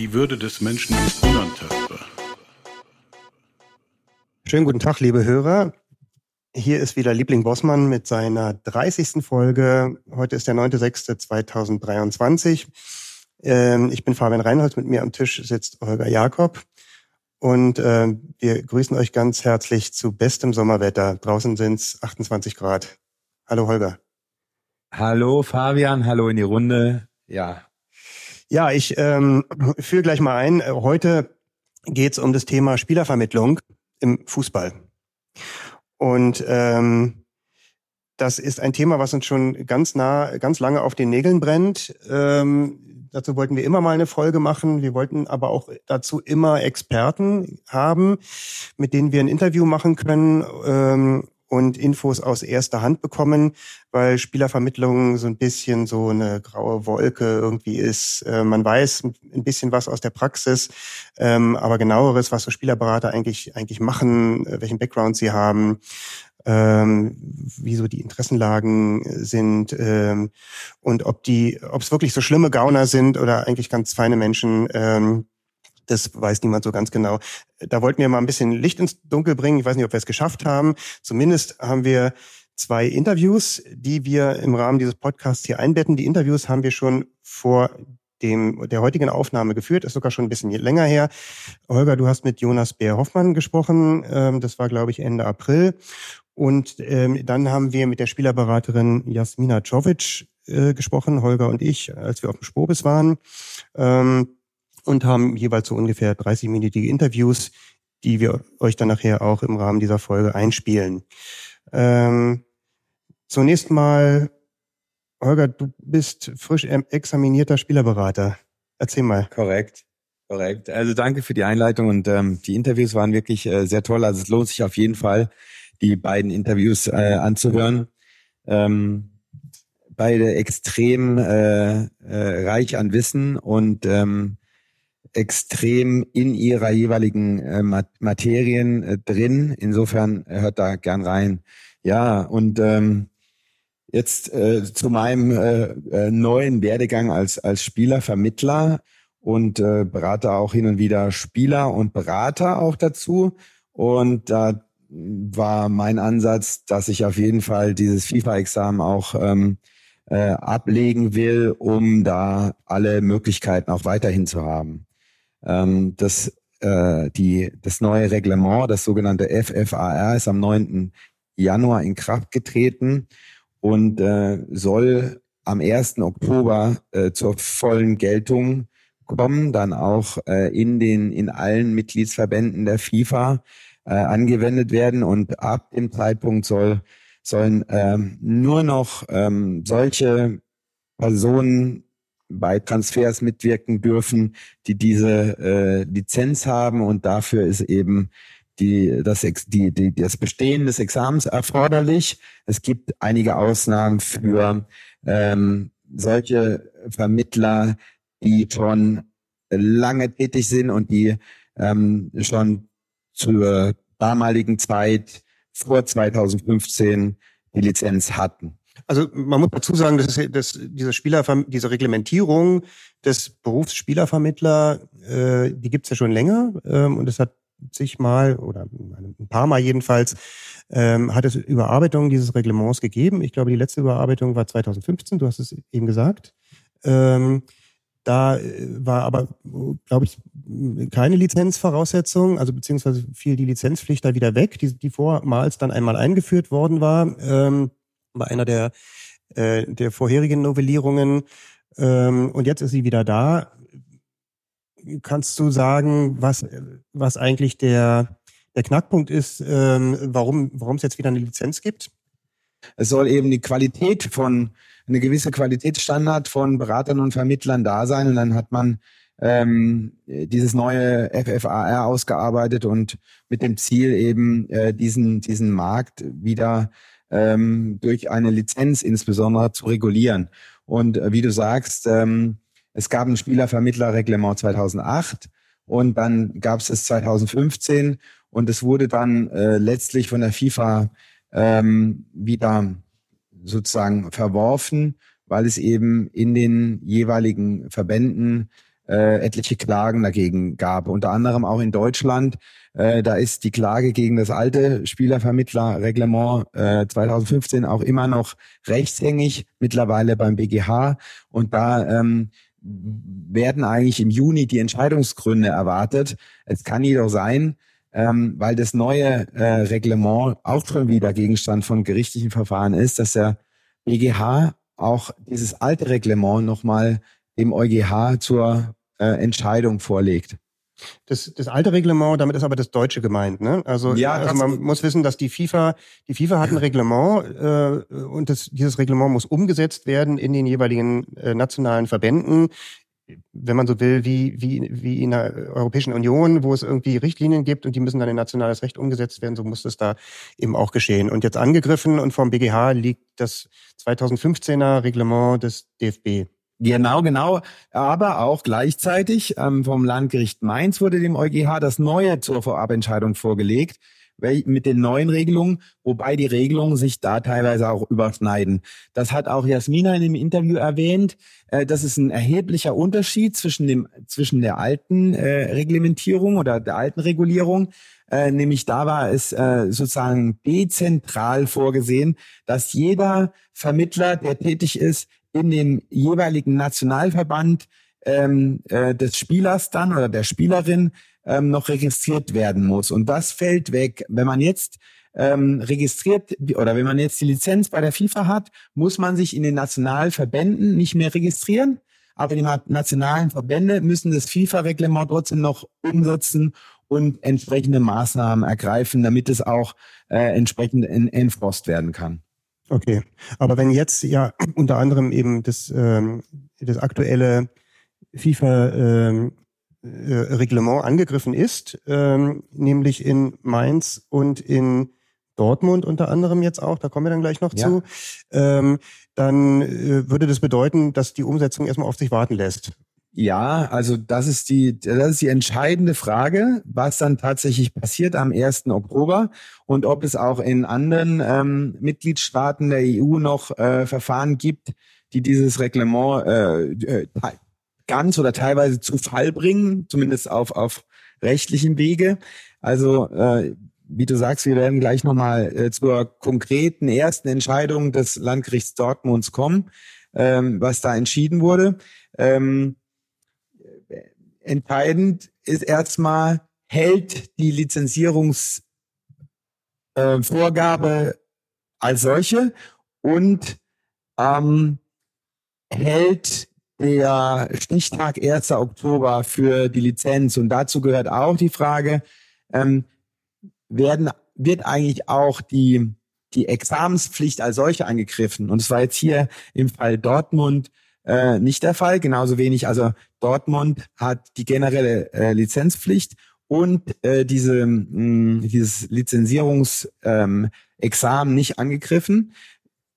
Die Würde des Menschen ist unantastbar. Schönen guten Tag, liebe Hörer. Hier ist wieder Liebling Bossmann mit seiner 30. Folge. Heute ist der 9.6.2023. Ähm, ich bin Fabian Reinholz. Mit mir am Tisch sitzt Holger Jakob. Und äh, wir grüßen euch ganz herzlich zu bestem Sommerwetter. Draußen sind es 28 Grad. Hallo Holger. Hallo Fabian, hallo in die Runde. Ja. Ja, ich ähm, führe gleich mal ein. Heute geht es um das Thema Spielervermittlung im Fußball. Und ähm, das ist ein Thema, was uns schon ganz nah, ganz lange auf den Nägeln brennt. Ähm, Dazu wollten wir immer mal eine Folge machen. Wir wollten aber auch dazu immer Experten haben, mit denen wir ein Interview machen können ähm, und Infos aus erster Hand bekommen, weil Spielervermittlung so ein bisschen so eine graue Wolke irgendwie ist. Äh, man weiß ein bisschen was aus der Praxis, ähm, aber genaueres, was so Spielerberater eigentlich eigentlich machen, äh, welchen Background sie haben, ähm, wie so die Interessenlagen sind ähm, und ob die, ob es wirklich so schlimme Gauner sind oder eigentlich ganz feine Menschen. Das weiß niemand so ganz genau. Da wollten wir mal ein bisschen Licht ins Dunkel bringen. Ich weiß nicht, ob wir es geschafft haben. Zumindest haben wir zwei Interviews, die wir im Rahmen dieses Podcasts hier einbetten. Die Interviews haben wir schon vor dem, der heutigen Aufnahme geführt, ist sogar schon ein bisschen länger her. Holger, du hast mit Jonas Bär-Hoffmann gesprochen. Ähm, das war, glaube ich, Ende April. Und ähm, dann haben wir mit der Spielerberaterin Jasmina Czovic äh, gesprochen, Holger und ich, als wir auf dem Spobis waren. Ähm, und haben jeweils so ungefähr 30-minütige Interviews, die wir euch dann nachher auch im Rahmen dieser Folge einspielen. Ähm, zunächst mal, Holger, du bist frisch examinierter Spielerberater. Erzähl mal. Korrekt. Korrekt. Also danke für die Einleitung und ähm, die Interviews waren wirklich äh, sehr toll. Also es lohnt sich auf jeden Fall, die beiden Interviews äh, anzuhören. Ähm, beide extrem äh, äh, reich an Wissen und ähm, extrem in ihrer jeweiligen äh, Materien äh, drin. Insofern hört da gern rein. Ja, und ähm, jetzt äh, zu meinem äh, äh, neuen Werdegang als, als Spieler, und äh, berate auch hin und wieder Spieler und Berater auch dazu. Und da war mein Ansatz, dass ich auf jeden Fall dieses FIFA-Examen auch ähm, äh, ablegen will, um da alle Möglichkeiten auch weiterhin zu haben. Ähm, das, äh, die, das neue Reglement, das sogenannte FFAR, ist am 9. Januar in Kraft getreten und äh, soll am 1. Oktober äh, zur vollen Geltung kommen, dann auch äh, in den in allen Mitgliedsverbänden der FIFA äh, angewendet werden und ab dem Zeitpunkt soll sollen ähm, nur noch ähm, solche Personen bei Transfers mitwirken dürfen, die diese äh, Lizenz haben und dafür ist eben die, das, die, die, das Bestehen des Examens erforderlich. Es gibt einige Ausnahmen für ähm, solche Vermittler, die schon lange tätig sind und die ähm, schon zur damaligen Zeit vor 2015 die Lizenz hatten. Also man muss dazu sagen, dass, dass diese Spieler, diese Reglementierung des Berufs Spielervermittler, äh, die gibt's ja schon länger ähm, und es hat sich mal oder ein paar Mal jedenfalls ähm, hat es Überarbeitungen dieses Reglements gegeben. Ich glaube, die letzte Überarbeitung war 2015. Du hast es eben gesagt. Ähm, da äh, war aber, glaube ich, keine Lizenzvoraussetzung, also beziehungsweise fiel die Lizenzpflicht da wieder weg, die, die vormals dann einmal eingeführt worden war, ähm, bei einer der, äh, der vorherigen Novellierungen. Ähm, und jetzt ist sie wieder da. Kannst du sagen, was, was eigentlich der, der Knackpunkt ist, ähm, warum, warum es jetzt wieder eine Lizenz gibt? Es soll eben die Qualität von eine gewisse Qualitätsstandard von Beratern und Vermittlern da sein und dann hat man ähm, dieses neue FFAR ausgearbeitet und mit dem Ziel eben äh, diesen diesen Markt wieder ähm, durch eine Lizenz insbesondere zu regulieren. Und äh, wie du sagst, ähm, es gab ein Spielervermittlerreglement 2008 und dann gab es es 2015 und es wurde dann äh, letztlich von der FIFA ähm, wieder sozusagen verworfen, weil es eben in den jeweiligen Verbänden äh, etliche Klagen dagegen gab. Unter anderem auch in Deutschland. Äh, da ist die Klage gegen das alte Spielervermittlerreglement äh, 2015 auch immer noch rechtshängig, mittlerweile beim BGH. Und da ähm, werden eigentlich im Juni die Entscheidungsgründe erwartet. Es kann jedoch sein, ähm, weil das neue äh, Reglement auch schon wieder Gegenstand von gerichtlichen Verfahren ist, dass der BGH auch dieses alte Reglement nochmal dem EuGH zur äh, Entscheidung vorlegt. Das, das alte Reglement, damit ist aber das Deutsche gemeint, ne? Also, Ja, also das- man muss wissen, dass die FIFA, die FIFA hat ein Reglement äh, und das, dieses Reglement muss umgesetzt werden in den jeweiligen äh, nationalen Verbänden. Wenn man so will, wie, wie, wie in der Europäischen Union, wo es irgendwie Richtlinien gibt und die müssen dann in nationales Recht umgesetzt werden, so muss das da eben auch geschehen. Und jetzt angegriffen und vom BGH liegt das 2015er Reglement des DFB. Genau, genau. Aber auch gleichzeitig ähm, vom Landgericht Mainz wurde dem EuGH das neue zur Vorabentscheidung vorgelegt, mit den neuen Regelungen, wobei die Regelungen sich da teilweise auch überschneiden. Das hat auch Jasmina in dem Interview erwähnt. Äh, das ist ein erheblicher Unterschied zwischen dem zwischen der alten äh, Reglementierung oder der alten Regulierung. Äh, nämlich da war es äh, sozusagen dezentral vorgesehen, dass jeder Vermittler, der tätig ist, in dem jeweiligen Nationalverband ähm, äh, des Spielers dann oder der Spielerin ähm, noch registriert werden muss. Und das fällt weg. Wenn man jetzt ähm, registriert oder wenn man jetzt die Lizenz bei der FIFA hat, muss man sich in den Nationalverbänden nicht mehr registrieren. Aber die na- nationalen Verbände müssen das FIFA-Reglement trotzdem noch umsetzen und entsprechende Maßnahmen ergreifen, damit es auch äh, entsprechend en enforced werden kann. Okay, aber wenn jetzt ja unter anderem eben das, ähm, das aktuelle FIFA-Reglement angegriffen ist, ähm, nämlich in Mainz und in Dortmund unter anderem jetzt auch, da kommen wir dann gleich noch Ja. zu, ähm, dann äh, würde das bedeuten, dass die Umsetzung erstmal auf sich warten lässt. Ja, also das ist die, das ist die entscheidende Frage, was dann tatsächlich passiert am 1. Oktober und ob es auch in anderen ähm, Mitgliedstaaten der EU noch äh, Verfahren gibt, die dieses Reglement äh, äh, ganz oder teilweise zu Fall bringen, zumindest auf, auf rechtlichem Wege. Also äh, wie du sagst, wir werden gleich nochmal äh, zur konkreten ersten Entscheidung des Landgerichts Dortmunds kommen, ähm, was da entschieden wurde. Ähm, entscheidend ist erstmal, hält die Lizenzierungsvorgabe äh, als solche und ähm, hält der Stichtag 1. Oktober für die Lizenz. Und dazu gehört auch die Frage, ähm, werden, wird eigentlich auch die, die Examenspflicht als solche angegriffen? Und es war jetzt hier im Fall Dortmund äh, nicht der Fall, genauso wenig. Also Dortmund hat die generelle äh, Lizenzpflicht und äh, diese, mh, dieses Lizenzierungsexamen ähm, nicht angegriffen.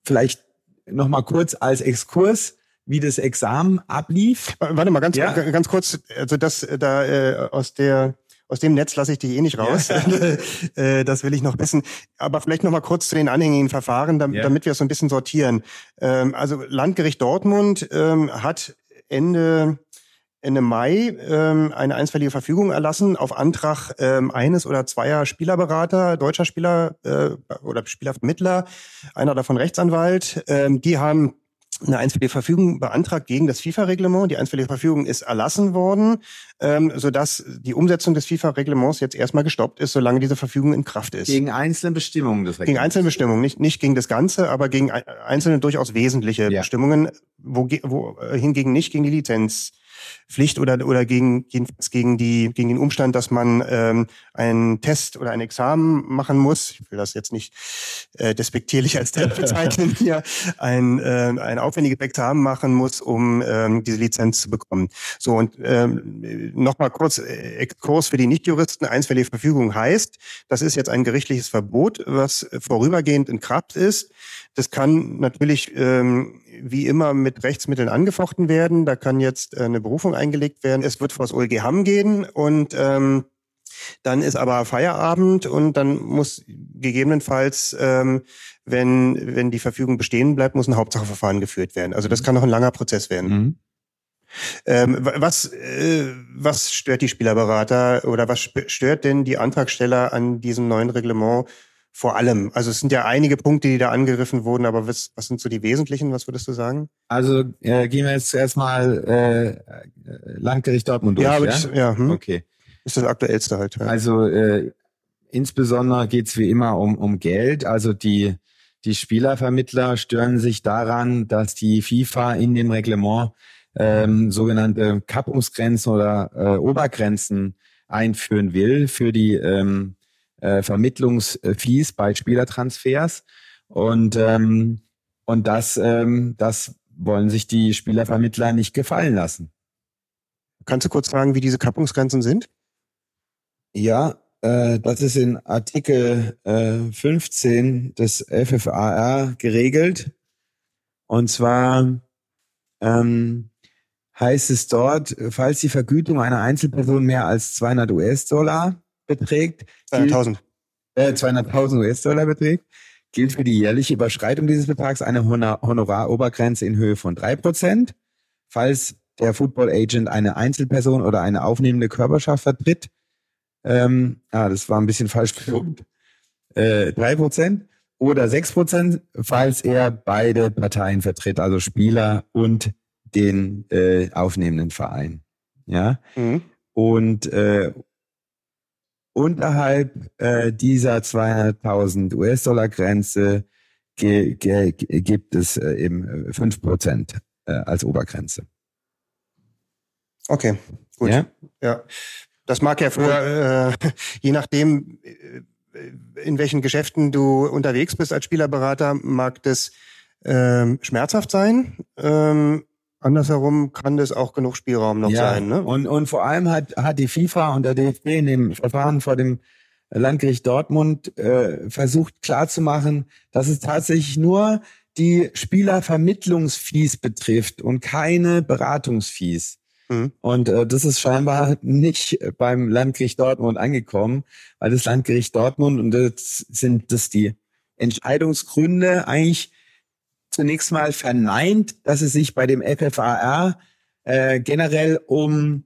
Vielleicht noch mal kurz als Exkurs, wie das Examen ablief. Äh, Warte mal ganz, Ja. ganz kurz, also das äh, da äh, aus der aus dem Netz lasse ich dich eh nicht raus. äh, das will ich noch wissen. Aber vielleicht noch mal kurz zu den anhängigen Verfahren, damit, Ja. damit wir es so ein bisschen sortieren. Ähm, also Landgericht Dortmund ähm, hat Ende Ende Mai ähm, eine einstweilige Verfügung erlassen auf Antrag ähm, eines oder zweier Spielerberater, deutscher Spieler äh, oder Spielervermittler, einer davon Rechtsanwalt. Ähm, die haben eine einstweilige Verfügung beantragt gegen das FIFA-Reglement. Die einstweilige Verfügung ist erlassen worden, ähm, sodass die Umsetzung des FIFA-Reglements jetzt erstmal gestoppt ist, solange diese Verfügung in Kraft ist. Gegen einzelne Bestimmungen des Gegen einzelne Bestimmungen, nicht, nicht gegen das Ganze, aber gegen ei- einzelne durchaus wesentliche Ja. Bestimmungen, wo, wo äh, hingegen nicht gegen die Lizenz Pflicht oder oder gegen jedenfalls gegen die gegen den Umstand, dass man ähm, einen Test oder ein Examen machen muss. Ich will das jetzt nicht äh, despektierlich als Test bezeichnen hier. Ein äh, ein aufwendiges Examen machen muss, um ähm, diese Lizenz zu bekommen. So und ähm, noch mal kurz äh, Exkurs für die Nichtjuristen. Einstweilige Verfügung heißt, das ist jetzt ein gerichtliches Verbot, was vorübergehend in Kraft ist. Das kann natürlich ähm, wie immer mit Rechtsmitteln angefochten werden. Da kann jetzt äh, eine Berufung eingelegt werden. Es wird vor das OLG Hamm gehen und ähm, dann ist aber Feierabend und dann muss gegebenenfalls, ähm, wenn, wenn die Verfügung bestehen bleibt, muss ein Hauptsacheverfahren geführt werden. Also das kann noch ein langer Prozess werden. Mhm. Ähm, was, äh, was stört die Spielerberater oder was stört denn die Antragsteller an diesem neuen Reglement vor allem? Also es sind ja einige Punkte, die da angegriffen wurden, aber was, was sind so die wesentlichen? Was würdest du sagen? Also äh, gehen wir jetzt zuerst mal äh, Landgericht Dortmund durch. Ja, ja? das, ja hm? Okay. ist das aktuellste halt. Ja. Also äh, insbesondere geht's wie immer um, um Geld. Also die, die Spielervermittler stören sich daran, dass die FIFA in dem Reglement ähm, sogenannte Kappungsgrenzen oder äh, Obergrenzen einführen will für die ähm, äh, Vermittlungsfees bei Spielertransfers. Und, ähm, und das, ähm, das wollen sich die Spielervermittler nicht gefallen lassen. Kannst du kurz sagen, wie diese Kappungsgrenzen sind? Ja, äh, das ist in Artikel äh, 15 des FFAR geregelt. Und zwar ähm, heißt es dort, falls die Vergütung einer Einzelperson mehr als 200 US-Dollar beträgt, 200.000. äh, 200.000 US-Dollar beträgt, gilt für die jährliche Überschreitung dieses Betrags eine Honor Honorarobergrenze in Höhe von drei Prozent. Falls der Football Agent eine Einzelperson oder eine aufnehmende Körperschaft vertritt, ähm, ah, das war ein bisschen falsch betont, äh, drei Prozent oder sechs Prozent, falls er beide Parteien vertritt, also Spieler und den äh, aufnehmenden Verein. Ja. Mhm. Und äh, unterhalb äh, dieser 200.000 US-Dollar Grenze ge ge gibt es äh, eben fünf Prozent äh, als Obergrenze. Okay, gut. Ja? Ja. Das mag ja für, äh, je nachdem, äh, in welchen Geschäften du unterwegs bist als Spielerberater, mag das ähm, schmerzhaft sein. Ähm, andersherum kann das auch genug Spielraum noch ja. sein. Ne? Und, und vor allem hat, hat die FIFA und der DFB in dem Verfahren vor dem Landgericht Dortmund äh, versucht klarzumachen, dass es tatsächlich nur die Spielervermittlungsfees betrifft und keine Beratungsfees. Mhm. Und äh, das ist scheinbar nicht beim Landgericht Dortmund angekommen, weil das Landgericht Dortmund, und das sind das die Entscheidungsgründe, eigentlich zunächst mal verneint, dass es sich bei dem FFAR äh, generell um,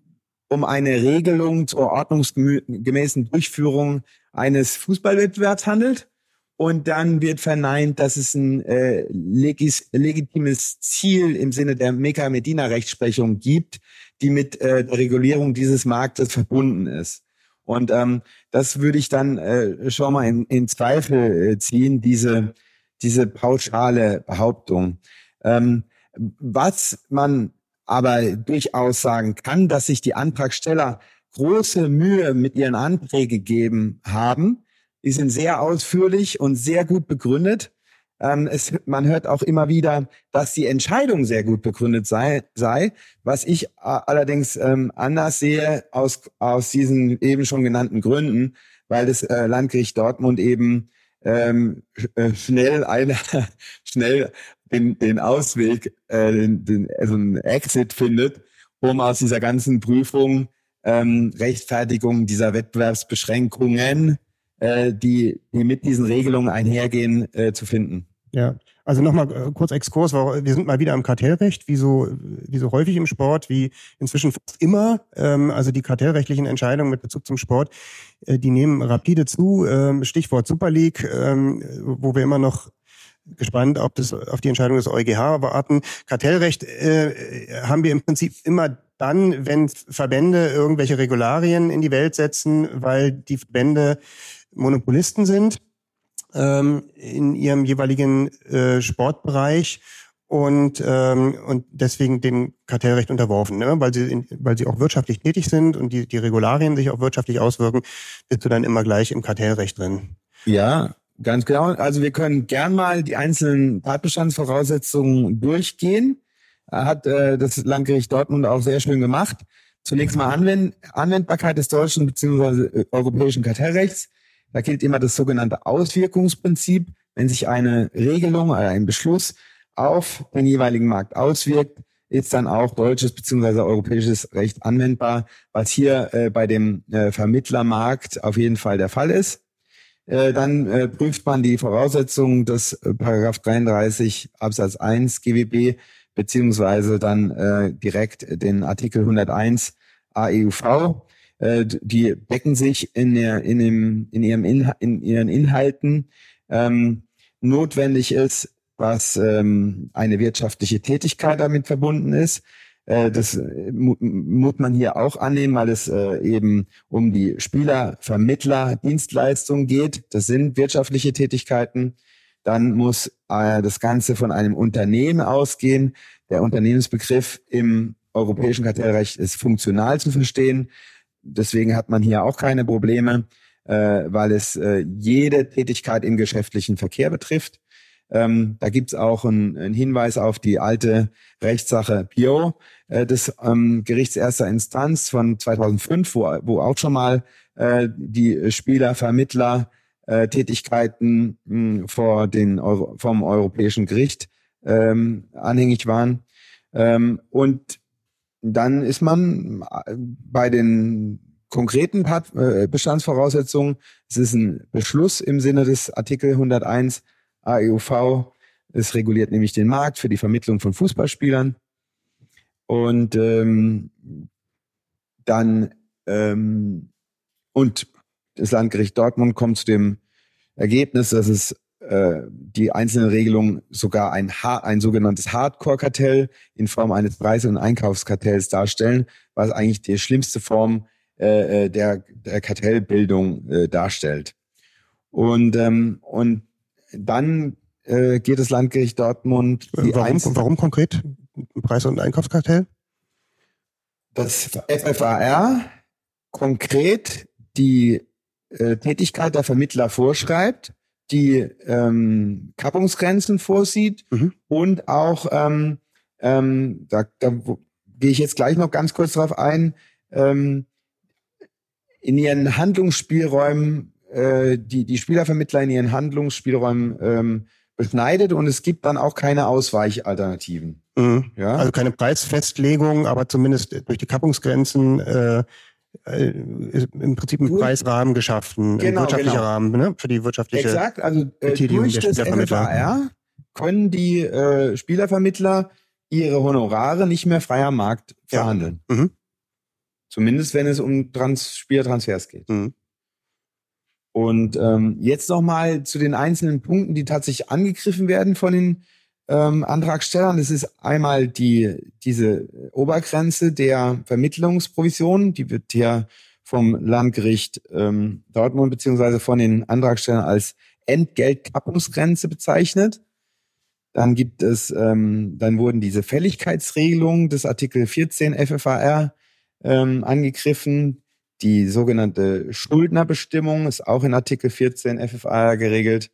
um eine Regelung zur ordnungsgemäßen Durchführung eines Fußballwettbewerbs handelt. Und dann wird verneint, dass es ein äh, legis, legitimes Ziel im Sinne der Mekka-Medina-Rechtsprechung gibt, die mit äh, der Regulierung dieses Marktes verbunden ist. Und ähm, das würde ich dann äh, schon mal in, in Zweifel äh, ziehen, diese, diese pauschale Behauptung. Ähm, was man aber durchaus sagen kann, dass sich die Antragsteller große Mühe mit ihren Anträgen gegeben haben. Die sind sehr ausführlich und sehr gut begründet. Ähm, es, man hört auch immer wieder, dass die Entscheidung sehr gut begründet sei, sei was ich allerdings ähm, anders sehe aus, aus diesen eben schon genannten Gründen, weil das äh, Landgericht Dortmund eben ähm, äh, schnell eine, schnell den, den Ausweg, äh, den, den, also einen Exit findet, um aus dieser ganzen Prüfung ähm, Rechtfertigung dieser Wettbewerbsbeschränkungen, äh, die, die mit diesen Regelungen einhergehen, äh, zu finden. Ja, also nochmal äh, kurz Exkurs, wir sind mal wieder am Kartellrecht, wie so, wie so häufig im Sport, wie inzwischen fast immer, ähm, also die kartellrechtlichen Entscheidungen mit Bezug zum Sport, äh, die nehmen rapide zu, ähm, Stichwort Super League, ähm, wo wir immer noch gespannt auf, das, auf die Entscheidung des EuGH warten. Kartellrecht äh, haben wir im Prinzip immer dann, wenn Verbände irgendwelche Regularien in die Welt setzen, weil die Verbände Monopolisten sind ähm, in ihrem jeweiligen äh, Sportbereich und ähm, und deswegen dem Kartellrecht unterworfen, ne? weil sie in, weil sie auch wirtschaftlich tätig sind und die die Regularien sich auch wirtschaftlich auswirken, bist du dann immer gleich im Kartellrecht drin. Ja, ganz genau. Also wir können gern mal die einzelnen Tatbestandsvoraussetzungen durchgehen. Hat äh, das Landgericht Dortmund auch sehr schön gemacht. Zunächst mal Anwend Anwendbarkeit des deutschen bzw. europäischen Kartellrechts. Da gilt immer das sogenannte Auswirkungsprinzip. Wenn sich eine Regelung oder ein Beschluss auf den jeweiligen Markt auswirkt, ist dann auch deutsches bzw. europäisches Recht anwendbar, was hier äh, bei dem äh, Vermittlermarkt auf jeden Fall der Fall ist. Äh, dann äh, prüft man die Voraussetzungen des äh, Paragraph 33 Absatz 1 GWB beziehungsweise dann äh, direkt den Artikel 101 AEUV. Äh, die decken sich in, der, in, dem, in, ihrem Inha in ihren Inhalten. Ähm, notwendig ist, was ähm, eine wirtschaftliche Tätigkeit damit verbunden ist. Äh, das äh, mu muss man hier auch annehmen, weil es äh, eben um die Spielervermittler Dienstleistungen geht. Das sind wirtschaftliche Tätigkeiten. Dann muss äh, das Ganze von einem Unternehmen ausgehen. Der Unternehmensbegriff im europäischen Kartellrecht ist funktional zu verstehen. Deswegen hat man hier auch keine Probleme, äh, weil es äh, jede Tätigkeit im geschäftlichen Verkehr betrifft. Ähm, da gibt's auch einen, Hinweis auf die alte Rechtssache Pio äh, des ähm, Gerichts erster Instanz von 2005, wo, wo auch schon mal äh, die Spielervermittler äh, Tätigkeiten mh, hm, vor den Euro, vom Europäischen Gericht ähm, anhängig waren. Ähm, und dann ist man äh, bei den konkreten äh, Bestandsvoraussetzungen, es ist ein Beschluss im Sinne des Artikel 101 AEUV. Es reguliert nämlich den Markt für die Vermittlung von Fußballspielern. Und ähm, dann ähm, und das Landgericht Dortmund kommt zu dem Ergebnis, dass es äh, die einzelnen Regelungen sogar ein, ha ein sogenanntes Hardcore-Kartell in Form eines Preis- und Einkaufskartells darstellen, was eigentlich die schlimmste Form äh, äh der, der Kartellbildung äh, darstellt. Und, ähm, und dann äh, geht das Landgericht Dortmund. Die warum, warum konkret Preis- und Einkaufskartell? Das FFAR konkret die äh, Tätigkeit der Vermittler vorschreibt, die ähm, Kappungsgrenzen vorsieht mhm. und auch, ähm, ähm, da, da gehe ich jetzt gleich noch ganz kurz drauf ein, ähm, in ihren Handlungsspielräumen äh, die, die Spielervermittler in ihren Handlungsspielräumen ähm, beschneidet und es gibt dann auch keine Ausweichalternativen. Mhm. Ja? Also keine Preisfestlegung, aber zumindest durch die Kappungsgrenzen äh, äh, im Prinzip ein Preisrahmen geschaffen, genau, ein wirtschaftlicher genau. Rahmen ne, für die wirtschaftliche Exakt, also äh, durch das FFAR können die äh, Spielervermittler ihre Honorare nicht mehr freier Markt verhandeln. Ja. Mhm. Zumindest wenn es um Trans Spielertransfers geht. Mhm. Und ähm, jetzt nochmal zu den einzelnen Punkten, die tatsächlich angegriffen werden von den ähm, Antragstellern. Das ist einmal die diese Obergrenze der Vermittlungsprovision, die wird hier vom Landgericht ähm, Dortmund beziehungsweise von den Antragstellern als Entgeltkappungsgrenze bezeichnet. Dann gibt es, ähm, dann wurden diese Fälligkeitsregelungen des Artikel 14 FFAR ähm, angegriffen. Die sogenannte Schuldnerbestimmung ist auch in Artikel 14 FFA geregelt.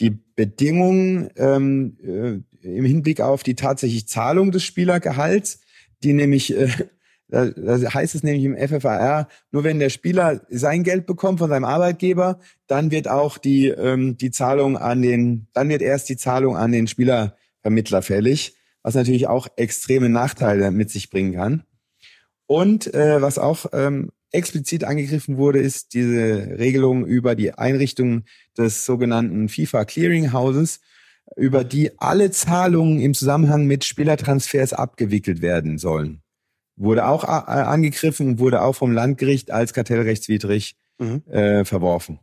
Die Bedingungen ähm, äh, im Hinblick auf die tatsächliche Zahlung des Spielergehalts, die nämlich, äh, da, da heißt es nämlich im FFAR, nur wenn der Spieler sein Geld bekommt von seinem Arbeitgeber, dann wird auch die, ähm, die Zahlung an den, dann wird erst die Zahlung an den Spielervermittler fällig, was natürlich auch extreme Nachteile mit sich bringen kann. Und äh, was auch ähm, explizit angegriffen wurde, ist diese Regelung über die Einrichtung des sogenannten FIFA Clearinghouses, über die alle Zahlungen im Zusammenhang mit Spielertransfers abgewickelt werden sollen. Wurde auch angegriffen und wurde auch vom Landgericht als kartellrechtswidrig mhm. äh, verworfen.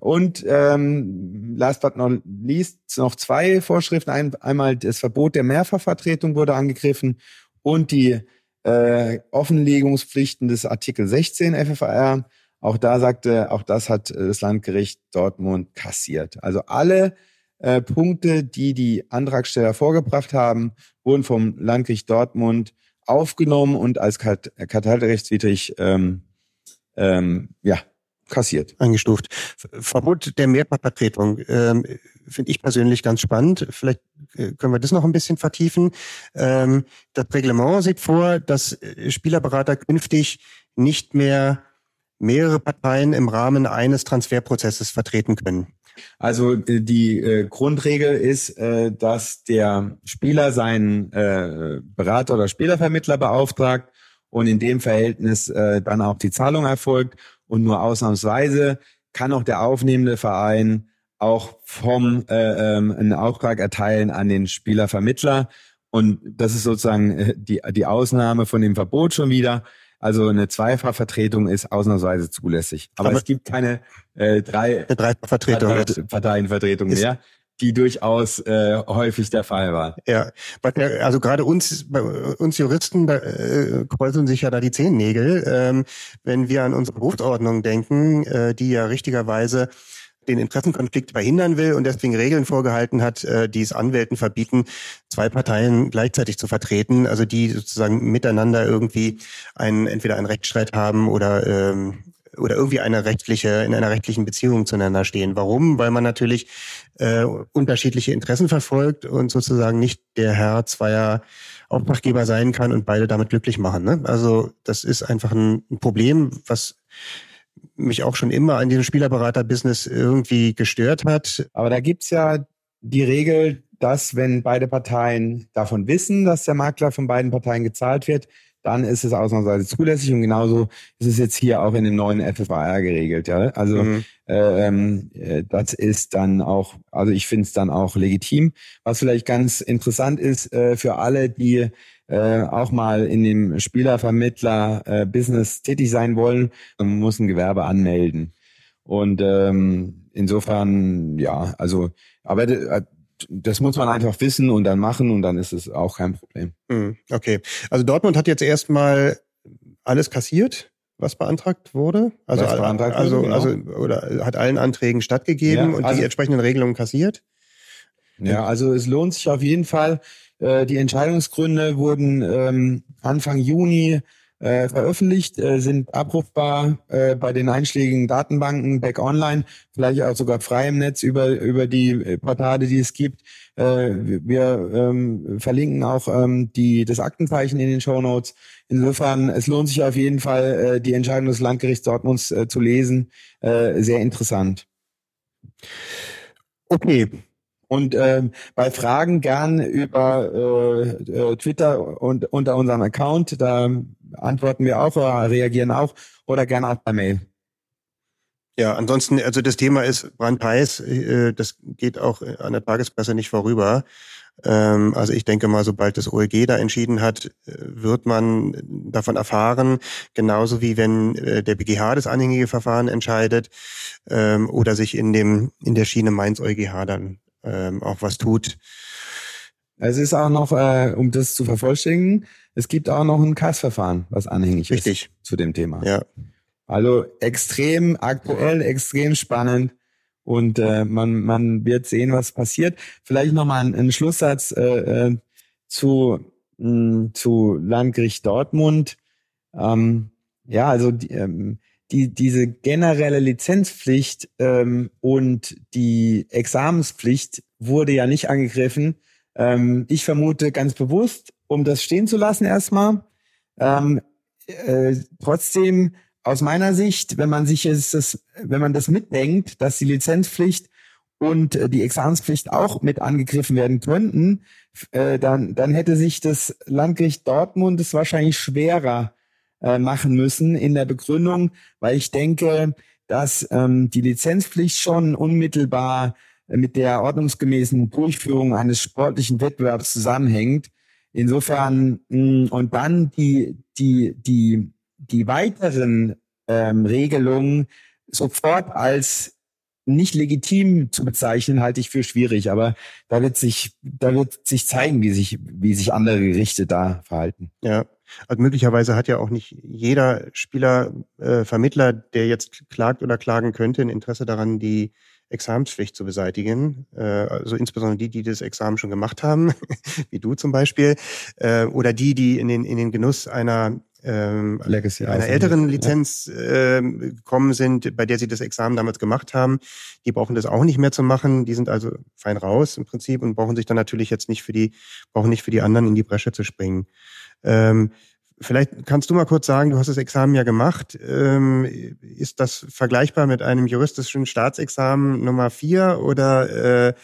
Und ähm, last but not least noch zwei Vorschriften. Ein, einmal das Verbot der Mehrfachvertretung wurde angegriffen und die äh, Offenlegungspflichten des Artikel 16 FFR. Auch da sagte, auch das hat äh, das Landgericht Dortmund kassiert. Also alle äh, Punkte, die die Antragsteller vorgebracht haben, wurden vom Landgericht Dortmund aufgenommen und als kartellrechtswidrig ähm, ähm, ja, kassiert. Eingestuft. Verbot der Mehrfachvertretung ähm, finde ich persönlich ganz spannend. Vielleicht äh, können wir das noch ein bisschen vertiefen. Ähm, das Reglement sieht vor, dass äh, Spielerberater künftig nicht mehr mehrere Parteien im Rahmen eines Transferprozesses vertreten können. Also äh, die äh, Grundregel ist, äh, dass der Spieler seinen äh, Berater oder Spielervermittler beauftragt und in dem Verhältnis äh, dann auch die Zahlung erfolgt und nur ausnahmsweise kann auch der aufnehmende Verein auch vom äh, ähm, einen Auftrag erteilen an den Spielervermittler und das ist sozusagen äh, die die Ausnahme von dem Verbot schon wieder. Also eine Zweifachvertretung ist ausnahmsweise zulässig. Aber, Aber es gibt keine äh, drei eine Dreifachvertretung. Parteienvertretung mehr die durchaus äh, häufig der Fall war. Ja, also gerade uns, bei uns Juristen, da äh, kreuzeln sich ja da die Zehennägel, ähm, wenn wir an unsere Berufsordnung denken, äh, die ja richtigerweise den Interessenkonflikt verhindern will und deswegen Regeln vorgehalten hat, äh, die es Anwälten verbieten, zwei Parteien gleichzeitig zu vertreten, also die sozusagen miteinander irgendwie einen entweder einen Rechtsstreit haben oder ähm, oder irgendwie eine rechtliche in einer rechtlichen Beziehung zueinander stehen. Warum? Weil man natürlich äh, unterschiedliche Interessen verfolgt und sozusagen nicht der Herr zweier Auftraggeber sein kann und beide damit glücklich machen. Ne? Also das ist einfach ein Problem, was mich auch schon immer an diesem Spielerberater-Business irgendwie gestört hat. Aber da gibt's ja die Regel, dass wenn beide Parteien davon wissen, dass der Makler von beiden Parteien gezahlt wird, dann ist es ausnahmsweise zulässig und genauso ist es jetzt hier auch in dem neuen FFAR geregelt. Ja, also mhm. äh, ähm, äh, das ist dann auch, also ich finde es dann auch legitim. Was vielleicht ganz interessant ist äh, für alle, die äh, auch mal in dem Spielervermittler-Business äh, tätig sein wollen, man muss ein Gewerbe anmelden. Und ähm, insofern, ja, also, aber äh, das muss man einfach wissen und dann machen und dann ist es auch kein Problem. Hm, okay. Also Dortmund hat jetzt erstmal alles kassiert, was beantragt wurde. Also, beantragt also, wurde, genau. also oder hat allen Anträgen stattgegeben ja, und also, die entsprechenden Regelungen kassiert. Ja, also es lohnt sich auf jeden Fall, äh, die Entscheidungsgründe wurden ähm, Anfang Juni äh, veröffentlicht, äh, sind abrufbar äh, bei den einschlägigen Datenbanken, back online, vielleicht auch sogar frei im Netz über, über die äh, Portale, die es gibt. Äh, wir ähm, verlinken auch ähm, die, das Aktenzeichen in den Show Notes. Insofern, es lohnt sich auf jeden Fall, äh, die Entscheidung des Landgerichts Dortmunds äh, zu lesen. Äh, sehr interessant. Okay, und ähm, bei Fragen gern über äh, äh, Twitter und unter unserem Account, da antworten wir auch oder reagieren auch oder gerne auch per Mail. Ja, ansonsten, also das Thema ist brandheiß, äh, das geht auch an der Tagespresse nicht vorüber. Ähm, also ich denke mal, sobald das OEG da entschieden hat, äh, wird man davon erfahren, genauso wie wenn äh, der BGH das anhängige Verfahren entscheidet ähm, oder sich in dem in der Schiene Mainz EuGH dann ähm, auch was tut. Es ist auch noch, äh, um das zu vervollständigen, es gibt auch noch ein Kassverfahren, was anhängig Richtig. ist zu dem Thema. Ja. Also extrem aktuell, extrem spannend und äh, man, man wird sehen, was passiert. Vielleicht nochmal ein, ein Schlusssatz äh, äh, zu, mh, zu Landgericht Dortmund. Ähm, ja, also die, ähm, die, diese generelle Lizenzpflicht ähm, und die Examenspflicht wurde ja nicht angegriffen. Ähm, ich vermute ganz bewusst, um das stehen zu lassen erstmal. Ähm, äh, trotzdem aus meiner Sicht, wenn man sich es, das, wenn man das mitdenkt, dass die Lizenzpflicht und äh, die Examenspflicht auch mit angegriffen werden könnten, äh, dann, dann hätte sich das Landgericht Dortmund es wahrscheinlich schwerer äh, machen müssen in der Begründung, weil ich denke, dass ähm, die Lizenzpflicht schon unmittelbar mit der ordnungsgemäßen Durchführung eines sportlichen Wettbewerbs zusammenhängt. Insofern mh, und dann die die die die weiteren ähm, Regelungen sofort als nicht legitim zu bezeichnen, halte ich für schwierig. Aber da wird sich, da wird sich zeigen, wie sich, wie sich andere Gerichte da verhalten. Ja. Also möglicherweise hat ja auch nicht jeder Spieler, äh, Vermittler, der jetzt klagt oder klagen könnte, ein Interesse daran, die Examenspflicht zu beseitigen, äh, also insbesondere die, die das Examen schon gemacht haben, wie du zum Beispiel, äh, oder die, die in den in den Genuss einer ähm, Legacy einer also, älteren Lizenz ähm, gekommen sind, bei der sie das Examen damals gemacht haben, die brauchen das auch nicht mehr zu machen. Die sind also fein raus im Prinzip und brauchen sich dann natürlich jetzt nicht für die, brauchen nicht für die anderen in die Bresche zu springen. Ähm, vielleicht kannst du mal kurz sagen, du hast das Examen ja gemacht. Ähm, ist das vergleichbar mit einem juristischen Staatsexamen Nummer vier oder äh,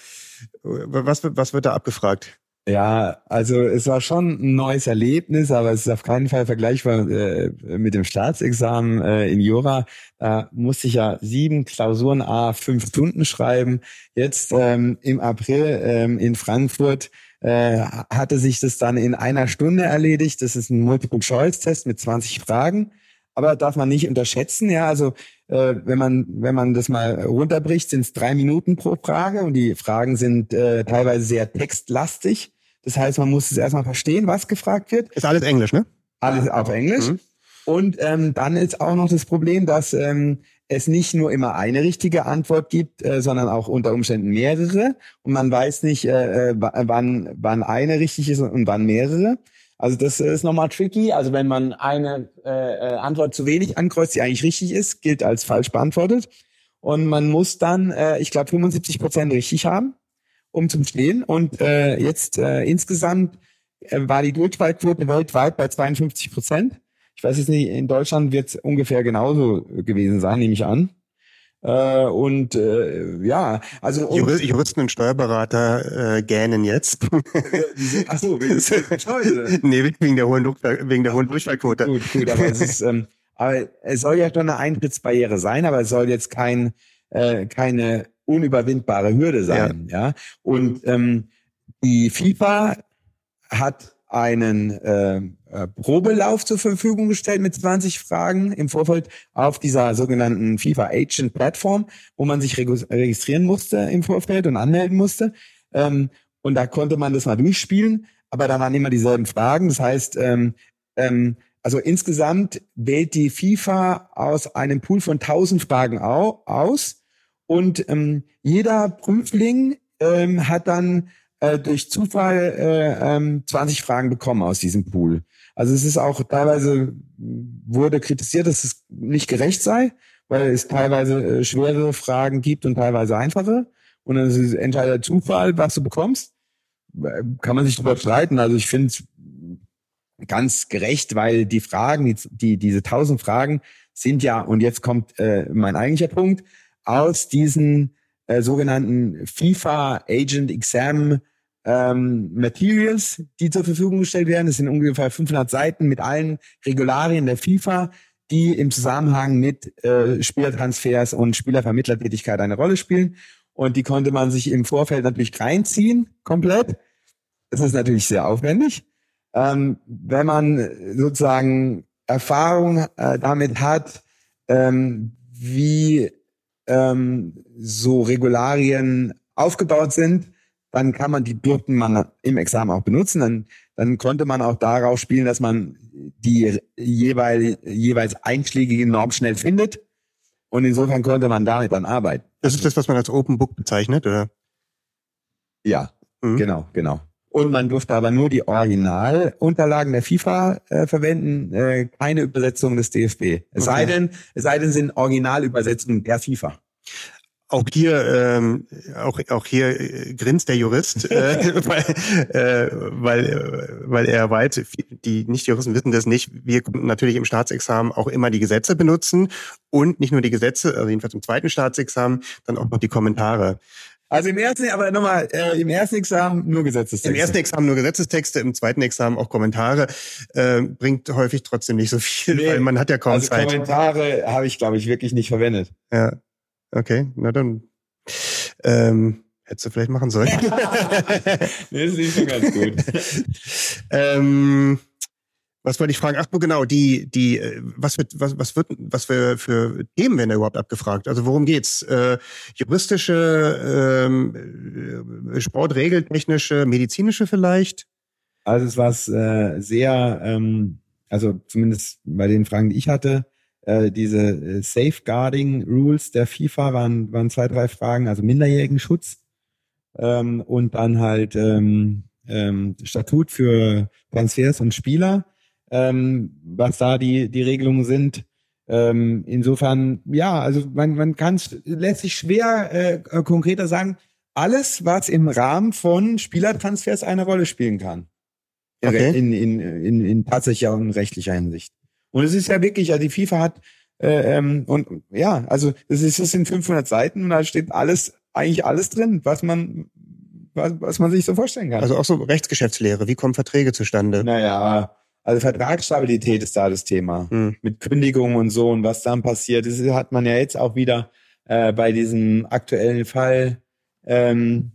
was, was wird da abgefragt? Ja, also es war schon ein neues Erlebnis, aber es ist auf keinen Fall vergleichbar äh, mit dem Staatsexamen äh, in Jura. Da musste ich ja sieben Klausuren a fünf Stunden schreiben. Jetzt ähm, im April ähm, in Frankfurt äh, hatte sich das dann in einer Stunde erledigt. Das ist ein Multiple-Choice-Test mit 20 Fragen. Aber darf man nicht unterschätzen, ja, also äh, wenn man wenn man das mal runterbricht, sind es drei Minuten pro Frage und die Fragen sind äh, teilweise sehr textlastig. Das heißt, man muss es erstmal verstehen, was gefragt wird. Ist alles Englisch, ne? Alles auf Englisch. Mhm. Und ähm, dann ist auch noch das Problem, dass ähm, es nicht nur immer eine richtige Antwort gibt, äh, sondern auch unter Umständen mehrere. Und man weiß nicht, äh, äh wann, wann eine richtig ist und wann mehrere. Also das ist nochmal tricky. Also wenn man eine äh, äh, Antwort zu wenig ankreuzt, die eigentlich richtig ist, gilt als falsch beantwortet. Und man muss dann, äh, ich glaube, 75 Prozent richtig haben, um zu bestehen. Und äh, jetzt äh, insgesamt äh, war die Durchfallquote weltweit bei 52 Prozent. Ich weiß jetzt nicht, in Deutschland wird es ungefähr genauso gewesen sein, nehme ich an. Äh, und äh, ja, also und, Jurist, Juristen und Steuerberater äh, gähnen jetzt. Ach so, wegen, nee, wegen der hohen, wegen der hohen Durchfallquote. Gut, gut, aber es ist, ähm, aber es soll ja schon eine Eintrittsbarriere sein, aber es soll jetzt kein äh, keine unüberwindbare Hürde sein, ja. ja? Und ähm, die FIFA hat einen äh, äh, Probelauf zur Verfügung gestellt mit 20 Fragen im Vorfeld auf dieser sogenannten FIFA Agent Plattform, wo man sich registrieren musste im Vorfeld und anmelden musste. Ähm, und da konnte man das mal durchspielen, aber da waren immer dieselben Fragen. Das heißt, ähm, ähm, also insgesamt wählt die FIFA aus einem Pool von 1000 Fragen au aus und ähm, jeder Prüfling ähm, hat dann äh, durch Zufall äh, ähm, 20 Fragen bekommen aus diesem Pool. Also es ist auch teilweise wurde kritisiert, dass es nicht gerecht sei, weil es teilweise äh, schwere Fragen gibt und teilweise einfache. Und dann ist es entscheidet Zufall, was du bekommst. Äh, kann man sich darüber streiten. Also ich finde es ganz gerecht, weil die Fragen, die, die diese tausend Fragen sind ja, und jetzt kommt äh, mein eigentlicher Punkt, aus diesen äh, sogenannten FIFA Agent Exam ähm, Materials, die zur Verfügung gestellt werden. Es sind ungefähr 500 Seiten mit allen Regularien der FIFA, die im Zusammenhang mit äh, Spielertransfers und Spielervermittlertätigkeit eine Rolle spielen. Und die konnte man sich im Vorfeld natürlich reinziehen, komplett. Das ist natürlich sehr aufwendig. Ähm, wenn man sozusagen Erfahrung äh, damit hat, ähm, wie ähm, so Regularien aufgebaut sind, dann kann man die durften man im Examen auch benutzen. Dann, dann konnte man auch darauf spielen, dass man die jeweil, jeweils einschlägige Norm schnell findet. Und insofern konnte man damit dann arbeiten. Das ist das, was man als Open Book bezeichnet, oder? Ja, mhm. genau, genau. Und man durfte aber nur die Originalunterlagen der FIFA äh, verwenden, äh, keine Übersetzung des DFB. Es okay. sei denn, es sei denn, sind Originalübersetzungen der FIFA. Auch hier, ähm, auch, auch hier äh, grinst der Jurist, äh, weil, äh, weil, weil er weiß, die Nicht-Juristen wissen das nicht. Wir konnten natürlich im Staatsexamen auch immer die Gesetze benutzen und nicht nur die Gesetze, also jedenfalls im zweiten Staatsexamen, dann auch noch die Kommentare. Also im ersten, aber nochmal, äh, im ersten Examen nur Gesetzestexte. Im ersten Examen nur Gesetzestexte, im zweiten Examen auch Kommentare. Äh, bringt häufig trotzdem nicht so viel, nee, weil man hat ja kaum also Zeit. Kommentare habe ich, glaube ich, wirklich nicht verwendet. Ja. Okay, na dann ähm, hättest du vielleicht machen sollen. nee, das ist schon ganz gut. ähm, was wollte ich fragen? Ach genau, die, die, äh, was wird, was, was wird, was für, für Themen werden da überhaupt abgefragt? Also worum geht's? Äh, juristische, ähm, äh, sportregeltechnische, medizinische vielleicht? Also es war äh, sehr, ähm, also zumindest bei den Fragen, die ich hatte, äh, diese äh, Safeguarding Rules der FIFA waren, waren zwei, drei Fragen, also Minderjährigenschutz ähm, und dann halt ähm, ähm, Statut für Transfers und Spieler, ähm, was da die, die Regelungen sind. Ähm, insofern, ja, also man, man kann es lässt sich schwer äh, konkreter sagen, alles, was im Rahmen von Spielertransfers eine Rolle spielen kann. Okay. In, in, in, in, in tatsächlicher und rechtlicher Hinsicht. Und es ist ja wirklich, also die FIFA hat, äh, ähm, und ja, also es ist, es sind 500 Seiten und da steht alles, eigentlich alles drin, was man, was, was man sich so vorstellen kann. Also auch so Rechtsgeschäftslehre. Wie kommen Verträge zustande? Naja, also Vertragsstabilität ist da das Thema. Hm. Mit Kündigungen und so und was dann passiert. Das hat man ja jetzt auch wieder äh, bei diesem aktuellen Fall ähm,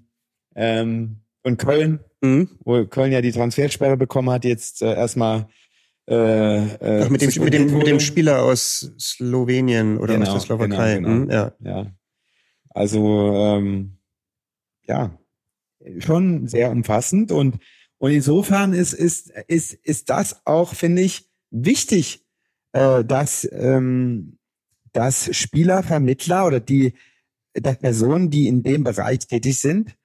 ähm, von Köln, Mhm. wo Köln ja die Transfersperre bekommen hat, jetzt äh, erstmal äh, äh, Ach, mit dem, mit dem, mit dem. Spieler aus Slowenien oder Genau, aus der Slowakei. genau, genau. Mhm, ja. Ja. Also ähm, ja, schon sehr umfassend und und insofern ist ist ist ist das auch finde ich wichtig, äh, dass ähm, dass Spielervermittler oder die dass Personen, die in dem Bereich tätig sind,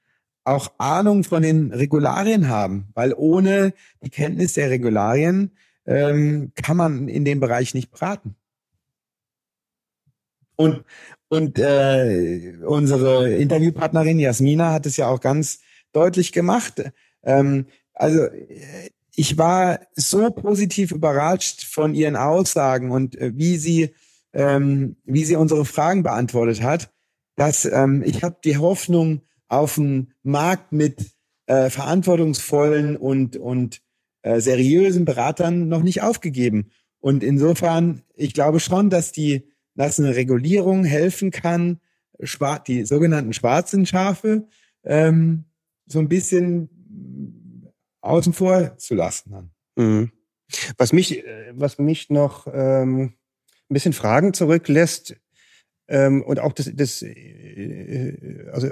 auch Ahnung von den Regularien haben, weil ohne die Kenntnis der Regularien ähm, kann man in dem Bereich nicht beraten. Und und äh, unsere Interviewpartnerin Jasmina hat es ja auch ganz deutlich gemacht. Ähm, also äh, ich war so positiv überrascht von ihren Aussagen und äh, wie sie ähm, wie sie unsere Fragen beantwortet hat, dass ähm, ich habe die Hoffnung auf einen Markt mit äh, verantwortungsvollen und und äh, seriösen Beratern noch nicht aufgegeben. Und insofern, ich glaube schon, dass die dass eine Regulierung helfen kann, die sogenannten schwarzen Schafe ähm, so ein bisschen außen vor zu lassen. Dann. Mhm. Was mich, äh, was mich noch ähm, ein bisschen Fragen zurücklässt, ähm, und auch das, das äh, also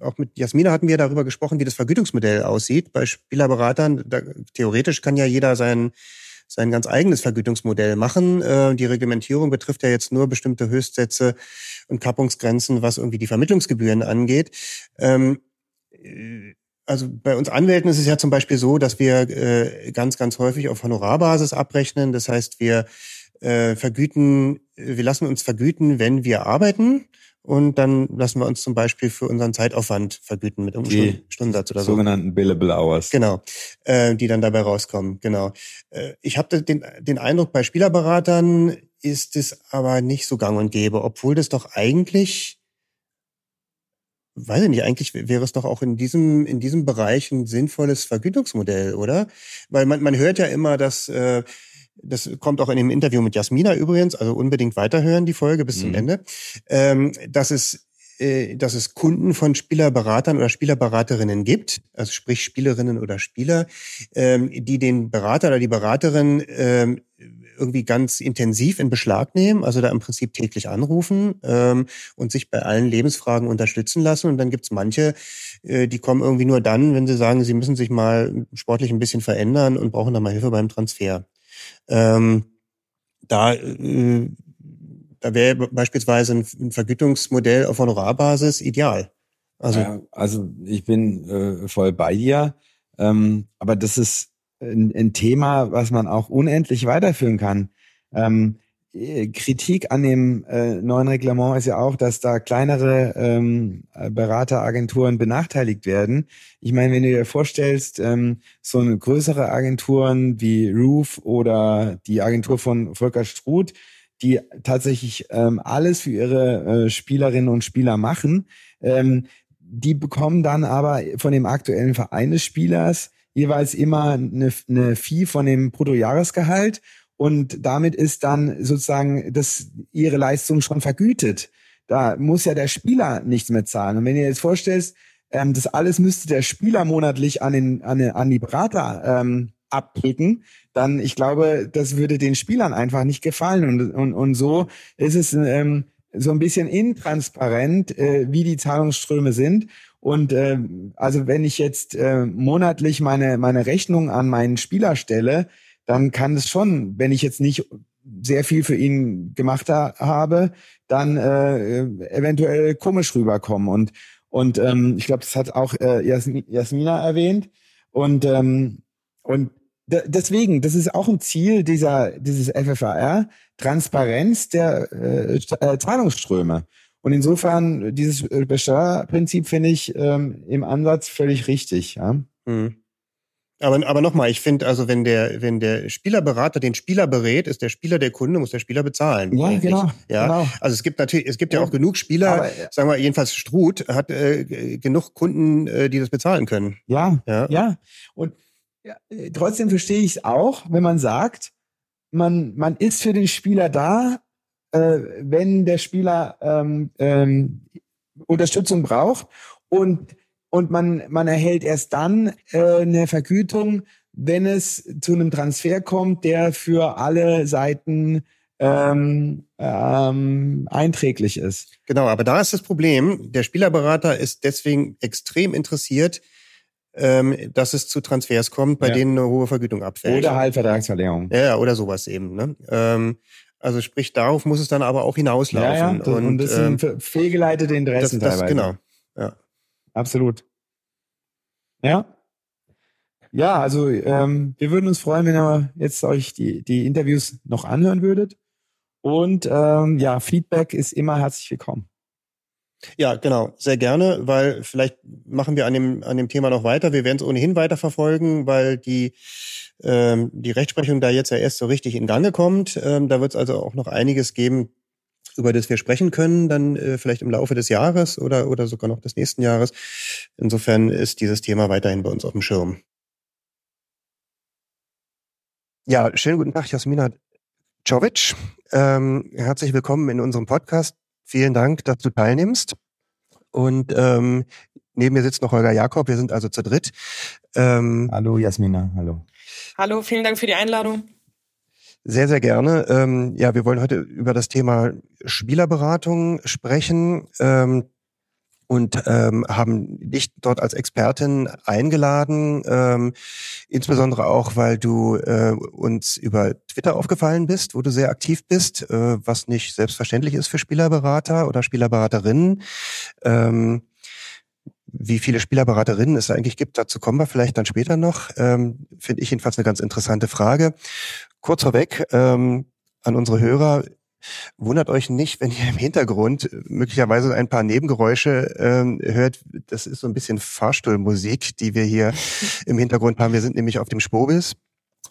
auch mit Jasmina hatten wir darüber gesprochen, wie das Vergütungsmodell aussieht bei Spielerberatern. Da, theoretisch kann ja jeder sein sein ganz eigenes Vergütungsmodell machen. Äh, die Reglementierung betrifft ja jetzt nur bestimmte Höchstsätze und Kappungsgrenzen, was irgendwie die Vermittlungsgebühren angeht. Ähm, äh, also bei uns Anwälten ist es ja zum Beispiel so, dass wir äh, ganz, ganz häufig auf Honorarbasis abrechnen. Das heißt, wir äh, vergüten, wir lassen uns vergüten, wenn wir arbeiten. Und dann lassen wir uns zum Beispiel für unseren Zeitaufwand vergüten mit Die Stunden- Stundensatz oder so. Sogenannten Billable Hours. Genau, äh, die dann dabei rauskommen. Genau. Äh, ich habe den, den Eindruck, bei Spielerberatern ist es aber nicht so gang und gäbe, obwohl das doch eigentlich, weiß ich nicht, eigentlich wäre es doch auch in diesem, in diesem Bereich ein sinnvolles Vergütungsmodell, oder? Weil man, man hört ja immer, dass äh, das kommt auch in dem Interview mit Jasmina übrigens, also unbedingt weiterhören, die Folge bis zum Mhm. Ende, ähm, dass es äh, dass es Kunden von Spielerberatern oder Spielerberaterinnen gibt, also sprich Spielerinnen oder Spieler, ähm, die den Berater oder die Beraterin ähm, irgendwie ganz intensiv in Beschlag nehmen, also da im Prinzip täglich anrufen ähm, und sich bei allen Lebensfragen unterstützen lassen. Und dann gibt's manche, äh, die kommen irgendwie nur dann, wenn sie sagen, sie müssen sich mal sportlich ein bisschen verändern und brauchen dann mal Hilfe beim Transfer. Ähm, da äh, da wäre beispielsweise ein, Vergütungsmodell auf Honorarbasis ideal. Also also ich bin äh, voll bei dir. Ähm, aber das ist ein, ein Thema, was man auch unendlich weiterführen kann. Ähm, äh, Kritik an dem äh, neuen Reglement ist ja auch, dass da kleinere ähm, äh, Berateragenturen benachteiligt werden. Ich meine, wenn du dir vorstellst, ähm, so eine größere Agenturen wie Roof oder die Agentur von Volker Struth, die tatsächlich ähm, alles für ihre äh, Spielerinnen und Spieler machen, ähm, die bekommen dann aber von dem aktuellen Verein des Spielers jeweils immer eine, eine Fee von dem Bruttojahresgehalt und damit ist dann sozusagen das, ihre Leistung schon vergütet. Da muss ja der Spieler nichts mehr zahlen. Und wenn ihr jetzt vorstellst, ähm, das alles müsste der Spieler monatlich an, den, an, den, an die Berater ähm, abdrücken, dann ich glaube, das würde den Spielern einfach nicht gefallen. Und, und, und so ist es ähm, so ein bisschen intransparent, äh, wie die Zahlungsströme sind. Und äh, also wenn ich jetzt äh, monatlich meine, meine Rechnung an meinen Spieler stelle, dann kann es schon, wenn ich jetzt nicht sehr viel für ihn gemacht ha habe, dann äh, eventuell komisch rüberkommen. Und und ähm, ich glaube, das hat auch äh, Jasmin, Jasmina erwähnt. Und ähm, und deswegen, das ist auch ein Ziel dieser dieses FFAR, Transparenz der äh, äh, Zahlungsströme. Und insofern dieses Besteuerprinzip finde ich ähm, im Ansatz völlig richtig. Ja. Mhm. Aber, aber nochmal, ich finde, also wenn der, wenn der Spielerberater den Spieler berät, ist der Spieler der Kunde, muss der Spieler bezahlen. Ja, genau. Ja, genau. also es gibt natürlich, es gibt ja, ja auch genug Spieler, aber, sagen wir jedenfalls Struth hat äh, genug Kunden, äh, die das bezahlen können. Ja, ja. ja. Und ja, trotzdem verstehe ich es auch, wenn man sagt, man, man ist für den Spieler da, äh, wenn der Spieler ähm, ähm, Unterstützung braucht und und man, man erhält erst dann äh, eine Vergütung, wenn es zu einem Transfer kommt, der für alle Seiten ähm, ähm, einträglich ist. Genau, aber da ist das Problem, der Spielerberater ist deswegen extrem interessiert, ähm, dass es zu Transfers kommt, bei ja. denen eine hohe Vergütung abfällt. Oder halt Vertragsverlängerung. Ja, oder sowas eben. Ne? Ähm, also sprich, darauf muss es dann aber auch hinauslaufen. Ja, ja. Und, und das sind ähm, fehlgeleitete Interessen das, das, teilweise. Genau, ja. Absolut. Ja. Ja, also ähm, wir würden uns freuen, wenn ihr jetzt euch die, die Interviews noch anhören würdet. Und ähm, ja, Feedback ist immer herzlich willkommen. Ja, genau, sehr gerne, weil vielleicht machen wir an dem an dem Thema noch weiter. Wir werden es ohnehin weiter verfolgen, weil die ähm, die Rechtsprechung da jetzt ja erst so richtig in Gange kommt. Ähm, da wird es also auch noch einiges geben, über das wir sprechen können, dann äh, vielleicht im Laufe des Jahres oder, oder sogar noch des nächsten Jahres. Insofern ist dieses Thema weiterhin bei uns auf dem Schirm. Ja, schönen guten Tag, Jasmina Czovic. Ähm, herzlich willkommen in unserem Podcast. Vielen Dank, dass du teilnimmst. Und ähm, neben mir sitzt noch Holger Jakob. Wir sind also zu dritt. Ähm, hallo Jasmina, hallo. Hallo, vielen Dank für die Einladung. Sehr, sehr gerne. Ähm, ja, wir wollen heute über das Thema Spielerberatung sprechen ähm, und ähm, haben dich dort als Expertin eingeladen, ähm, insbesondere auch, weil du äh, uns über Twitter aufgefallen bist, wo du sehr aktiv bist, äh, was nicht selbstverständlich ist für Spielerberater oder Spielerberaterinnen. Ähm, wie viele Spielerberaterinnen es eigentlich gibt, dazu kommen wir vielleicht dann später noch. Ähm, Finde ich jedenfalls eine ganz interessante Frage. Kurz vorweg ähm, an unsere Hörer, Wundert euch nicht, wenn ihr im Hintergrund möglicherweise ein paar Nebengeräusche ähm, hört. Das ist so ein bisschen Fahrstuhlmusik, die wir hier im Hintergrund haben. Wir sind nämlich auf dem Spobis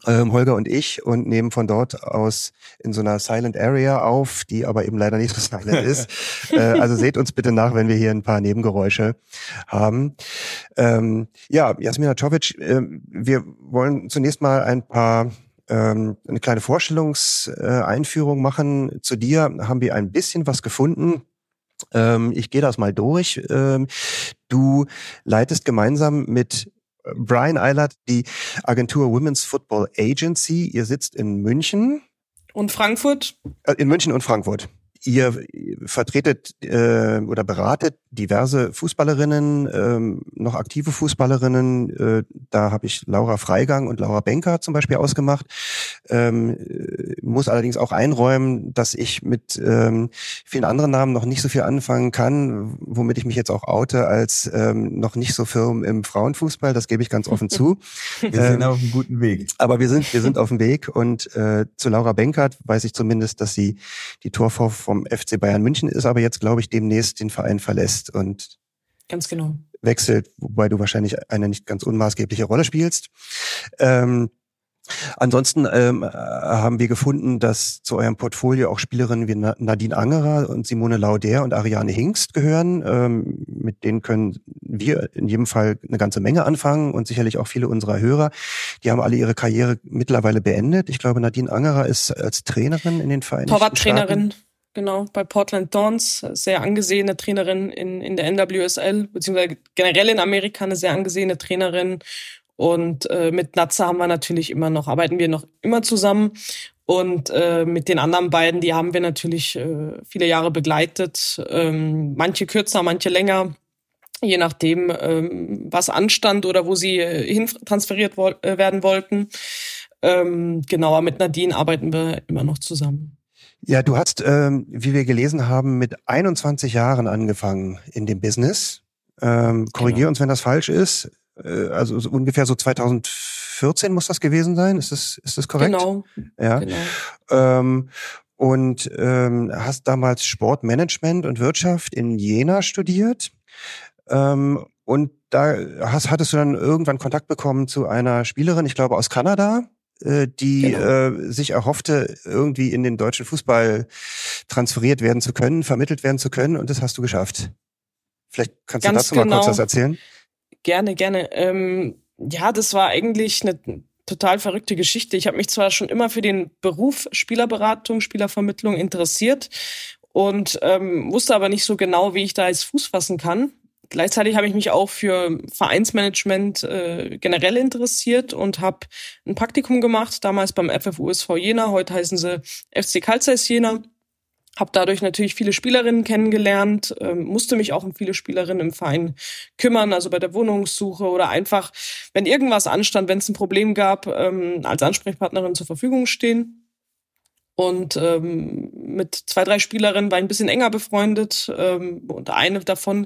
ähm, Holger und ich und nehmen von dort aus in so einer Silent Area auf, die aber eben leider nicht so silent ist. äh, also seht uns bitte nach, wenn wir hier ein paar Nebengeräusche haben. Ähm, ja, Jasmina Czovic, äh, wir wollen zunächst mal ein paar ähm, eine kleine Vorstellungseinführung machen. Zu dir haben wir ein bisschen was gefunden. Ähm, ich gehe das mal durch. Ähm, du leitest gemeinsam mit Brian Eilert, die Agentur Women's Football Agency. Ihr sitzt in München. Und Frankfurt? Äh, in München und Frankfurt. Ihr vertretet äh, oder beratet diverse Fußballerinnen, ähm, noch aktive Fußballerinnen. Äh, da habe ich Laura Freigang und Laura Benker zum Beispiel ausgemacht. Ähm, äh, muss allerdings auch einräumen, dass ich mit ähm, vielen anderen Namen noch nicht so viel anfangen kann, womit ich mich jetzt auch oute als ähm, noch nicht so firm im Frauenfußball. Das gebe ich ganz offen zu. wir sind ähm, auf einem guten Weg. Aber wir sind wir sind auf dem Weg und äh, zu Laura Benkert weiß ich zumindest, dass sie die Torfrau vom FC Bayern München ist, aber jetzt glaube ich demnächst den Verein verlässt und ganz genau wechselt, wobei du wahrscheinlich eine nicht ganz unmaßgebliche Rolle spielst. Ähm, Ansonsten ähm, haben wir gefunden, dass zu eurem Portfolio auch Spielerinnen wie Nadine Angerer und Simone Lauder und Ariane Hingst gehören. Ähm, mit denen können wir in jedem Fall eine ganze Menge anfangen und sicherlich auch viele unserer Hörer. Die haben alle ihre Karriere mittlerweile beendet. Ich glaube, Nadine Angerer ist als Trainerin in den Vereinigten Torwarttrainerin. Genau, bei Portland Dawns, sehr angesehene Trainerin in, in der NWSL, beziehungsweise generell in Amerika eine sehr angesehene Trainerin und äh, mit Natze haben wir natürlich immer noch, arbeiten wir noch immer zusammen. Und äh, mit den anderen beiden, die haben wir natürlich äh, viele Jahre begleitet. Ähm, manche kürzer, manche länger, je nachdem, ähm, was anstand oder wo sie äh, hin transferiert wo äh, werden wollten. Ähm, genau, aber mit Nadine arbeiten wir immer noch zusammen. Ja, du hast, ähm, wie wir gelesen haben, mit 21 Jahren angefangen in dem Business. Ähm, korrigier Genau. uns, wenn das falsch ist. Äh, also so ungefähr so 2014 muss das gewesen sein. Ist das, ist das korrekt? Genau, Ja. genau. Ähm, und ähm, hast damals Sportmanagement und Wirtschaft in Jena studiert. Ähm, und da hast, hattest du dann irgendwann Kontakt bekommen zu einer Spielerin, ich glaube aus Kanada, die Genau. äh, sich erhoffte, irgendwie in den deutschen Fußball transferiert werden zu können, vermittelt werden zu können. Und das hast du geschafft. Vielleicht kannst du Ganz dazu mal kurz genau. was erzählen. Gerne, gerne. Ähm, ja, das war eigentlich eine total verrückte Geschichte. Ich habe mich zwar schon immer für den Beruf Spielerberatung, Spielervermittlung interessiert und ähm, wusste aber nicht so genau, wie ich da jetzt Fuß fassen kann. Gleichzeitig habe ich mich auch für Vereinsmanagement äh, generell interessiert und habe ein Praktikum gemacht, damals beim FFUSV Jena, heute heißen sie FC Carl Zeiss Jena. Habe dadurch natürlich viele Spielerinnen kennengelernt, ähm, musste mich auch um viele Spielerinnen im Verein kümmern, also bei der Wohnungssuche oder einfach, wenn irgendwas anstand, wenn es ein Problem gab, ähm, als Ansprechpartnerin zur Verfügung stehen. Und ähm, mit zwei, drei Spielerinnen war ich ein bisschen enger befreundet. Ähm, und eine davon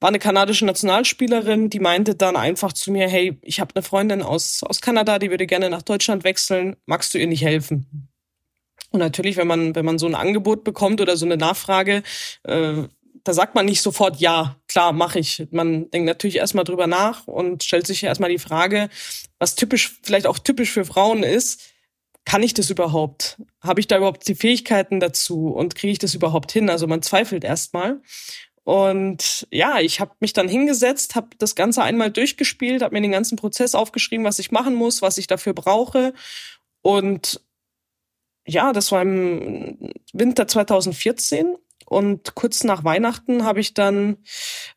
war eine kanadische Nationalspielerin, die meinte dann einfach zu mir, hey, ich habe eine Freundin aus, aus Kanada, die würde gerne nach Deutschland wechseln, magst du ihr nicht helfen? Und natürlich, wenn man, wenn man so ein Angebot bekommt oder so eine Nachfrage, äh, da sagt man nicht sofort, ja, klar, mache ich. Man denkt natürlich erstmal drüber nach und stellt sich erstmal die Frage, was typisch, vielleicht auch typisch für Frauen ist, kann ich das überhaupt? Habe ich da überhaupt die Fähigkeiten dazu und kriege ich das überhaupt hin? Also man zweifelt erstmal. Und ja, ich habe mich dann hingesetzt, habe das Ganze einmal durchgespielt, habe mir den ganzen Prozess aufgeschrieben, was ich machen muss, was ich dafür brauche. Und ja, das war im Winter 2014. Und kurz nach Weihnachten habe ich dann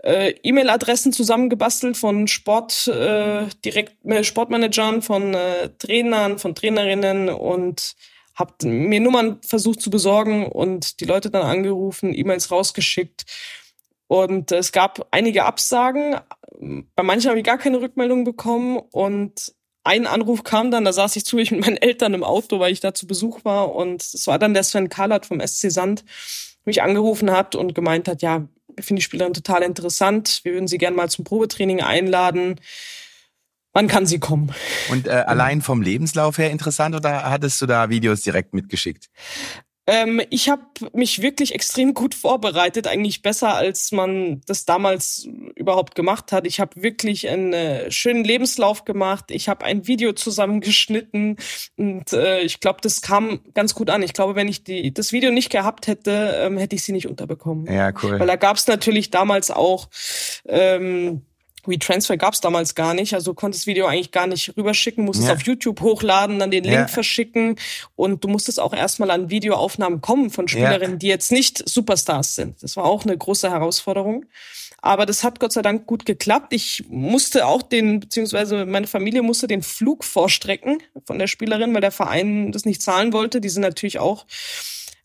äh, E-Mail-Adressen zusammengebastelt von Sport, äh, direkt, äh, Sportmanagern, von äh, Trainern, von Trainerinnen und habe mir Nummern versucht zu besorgen und die Leute dann angerufen, E-Mails rausgeschickt. Und es gab einige Absagen. Bei manchen habe ich gar keine Rückmeldung bekommen. Und ein Anruf kam dann, da saß ich zufällig mit meinen Eltern im Auto, weil ich da zu Besuch war. Und es war dann der Sven Karlert vom SC Sand, mich angerufen hat und gemeint hat, ja, wir finden die Spielerin total interessant. Wir würden sie gerne mal zum Probetraining einladen. Wann kann sie kommen? Und äh, allein vom Lebenslauf her interessant oder hattest du da Videos direkt mitgeschickt? Ähm, ich habe mich wirklich extrem gut vorbereitet, eigentlich besser, als man das damals überhaupt gemacht hat. Ich habe wirklich einen äh, schönen Lebenslauf gemacht. Ich habe ein Video zusammengeschnitten und äh, ich glaube, das kam ganz gut an. Ich glaube, wenn ich die, das Video nicht gehabt hätte, ähm, hätte ich sie nicht unterbekommen. Ja, cool. Weil da gab es natürlich damals auch ähm, WeTransfer gab es damals gar nicht, also konntest das Video eigentlich gar nicht rüberschicken, musstest Ja. auf YouTube hochladen, dann den Link Ja. verschicken und du musstest auch erstmal an Videoaufnahmen kommen von Spielerinnen, die jetzt nicht Superstars sind. Das war auch eine große Herausforderung. Aber das hat Gott sei Dank gut geklappt. Ich musste auch den, beziehungsweise meine Familie musste den Flug vorstrecken von der Spielerin, weil der Verein das nicht zahlen wollte. Die sind natürlich auch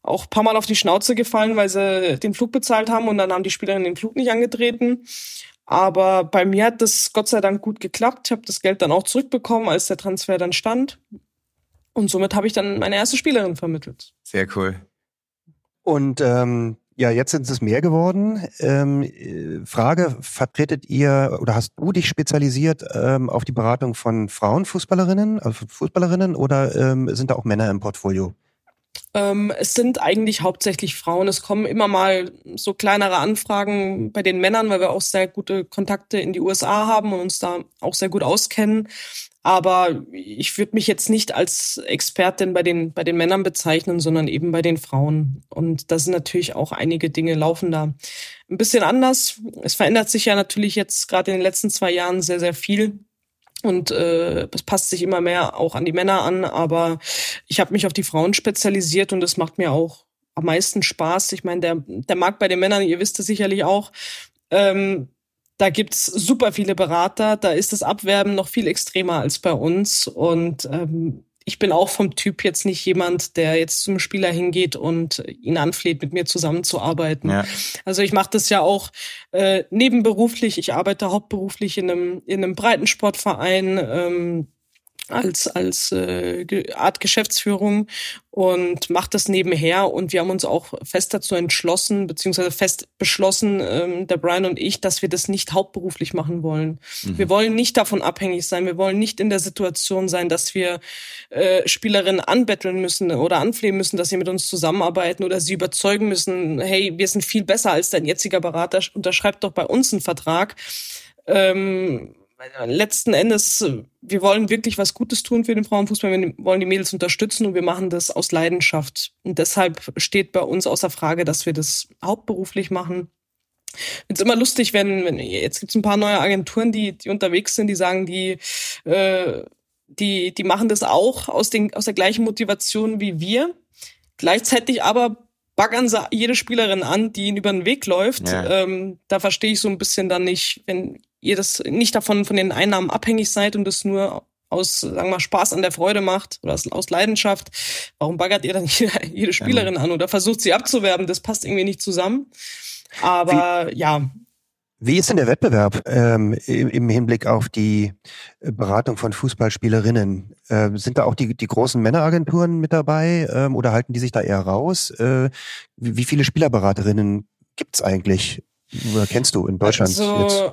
auch ein paar Mal auf die Schnauze gefallen, weil sie den Flug bezahlt haben und dann haben die Spielerinnen den Flug nicht angetreten. Aber bei mir hat das Gott sei Dank gut geklappt. Ich habe das Geld dann auch zurückbekommen, als der Transfer dann stand. Und somit habe ich dann meine erste Spielerin vermittelt. Sehr cool. Und ähm, ja, jetzt sind es mehr geworden. Ähm, äh, Frage, vertretet ihr oder hast du dich spezialisiert ähm, auf die Beratung von Frauenfußballerinnen, also Fußballerinnen oder ähm, sind da auch Männer im Portfolio? Ähm, es sind eigentlich hauptsächlich Frauen. Es kommen immer mal so kleinere Anfragen bei den Männern, weil wir auch sehr gute Kontakte in die USA haben und uns da auch sehr gut auskennen. Aber ich würde mich jetzt nicht als Expertin bei den, bei den Männern bezeichnen, sondern eben bei den Frauen. Und da sind natürlich auch einige Dinge laufen da ein bisschen anders. Es verändert sich ja natürlich jetzt gerade in den letzten zwei Jahren sehr, sehr viel. Und äh, es passt sich immer mehr auch an die Männer an, aber ich habe mich auf die Frauen spezialisiert und das macht mir auch am meisten Spaß. Ich meine, der, der Markt bei den Männern, ihr wisst es sicherlich auch, ähm, da gibt's super viele Berater, da ist das Abwerben noch viel extremer als bei uns. Und ähm, ich bin auch vom Typ jetzt nicht jemand, der jetzt zum Spieler hingeht und ihn anfleht, mit mir zusammenzuarbeiten. Ja. Also ich mache das ja auch äh, nebenberuflich. Ich arbeite hauptberuflich in einem, in einem Breitensportverein. Ähm, als als äh, Art Geschäftsführung und macht das nebenher. Und wir haben uns auch fest dazu entschlossen beziehungsweise fest beschlossen ähm, der Brian und ich dass wir das nicht hauptberuflich machen wollen. Mhm. wir wollen nicht davon abhängig sein. Wir wollen nicht in der Situation sein dass wir äh, Spielerinnen anbetteln müssen oder anflehen müssen dass sie mit uns zusammenarbeiten oder sie überzeugen müssen hey wir sind viel besser als dein jetziger Berater unterschreibt doch bei uns einen Vertrag. Ähm, letzten Endes, wir wollen wirklich was Gutes tun für den Frauenfußball, wir wollen die Mädels unterstützen und wir machen das aus Leidenschaft. Und deshalb steht bei uns außer Frage, dass wir das hauptberuflich machen. Es ist immer lustig, wenn, wenn jetzt gibt es ein paar neue Agenturen, die, die unterwegs sind, die sagen, die, äh, die, die machen das auch aus, den, aus der gleichen Motivation wie wir. Gleichzeitig aber baggern sie jede Spielerin an, die ihnen über den Weg läuft. Ja. Ähm, da verstehe ich so ein bisschen dann nicht, wenn ihr das nicht davon von den Einnahmen abhängig seid und das nur aus, sagen wir mal, Spaß an der Freude macht oder aus Leidenschaft, warum baggert ihr dann jede Spielerin an oder versucht sie abzuwerben? Das passt irgendwie nicht zusammen. Aber wie, ja. Wie ist denn der Wettbewerb ähm, im Hinblick auf die Beratung von Fußballspielerinnen? Äh, sind da auch die, die großen Männeragenturen mit dabei ähm, oder halten die sich da eher raus? Äh, wie, wie viele Spielerberaterinnen gibt's eigentlich? Oder kennst du in Deutschland also, jetzt?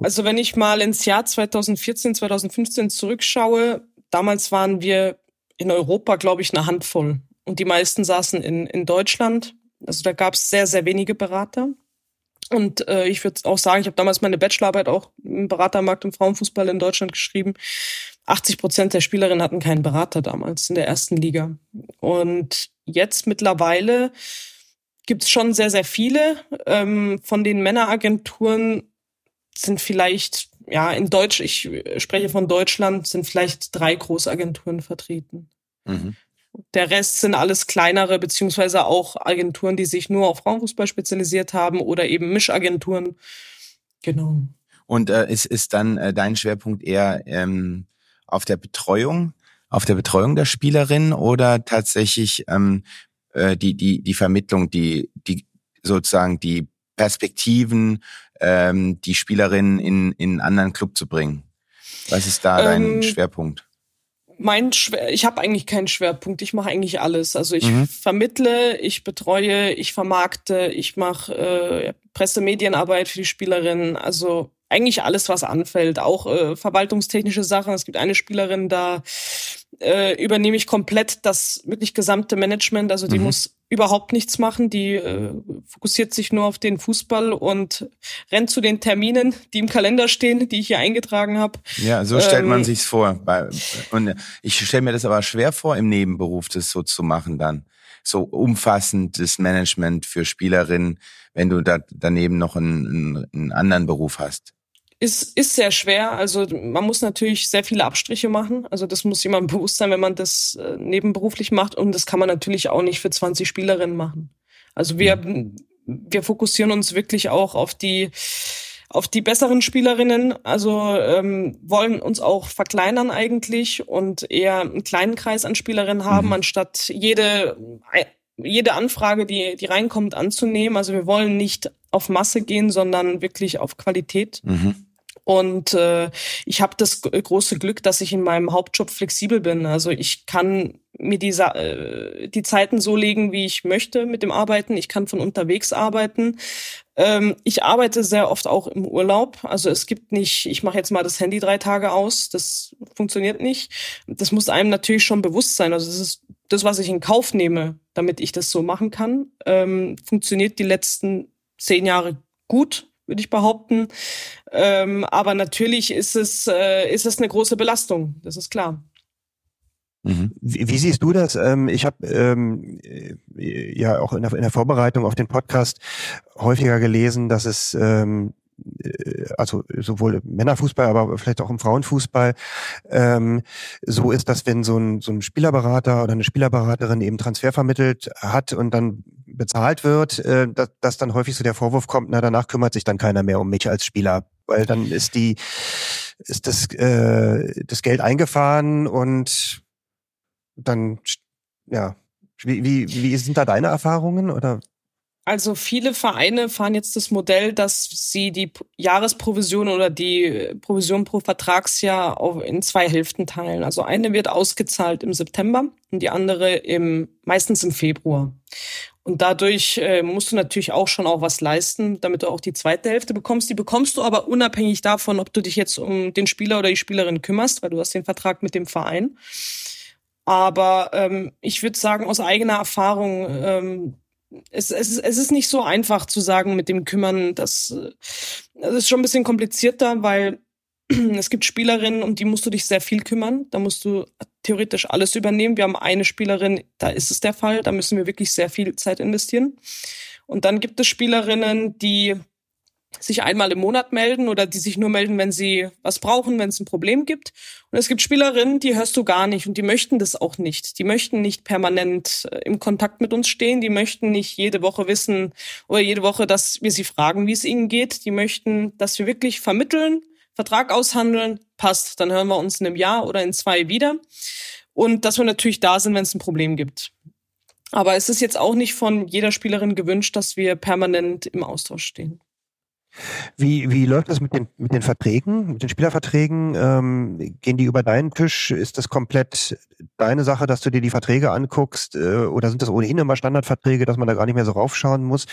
Also wenn ich mal ins Jahr 2014, 2015 zurückschaue, damals waren wir in Europa, glaube ich, eine Handvoll. Und die meisten saßen in, in Deutschland. Also da gab es sehr, sehr wenige Berater. Und äh, ich würde auch sagen, ich habe damals meine Bachelorarbeit auch im Beratermarkt im Frauenfußball in Deutschland geschrieben. 80 Prozent der Spielerinnen hatten keinen Berater damals in der ersten Liga. Und jetzt mittlerweile gibt es schon sehr, sehr viele. Ähm, von den Männeragenturen sind vielleicht, ja, in Deutsch, ich spreche von Deutschland, sind vielleicht drei Großagenturen vertreten. Mhm. Der Rest sind alles kleinere, beziehungsweise auch Agenturen, die sich nur auf Frauenfußball spezialisiert haben oder eben Mischagenturen. Genau. Und äh, ist, ist dann äh, dein Schwerpunkt eher ähm, auf der Betreuung, auf der Betreuung der Spielerin oder tatsächlich ähm, äh, die, die, die Vermittlung, die, die sozusagen die Perspektiven, ähm, die Spielerin in, in einen anderen Club zu bringen? Was ist da dein ähm, Schwerpunkt? Mein Schwer ich habe eigentlich keinen Schwerpunkt. Ich mache eigentlich alles. Also ich mhm. vermittle, ich betreue, ich vermarkte, ich mache äh, Pressemedienarbeit für die Spielerin. Also eigentlich alles, was anfällt. Auch äh, verwaltungstechnische Sachen. Es gibt eine Spielerin, da äh, übernehme ich komplett das wirklich gesamte Management. Also die mhm. muss überhaupt nichts machen. Die äh, fokussiert sich nur auf den Fußball und rennt zu den Terminen, die im Kalender stehen, die ich hier eingetragen habe. Ja, so stellt ähm, man sich's vor. Und ich stelle mir das aber schwer vor, im Nebenberuf das so zu machen dann. So umfassendes Management für Spielerinnen, wenn du da daneben noch einen, einen anderen Beruf hast ist, ist sehr schwer. Also man muss natürlich sehr viele Abstriche machen. Also das muss jemand bewusst sein, wenn man das äh, nebenberuflich macht. Und das kann man natürlich auch nicht für 20 Spielerinnen machen. Also wir, wir fokussieren uns wirklich auch auf die auf die besseren Spielerinnen, also ähm, wollen uns auch verkleinern eigentlich und eher einen kleinen Kreis an Spielerinnen haben, mhm. anstatt jede jede Anfrage, die die reinkommt, anzunehmen. Also wir wollen nicht auf Masse gehen, sondern wirklich auf Qualität. Mhm. Und äh, ich habe das große Glück, dass ich in meinem Hauptjob flexibel bin. Also ich kann mir die, äh, die Zeiten so legen, wie ich möchte mit dem Arbeiten. Ich kann von unterwegs arbeiten. Ähm, ich arbeite sehr oft auch im Urlaub. Also es gibt nicht, ich mache jetzt mal das Handy drei Tage aus. Das funktioniert nicht. Das muss einem natürlich schon bewusst sein. Also das ist das, was ich in Kauf nehme, damit ich das so machen kann. Ähm, funktioniert die letzten zehn Jahre gut würde ich behaupten. Ähm, aber natürlich ist es, äh, ist es eine große Belastung, das ist klar. Mhm. Wie, siehst du das? Ähm, ich habe ähm, äh, ja auch in der, in der, Vorbereitung auf den Podcast häufiger gelesen, dass es ähm, äh, also sowohl im Männerfußball, aber vielleicht auch im Frauenfußball ähm, so ist, dass wenn so ein, so ein Spielerberater oder eine Spielerberaterin eben Transfer vermittelt hat und dann bezahlt wird, äh, dass, dass dann häufig so der Vorwurf kommt, na danach kümmert sich dann keiner mehr um mich als Spieler, weil dann ist die ist das äh, das Geld eingefahren und dann ja. Wie, wie, wie sind da deine Erfahrungen oder Also viele Vereine fahren jetzt das Modell, dass sie die Jahresprovision oder die Provision pro Vertragsjahr in zwei Hälften teilen. Also eine wird ausgezahlt im September und die andere im meistens im Februar. Und dadurch äh, musst du natürlich auch schon auch was leisten, damit du auch die zweite Hälfte bekommst. Die bekommst du aber unabhängig davon, ob du dich jetzt um den Spieler oder die Spielerin kümmerst, weil du hast den Vertrag mit dem Verein. Aber ähm, ich würde sagen, aus eigener Erfahrung, ähm, es, es, ist, es ist nicht so einfach zu sagen mit dem Kümmern. Das, das ist schon ein bisschen komplizierter, weil es gibt Spielerinnen, um die musst du dich sehr viel kümmern. Da musst du theoretisch alles übernehmen. Wir haben eine Spielerin, da ist es der Fall. Da müssen wir wirklich sehr viel Zeit investieren. Und dann gibt es Spielerinnen, die sich einmal im Monat melden oder die sich nur melden, wenn sie was brauchen, wenn es ein Problem gibt. Und es gibt Spielerinnen, die hörst du gar nicht und die möchten das auch nicht. Die möchten nicht permanent äh, im Kontakt mit uns stehen. Die möchten nicht jede Woche wissen oder jede Woche, dass wir sie fragen, wie es ihnen geht. Die möchten, dass wir wirklich vermitteln, Vertrag aushandeln, passt. Dann hören wir uns in einem Jahr oder in zwei wieder. Und dass wir natürlich da sind, wenn es ein Problem gibt. Aber es ist jetzt auch nicht von jeder Spielerin gewünscht, dass wir permanent im Austausch stehen. Wie, wie läuft das mit den, mit den Verträgen, mit den Spielerverträgen? Ähm, gehen die über deinen Tisch? Ist das komplett deine Sache, dass du dir die Verträge anguckst? Äh, oder sind das ohnehin immer Standardverträge, dass man da gar nicht mehr so raufschauen muss?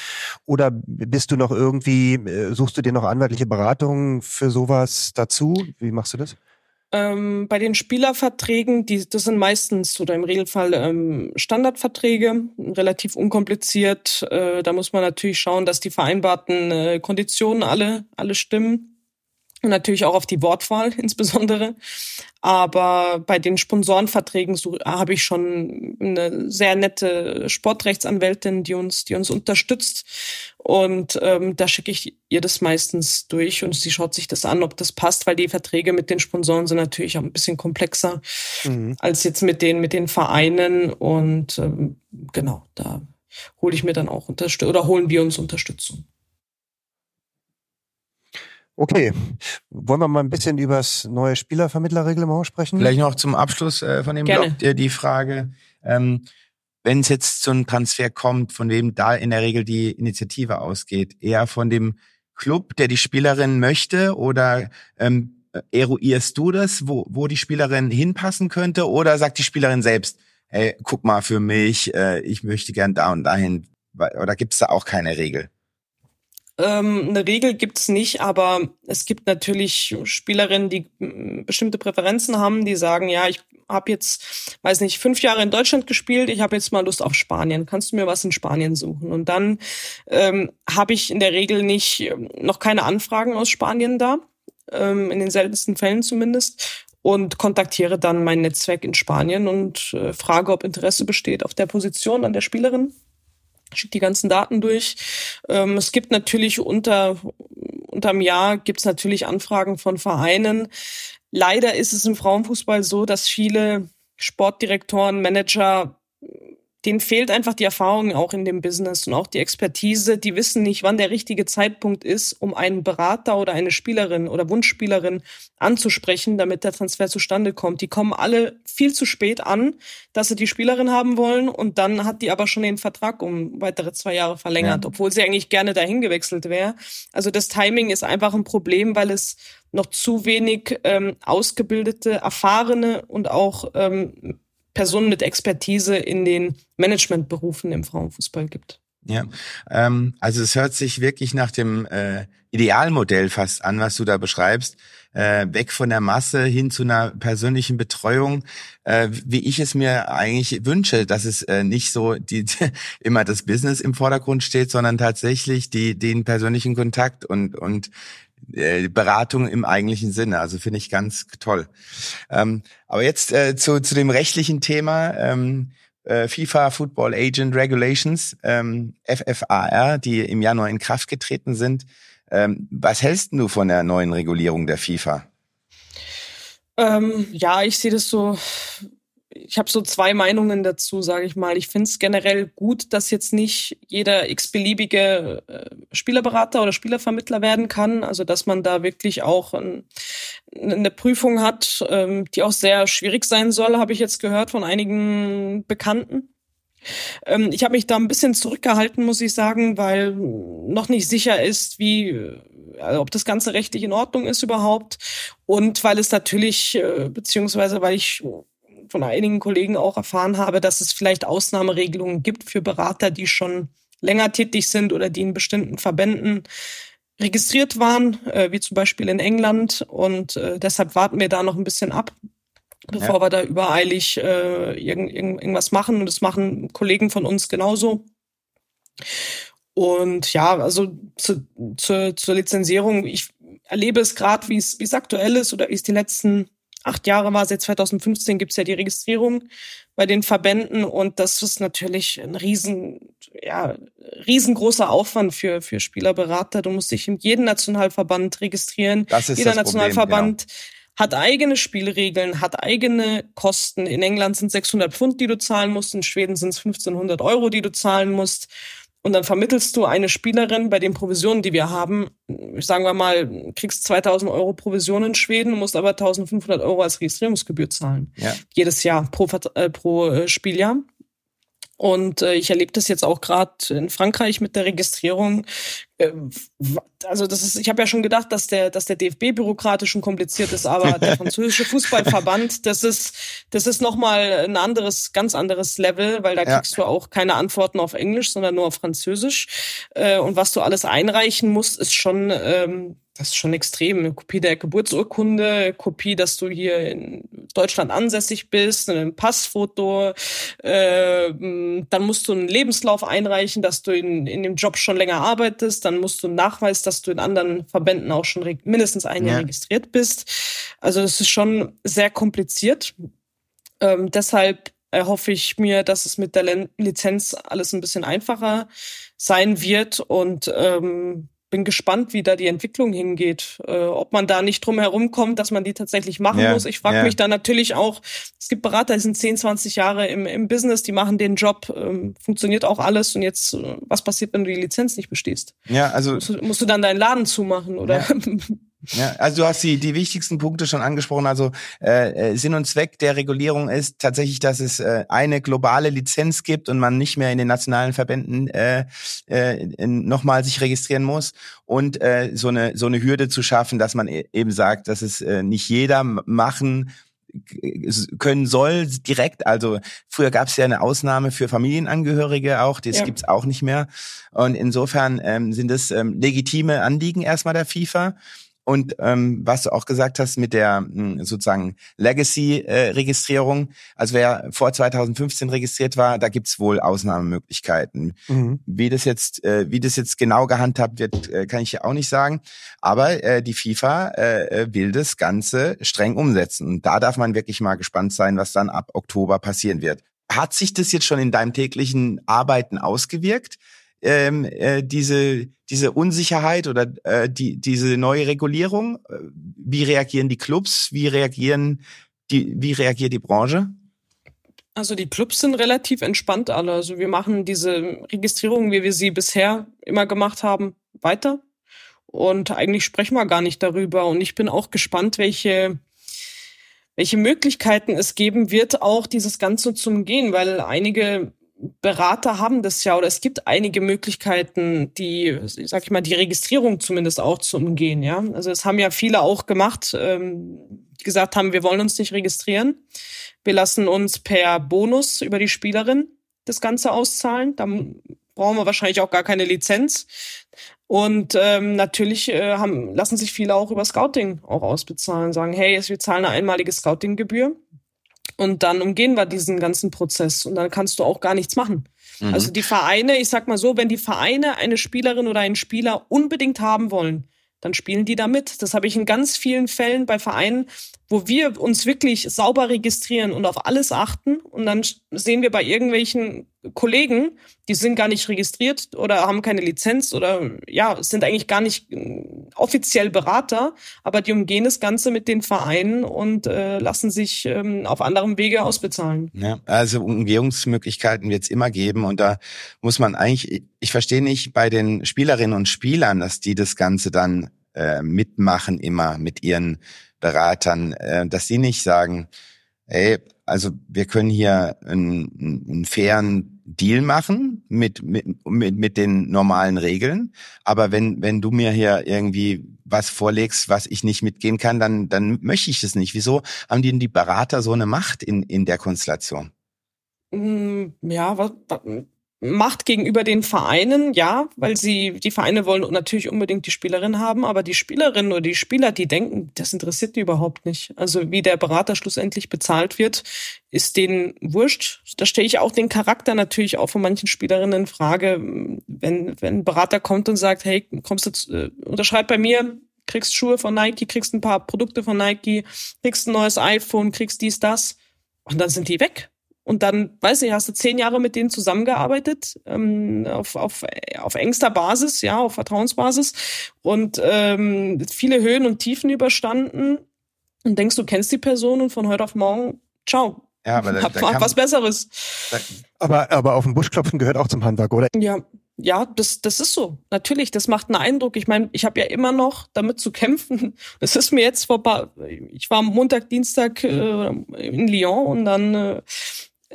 Oder bist du noch irgendwie, äh, suchst du dir noch anwaltliche Beratungen für sowas dazu? Wie machst du das? Ähm, bei den Spielerverträgen, die, das sind meistens oder im Regelfall ähm, Standardverträge, relativ unkompliziert. Äh, da muss man natürlich schauen, dass die vereinbarten äh, Konditionen alle, alle stimmen. Und natürlich auch auf die Wortwahl insbesondere. Aber bei den Sponsorenverträgen so, habe ich schon eine sehr nette Sportrechtsanwältin, die uns, die uns unterstützt. Und ähm, da schicke ich ihr das meistens durch und sie schaut sich das an, ob das passt, weil die Verträge mit den Sponsoren sind natürlich auch ein bisschen komplexer mhm. als jetzt mit den, mit den Vereinen. Und ähm, genau, da hole ich mir dann auch Unterstützung oder holen wir uns Unterstützung. Okay, wollen wir mal ein bisschen über das neue Spielervermittlerreglement sprechen? Vielleicht noch zum Abschluss äh, von dem Gerne. Blog äh, die Frage, ähm, wenn es jetzt zu einem Transfer kommt, von wem da in der Regel die Initiative ausgeht, eher von dem Club, der die Spielerin möchte, oder ähm, eruierst du das, wo, wo die Spielerin hinpassen könnte, oder sagt die Spielerin selbst, hey, guck mal für mich, äh, ich möchte gern da und dahin, oder gibt es da auch keine Regel? Ähm, eine Regel gibt's nicht, aber es gibt natürlich Spielerinnen, die mm, bestimmte Präferenzen haben, die sagen, ja, ich habe jetzt, weiß nicht, fünf Jahre in Deutschland gespielt, ich habe jetzt mal Lust auf Spanien. Kannst du mir was in Spanien suchen? Und dann ähm, habe ich in der Regel nicht ähm, noch keine Anfragen aus Spanien da, ähm, in den seltensten Fällen zumindest und kontaktiere dann mein Netzwerk in Spanien und äh, frage, ob Interesse besteht auf der Position an der Spielerin schickt die ganzen Daten durch. Ähm, es gibt natürlich unter unterm Jahr gibt's natürlich Anfragen von Vereinen. Leider ist es im Frauenfußball so, dass viele Sportdirektoren, Manager denen fehlt einfach die Erfahrung auch in dem Business und auch die Expertise. Die wissen nicht, wann der richtige Zeitpunkt ist, um einen Berater oder eine Spielerin oder Wunschspielerin anzusprechen, damit der Transfer zustande kommt. Die kommen alle viel zu spät an, dass sie die Spielerin haben wollen und dann hat die aber schon den Vertrag um weitere zwei Jahre verlängert, ja. obwohl sie eigentlich gerne dahin gewechselt wäre. Also das Timing ist einfach ein Problem, weil es noch zu wenig ähm, ausgebildete, erfahrene und auch ähm, Personen mit Expertise in den Managementberufen im Frauenfußball gibt. Ja, ähm, also es hört sich wirklich nach dem äh, Idealmodell fast an, was du da beschreibst. Äh, weg von der Masse hin zu einer persönlichen Betreuung, äh, wie ich es mir eigentlich wünsche, dass es äh, nicht so die, immer das Business im Vordergrund steht, sondern tatsächlich die, den persönlichen Kontakt und, und Beratung im eigentlichen Sinne. Also finde ich ganz toll. Ähm, aber jetzt äh, zu, zu dem rechtlichen Thema. Ähm, äh, FIFA Football Agent Regulations, ähm, FFAR, die im Januar in Kraft getreten sind. Ähm, was hältst du von der neuen Regulierung der FIFA? Ähm, ja, ich sehe das so ich habe so zwei Meinungen dazu, sage ich mal. Ich finde es generell gut, dass jetzt nicht jeder x-beliebige äh, Spielerberater oder Spielervermittler werden kann. Also dass man da wirklich auch ein, eine Prüfung hat, ähm, die auch sehr schwierig sein soll, habe ich jetzt gehört von einigen Bekannten. Ähm, ich habe mich da ein bisschen zurückgehalten, muss ich sagen, weil noch nicht sicher ist, wie, also ob das Ganze rechtlich in Ordnung ist überhaupt. Und weil es natürlich, äh, beziehungsweise weil ich von einigen Kollegen auch erfahren habe, dass es vielleicht Ausnahmeregelungen gibt für Berater, die schon länger tätig sind oder die in bestimmten Verbänden registriert waren, äh, wie zum Beispiel in England. Und äh, deshalb warten wir da noch ein bisschen ab, bevor ja. wir da übereilig äh, irgend, irgend, irgendwas machen. Und das machen Kollegen von uns genauso. Und ja, also zu, zu, zur Lizenzierung, ich erlebe es gerade, wie es aktuell ist oder wie es die letzten acht Jahre war. Seit 2015 gibt es ja die Registrierung bei den Verbänden und das ist natürlich ein riesen, ja, riesengroßer Aufwand für, für Spielerberater. Du musst dich in jedem Nationalverband registrieren. Das ist Jeder das Nationalverband Problem, genau. hat eigene Spielregeln, hat eigene Kosten. In England sind 600 Pfund, die du zahlen musst. In Schweden sind es 1500 Euro, die du zahlen musst. Und dann vermittelst du eine Spielerin bei den Provisionen, die wir haben. Sagen wir mal, kriegst 2000 Euro Provision in Schweden, musst aber 1500 Euro als Registrierungsgebühr zahlen. Ja. Jedes Jahr pro, äh, pro äh, Spieljahr. Und äh, ich erlebe das jetzt auch gerade in Frankreich mit der Registrierung. Äh, also das ist, ich habe ja schon gedacht, dass der, dass der DFB bürokratisch und kompliziert ist, aber der französische Fußballverband, das ist, das ist nochmal ein anderes, ganz anderes Level, weil da kriegst ja. du auch keine Antworten auf Englisch, sondern nur auf Französisch. Äh, und was du alles einreichen musst, ist schon ähm, das ist schon extrem. Eine Kopie der Geburtsurkunde, Kopie, dass du hier in Deutschland ansässig bist, ein Passfoto. Äh, dann musst du einen Lebenslauf einreichen, dass du in, in dem Job schon länger arbeitest. Dann musst du einen Nachweis, dass du in anderen Verbänden auch schon mindestens ein Jahr ja. registriert bist. Also das ist schon sehr kompliziert. Ähm, deshalb erhoffe ich mir, dass es mit der Lizenz alles ein bisschen einfacher sein wird und ähm, bin gespannt, wie da die Entwicklung hingeht. Äh, ob man da nicht drum herum kommt, dass man die tatsächlich machen ja, muss. Ich frage ja. mich da natürlich auch, es gibt Berater, die sind 10, 20 Jahre im, im Business, die machen den Job, ähm, funktioniert auch alles und jetzt, äh, was passiert, wenn du die Lizenz nicht bestehst? Ja, also. Musst du, musst du dann deinen Laden zumachen oder? Ja. Ja, also du hast die, die wichtigsten Punkte schon angesprochen. Also äh, äh, Sinn und Zweck der Regulierung ist tatsächlich, dass es äh, eine globale Lizenz gibt und man nicht mehr in den nationalen Verbänden äh, äh, nochmal sich registrieren muss und äh, so eine so eine Hürde zu schaffen, dass man e-, eben sagt, dass es äh, nicht jeder machen können soll direkt. Also früher gab es ja eine Ausnahme für Familienangehörige auch, das ja. gibt's auch nicht mehr. Und insofern ähm, sind es ähm, legitime Anliegen erstmal der FIFA. Und ähm, was du auch gesagt hast mit der mh, hm, sozusagen Legacy-Registrierung, äh, also wer vor 2015 registriert war, da gibt's wohl Ausnahmemöglichkeiten. Mhm. Wie das jetzt, äh, wie das jetzt genau gehandhabt wird, äh, kann ich ja auch nicht sagen. Aber äh, die FIFA äh, äh, will das Ganze streng umsetzen. Und da darf man wirklich mal gespannt sein, was dann ab Oktober passieren wird. Hat sich das jetzt schon in deinem täglichen Arbeiten ausgewirkt? Ähm, äh, diese, diese Unsicherheit oder äh, die, diese neue Regulierung? Äh, wie reagieren die Clubs? Wie reagieren die, wie reagiert die Branche? Also die Clubs sind relativ entspannt alle. Also wir machen diese Registrierung, wie wir sie bisher immer gemacht haben, weiter. Und eigentlich sprechen wir gar nicht darüber. Und ich bin auch gespannt, welche, welche Möglichkeiten es geben wird, auch dieses Ganze zu umgehen, weil einige Berater haben das ja oder es gibt einige Möglichkeiten, die, sag ich mal, die Registrierung zumindest auch zu umgehen. Ja, also es haben ja viele auch gemacht, ähm, die gesagt haben, wir wollen uns nicht registrieren, wir lassen uns per Bonus über die Spielerin das Ganze auszahlen. Da brauchen wir wahrscheinlich auch gar keine Lizenz. Und ähm, natürlich äh, haben, lassen sich viele auch über Scouting auch ausbezahlen, sagen, hey, wir zahlen eine einmalige Scouting-Gebühr und dann umgehen wir diesen ganzen Prozess und dann kannst du auch gar nichts machen. Mhm. Also die Vereine, ich sag mal so, wenn die Vereine eine Spielerin oder einen Spieler unbedingt haben wollen, dann spielen die da mit. Das habe ich in ganz vielen Fällen bei Vereinen, wo wir uns wirklich sauber registrieren und auf alles achten. Und dann sehen wir bei irgendwelchen Kollegen, die sind gar nicht registriert oder haben keine Lizenz oder ja, sind eigentlich gar nicht äh, offiziell Berater, aber die umgehen das Ganze mit den Vereinen und äh, lassen sich ähm, auf anderem Wege ausbezahlen. Ja, also Umgehungsmöglichkeiten wird es immer geben und da muss man eigentlich, ich verstehe nicht bei den Spielerinnen und Spielern, dass die das Ganze dann äh, mitmachen immer mit ihren Beratern, äh, dass sie nicht sagen, ey, also wir können hier einen, einen fairen Deal machen mit, mit, mit, mit den normalen Regeln. Aber wenn, wenn du mir hier irgendwie was vorlegst, was ich nicht mitgehen kann, dann, dann möchte ich das nicht. Wieso haben die, die Berater so eine Macht in, in der Konstellation? Mm, Ja, was, Macht gegenüber den Vereinen, ja, weil sie, die Vereine wollen natürlich unbedingt die Spielerin haben, aber die Spielerinnen oder die Spieler, die denken, das interessiert die überhaupt nicht. Also wie der Berater schlussendlich bezahlt wird, ist denen wurscht. Da stelle ich auch den Charakter natürlich auch von manchen Spielerinnen in Frage, wenn, wenn ein Berater kommt und sagt, hey, kommst du, zu- äh, unterschreib bei mir, kriegst Schuhe von Nike, kriegst ein paar Produkte von Nike, kriegst ein neues iPhone, kriegst dies, das. Und dann sind die weg. Und dann, weiß nicht, hast du zehn Jahre mit denen zusammengearbeitet, ähm, auf, auf, auf engster Basis, ja, auf Vertrauensbasis und ähm, viele Höhen und Tiefen überstanden und denkst, du kennst die Person und von heute auf morgen, ciao. Ja, aber da, Hab, da hab kann, was Besseres. da, Aber, aber auf den Busch klopfen gehört auch zum Handwerk, oder? Ja, ja, das, das ist so. Natürlich, das macht einen Eindruck. Ich meine, ich habe ja immer noch damit zu kämpfen. Das ist mir jetzt vor paar, ich war am Montag, Dienstag äh, in Lyon und dann äh,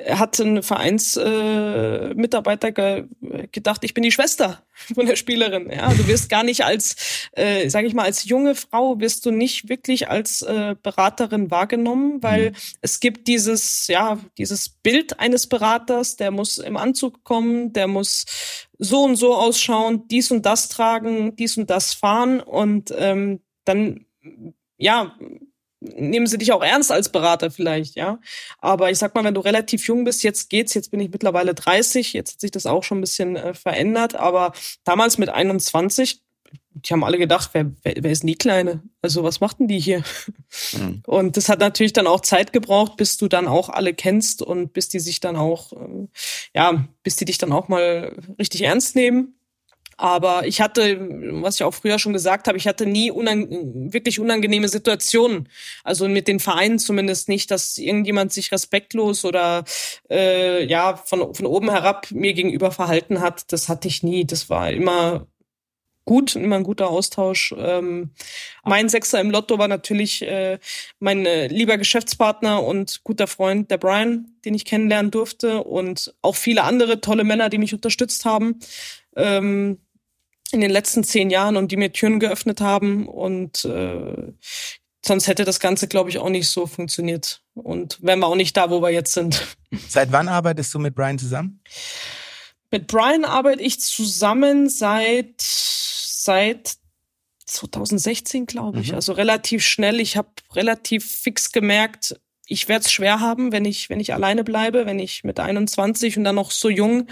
hat ein Vereinsmitarbeiter äh, ge gedacht, ich bin die Schwester von der Spielerin. Ja, du wirst gar nicht als, äh, sage ich mal, als junge Frau wirst du nicht wirklich als äh, Beraterin wahrgenommen, weil es gibt dieses, ja, dieses Bild eines Beraters, der muss im Anzug kommen, der muss so und so ausschauen, dies und das tragen, dies und das fahren und ähm, dann, ja, nehmen sie dich auch ernst als Berater vielleicht, ja. Aber ich sag mal, wenn du relativ jung bist, jetzt geht's, jetzt bin ich mittlerweile 30, jetzt hat sich das auch schon ein bisschen äh, verändert, aber damals mit 21, die haben alle gedacht, wer, wer, wer ist denn die Kleine? Also was machten die hier? Mhm. Und das hat natürlich dann auch Zeit gebraucht, bis du dann auch alle kennst und bis die sich dann auch, äh, ja, bis die dich dann auch mal richtig ernst nehmen. Aber ich hatte, was ich auch früher schon gesagt habe, ich hatte nie unang wirklich unangenehme Situationen. Also mit den Vereinen zumindest nicht, dass irgendjemand sich respektlos oder äh, ja von, von oben herab mir gegenüber verhalten hat. Das hatte ich nie. Das war immer gut, immer ein guter Austausch. Ähm, mein Sechser im Lotto war natürlich äh, mein äh, lieber Geschäftspartner und guter Freund, der Brian, den ich kennenlernen durfte und auch viele andere tolle Männer, die mich unterstützt haben. Ähm, in den letzten zehn Jahren und die mir Türen geöffnet haben und äh, sonst hätte das Ganze, glaube ich, auch nicht so funktioniert und wären wir auch nicht da, wo wir jetzt sind. seit wann arbeitest du mit Brian zusammen? Mit Brian arbeite ich zusammen seit seit 2016, glaube ich. Mhm. Also relativ schnell. Ich habe relativ fix gemerkt, ich werde es schwer haben, wenn ich wenn ich alleine bleibe, wenn ich mit 21 und dann noch so jung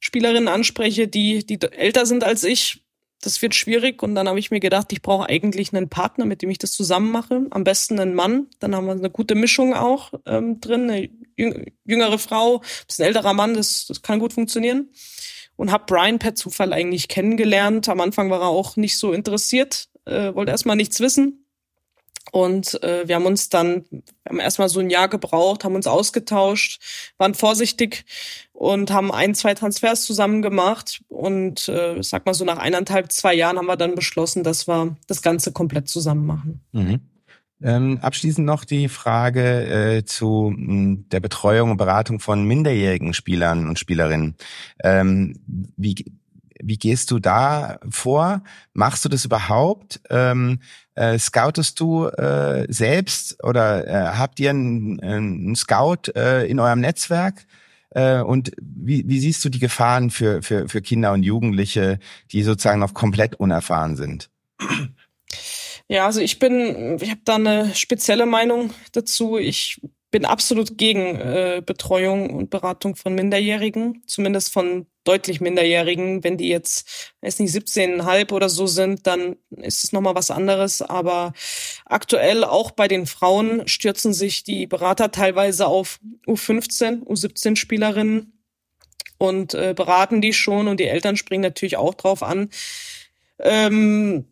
Spielerinnen anspreche, die die älter sind als ich. Das wird schwierig und dann habe ich mir gedacht, ich brauche eigentlich einen Partner, mit dem ich das zusammen mache. Am besten einen Mann. Dann haben wir eine gute Mischung auch ähm, drin. Eine jüng- jüngere Frau, bisschen älterer Mann, das, das kann gut funktionieren. Und habe Brian per Zufall eigentlich kennengelernt. Am Anfang war er auch nicht so interessiert, äh, wollte erstmal nichts wissen. Und äh, wir haben uns dann, wir haben erstmal so ein Jahr gebraucht, haben uns ausgetauscht, waren vorsichtig und haben ein, zwei Transfers zusammen gemacht. Und äh, sag mal so nach eineinhalb, zwei Jahren haben wir dann beschlossen, dass wir das Ganze komplett zusammen machen. Mhm. Ähm, abschließend noch die Frage äh, zu mh, der Betreuung und Beratung von minderjährigen Spielern und Spielerinnen. Ähm, wie, wie gehst du da vor? Machst du das überhaupt? Ähm, äh, scoutest du äh, selbst oder äh, habt ihr einen, einen Scout äh, in eurem Netzwerk? Äh, und wie, wie siehst du die Gefahren für, für, für Kinder und Jugendliche, die sozusagen noch komplett unerfahren sind? Ja, also ich bin, ich habe da eine spezielle Meinung dazu. Ich bin absolut gegen äh, Betreuung und Beratung von Minderjährigen, zumindest von deutlich Minderjährigen. Wenn die jetzt, weiß nicht, 17,5 oder so sind, dann ist es nochmal was anderes. Aber aktuell auch bei den Frauen stürzen sich die Berater teilweise auf U15, U17 Spielerinnen und äh, beraten die schon und die Eltern springen natürlich auch drauf an. Ähm,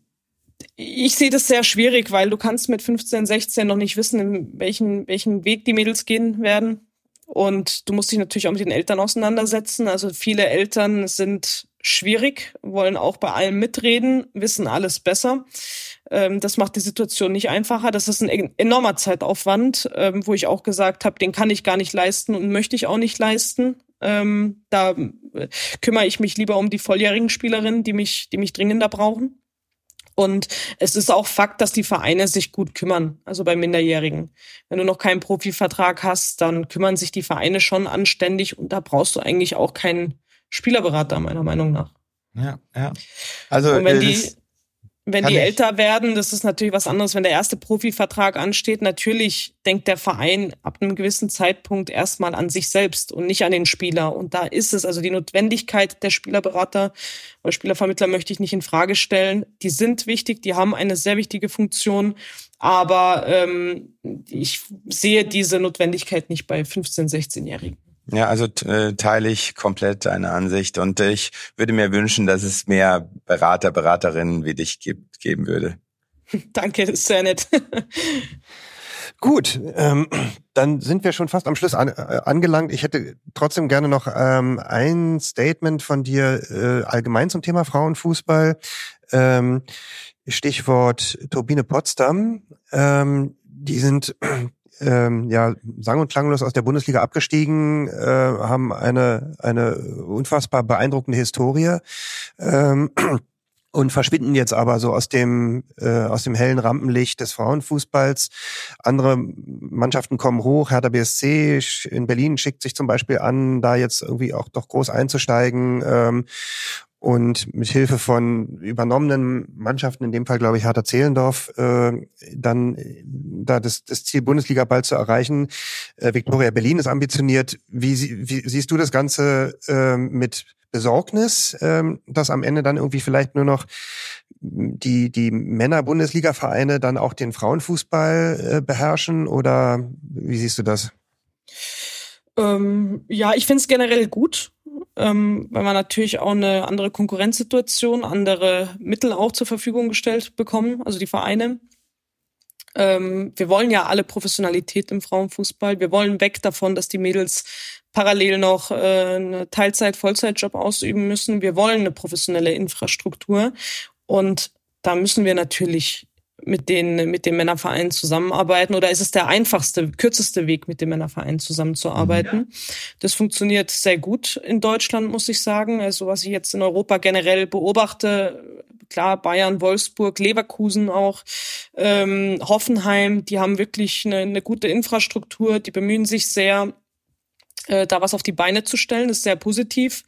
ich sehe das sehr schwierig, weil du kannst mit 15, 16 noch nicht wissen, in welchen, welchen Weg die Mädels gehen werden. Und du musst dich natürlich auch mit den Eltern auseinandersetzen. Also viele Eltern sind schwierig, wollen auch bei allem mitreden, wissen alles besser. Ähm, das macht die Situation nicht einfacher. Das ist ein enormer Zeitaufwand, ähm, wo ich auch gesagt habe, den kann ich gar nicht leisten und möchte ich auch nicht leisten. Ähm, da äh, kümmere ich mich lieber um die volljährigen Spielerinnen, die mich, die mich dringender brauchen. Und es ist auch Fakt, dass die Vereine sich gut kümmern, also bei Minderjährigen. Wenn du noch keinen Profivertrag hast, dann kümmern sich die Vereine schon anständig und da brauchst du eigentlich auch keinen Spielerberater, meiner Meinung nach. Ja, ja. Also, und wenn die, wenn die älter werden, das ist natürlich was anderes. Wenn der erste Profivertrag ansteht, natürlich denkt der Verein ab einem gewissen Zeitpunkt erstmal an sich selbst und nicht an den Spieler. Und da ist es also die Notwendigkeit der Spielerberater oder Spielervermittler möchte ich nicht in Frage stellen. Die sind wichtig, die haben eine sehr wichtige Funktion. Aber ähm, ich sehe diese Notwendigkeit nicht bei 15-, 16-Jährigen. Ja, also äh, teile ich komplett deine Ansicht und ich würde mir wünschen, dass es mehr Berater, Beraterinnen wie dich gibt, geben würde. Danke, das ist sehr nett. Gut, ähm, dann sind wir schon fast am Schluss an, äh, angelangt. Ich hätte trotzdem gerne noch ähm, ein Statement von dir äh, allgemein zum Thema Frauenfußball. Ähm, Stichwort Turbine Potsdam. Ähm, die sind ähm, ja sang- und klanglos aus der Bundesliga abgestiegen, äh, haben eine eine unfassbar beeindruckende Historie. Ähm, und verschwinden jetzt aber so aus dem äh, aus dem hellen Rampenlicht des Frauenfußballs. Andere Mannschaften kommen hoch. Hertha BSC in Berlin schickt sich zum Beispiel an, da jetzt irgendwie auch doch groß einzusteigen. Ähm, und mit Hilfe von übernommenen Mannschaften, in dem Fall glaube ich Hertha Zehlendorf, äh, dann da das, das Ziel Bundesliga bald zu erreichen. Äh, Viktoria Berlin ist ambitioniert. Wie, wie siehst du das Ganze äh, mit Besorgnis, äh, dass am Ende dann irgendwie vielleicht nur noch die, die Männer-Bundesliga-Vereine dann auch den Frauenfußball äh, beherrschen oder wie siehst du das? Ähm, ja, ich finde es generell gut, ähm, weil man natürlich auch eine andere Konkurrenzsituation, andere Mittel auch zur Verfügung gestellt bekommen, also die Vereine. Ähm, wir wollen ja alle Professionalität im Frauenfußball. Wir wollen weg davon, dass die Mädels parallel noch äh, eine Teilzeit-, Vollzeitjob ausüben müssen. Wir wollen eine professionelle Infrastruktur und da müssen wir natürlich mit den, mit den Männervereinen zusammenarbeiten oder ist es der einfachste, kürzeste Weg, mit den Männervereinen zusammenzuarbeiten? Ja. Das funktioniert sehr gut in Deutschland, muss ich sagen. Also was ich jetzt in Europa generell beobachte, klar, Bayern, Wolfsburg, Leverkusen auch, ähm, Hoffenheim, die haben wirklich eine, eine gute Infrastruktur, die bemühen sich sehr, äh, da was auf die Beine zu stellen, ist sehr positiv.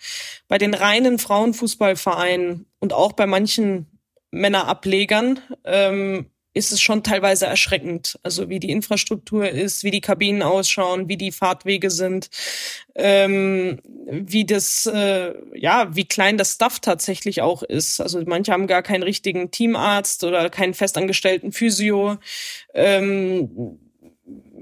Bei den reinen Frauenfußballvereinen und auch bei manchen Männerablegern ähm, ist es schon teilweise erschreckend. Also wie die Infrastruktur ist, wie die Kabinen ausschauen, wie die Fahrtwege sind, ähm, wie das, äh, ja, wie klein das Staff tatsächlich auch ist. Also manche haben gar keinen richtigen Teamarzt oder keinen festangestellten Physio. Ähm,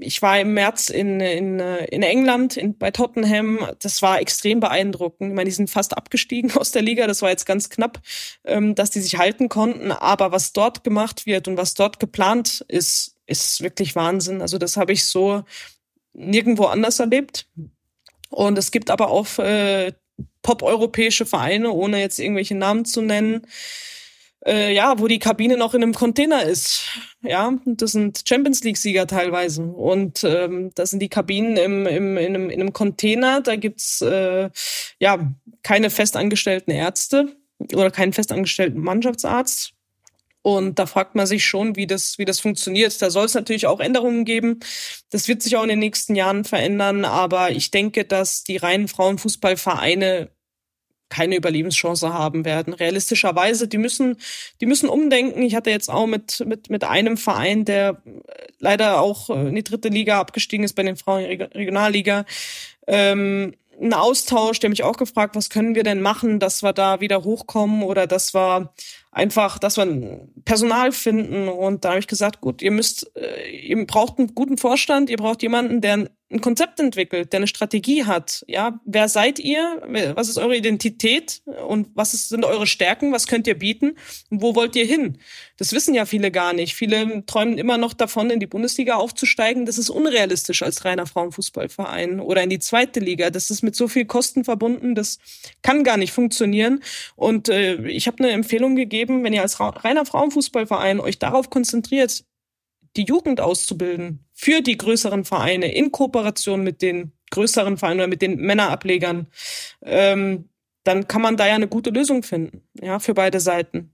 ich war im März in, in, in England, in, bei Tottenham. Das war extrem beeindruckend. Ich meine, die sind fast abgestiegen aus der Liga. Das war jetzt ganz knapp, ähm, dass die sich halten konnten. Aber was dort gemacht wird und was dort geplant ist, ist wirklich Wahnsinn. Also das habe ich so nirgendwo anders erlebt. Und es gibt aber auch äh, top-europäische Vereine, ohne jetzt irgendwelche Namen zu nennen, äh, ja, wo die Kabine noch in einem Container ist. Ja, das sind Champions League-Sieger teilweise. Und ähm, das sind die Kabinen im, im, in, einem, in einem Container. Da gibt's äh, ja keine festangestellten Ärzte oder keinen festangestellten Mannschaftsarzt. Und da fragt man sich schon, wie das, wie das funktioniert. Da soll es natürlich auch Änderungen geben. Das wird sich auch in den nächsten Jahren verändern. Aber ich denke, dass die reinen Frauenfußballvereine keine Überlebenschance haben werden. Realistischerweise, die müssen, die müssen umdenken. Ich hatte jetzt auch mit, mit, mit einem Verein, der leider auch in die dritte Liga abgestiegen ist bei den Frauen Regionalliga, ähm, einen Austausch, der mich auch gefragt, was können wir denn machen, dass wir da wieder hochkommen oder dass wir einfach, dass wir Personal finden. Und da habe ich gesagt, gut, ihr müsst, äh, ihr braucht einen guten Vorstand, ihr braucht jemanden, der ein Konzept entwickelt, der eine Strategie hat. Ja, wer seid ihr? Was ist eure Identität? Und was ist, sind eure Stärken? Was könnt ihr bieten? Und wo wollt ihr hin? Das wissen ja viele gar nicht. Viele träumen immer noch davon, in die Bundesliga aufzusteigen. Das ist unrealistisch als reiner Frauenfußballverein oder in die zweite Liga. Das ist mit so viel Kosten verbunden. Das kann gar nicht funktionieren. Und äh, ich habe eine Empfehlung gegeben, wenn ihr als reiner Frauenfußballverein euch darauf konzentriert, die Jugend auszubilden für die größeren Vereine in Kooperation mit den größeren Vereinen oder mit den Männerablegern, ähm, dann kann man da ja eine gute Lösung finden, ja, für beide Seiten.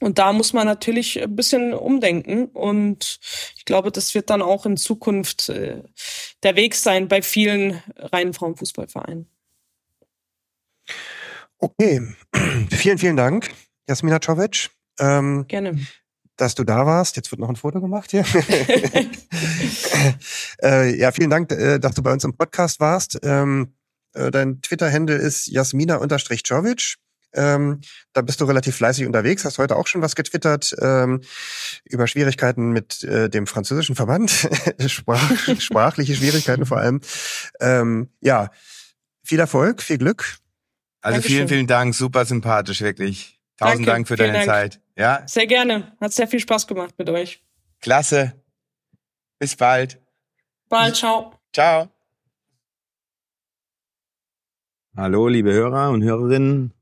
Und da muss man natürlich ein bisschen umdenken. Und ich glaube, das wird dann auch in Zukunft äh, der Weg sein bei vielen reinen Frauenfußballvereinen. Okay, vielen, vielen Dank, Jasmina Czovic. Ähm, Gerne dass du da warst. Jetzt wird noch ein Foto gemacht hier. äh, ja, vielen Dank, äh, dass du bei uns im Podcast warst. Ähm, äh, dein Twitter-Handle ist jasmina-jovic. Ähm, da bist du relativ fleißig unterwegs, hast heute auch schon was getwittert ähm, über Schwierigkeiten mit äh, dem französischen Verband, Sprach, sprachliche Schwierigkeiten vor allem. Ähm, ja, viel Erfolg, viel Glück. Also Dankeschön. vielen, vielen Dank, super sympathisch, wirklich. Tausend Danke, Dank für deine Dank. Zeit. Ja. Sehr gerne. Hat sehr viel Spaß gemacht mit euch. Klasse. Bis bald. Bald. Ciao. Ciao. Hallo, liebe Hörer und Hörerinnen.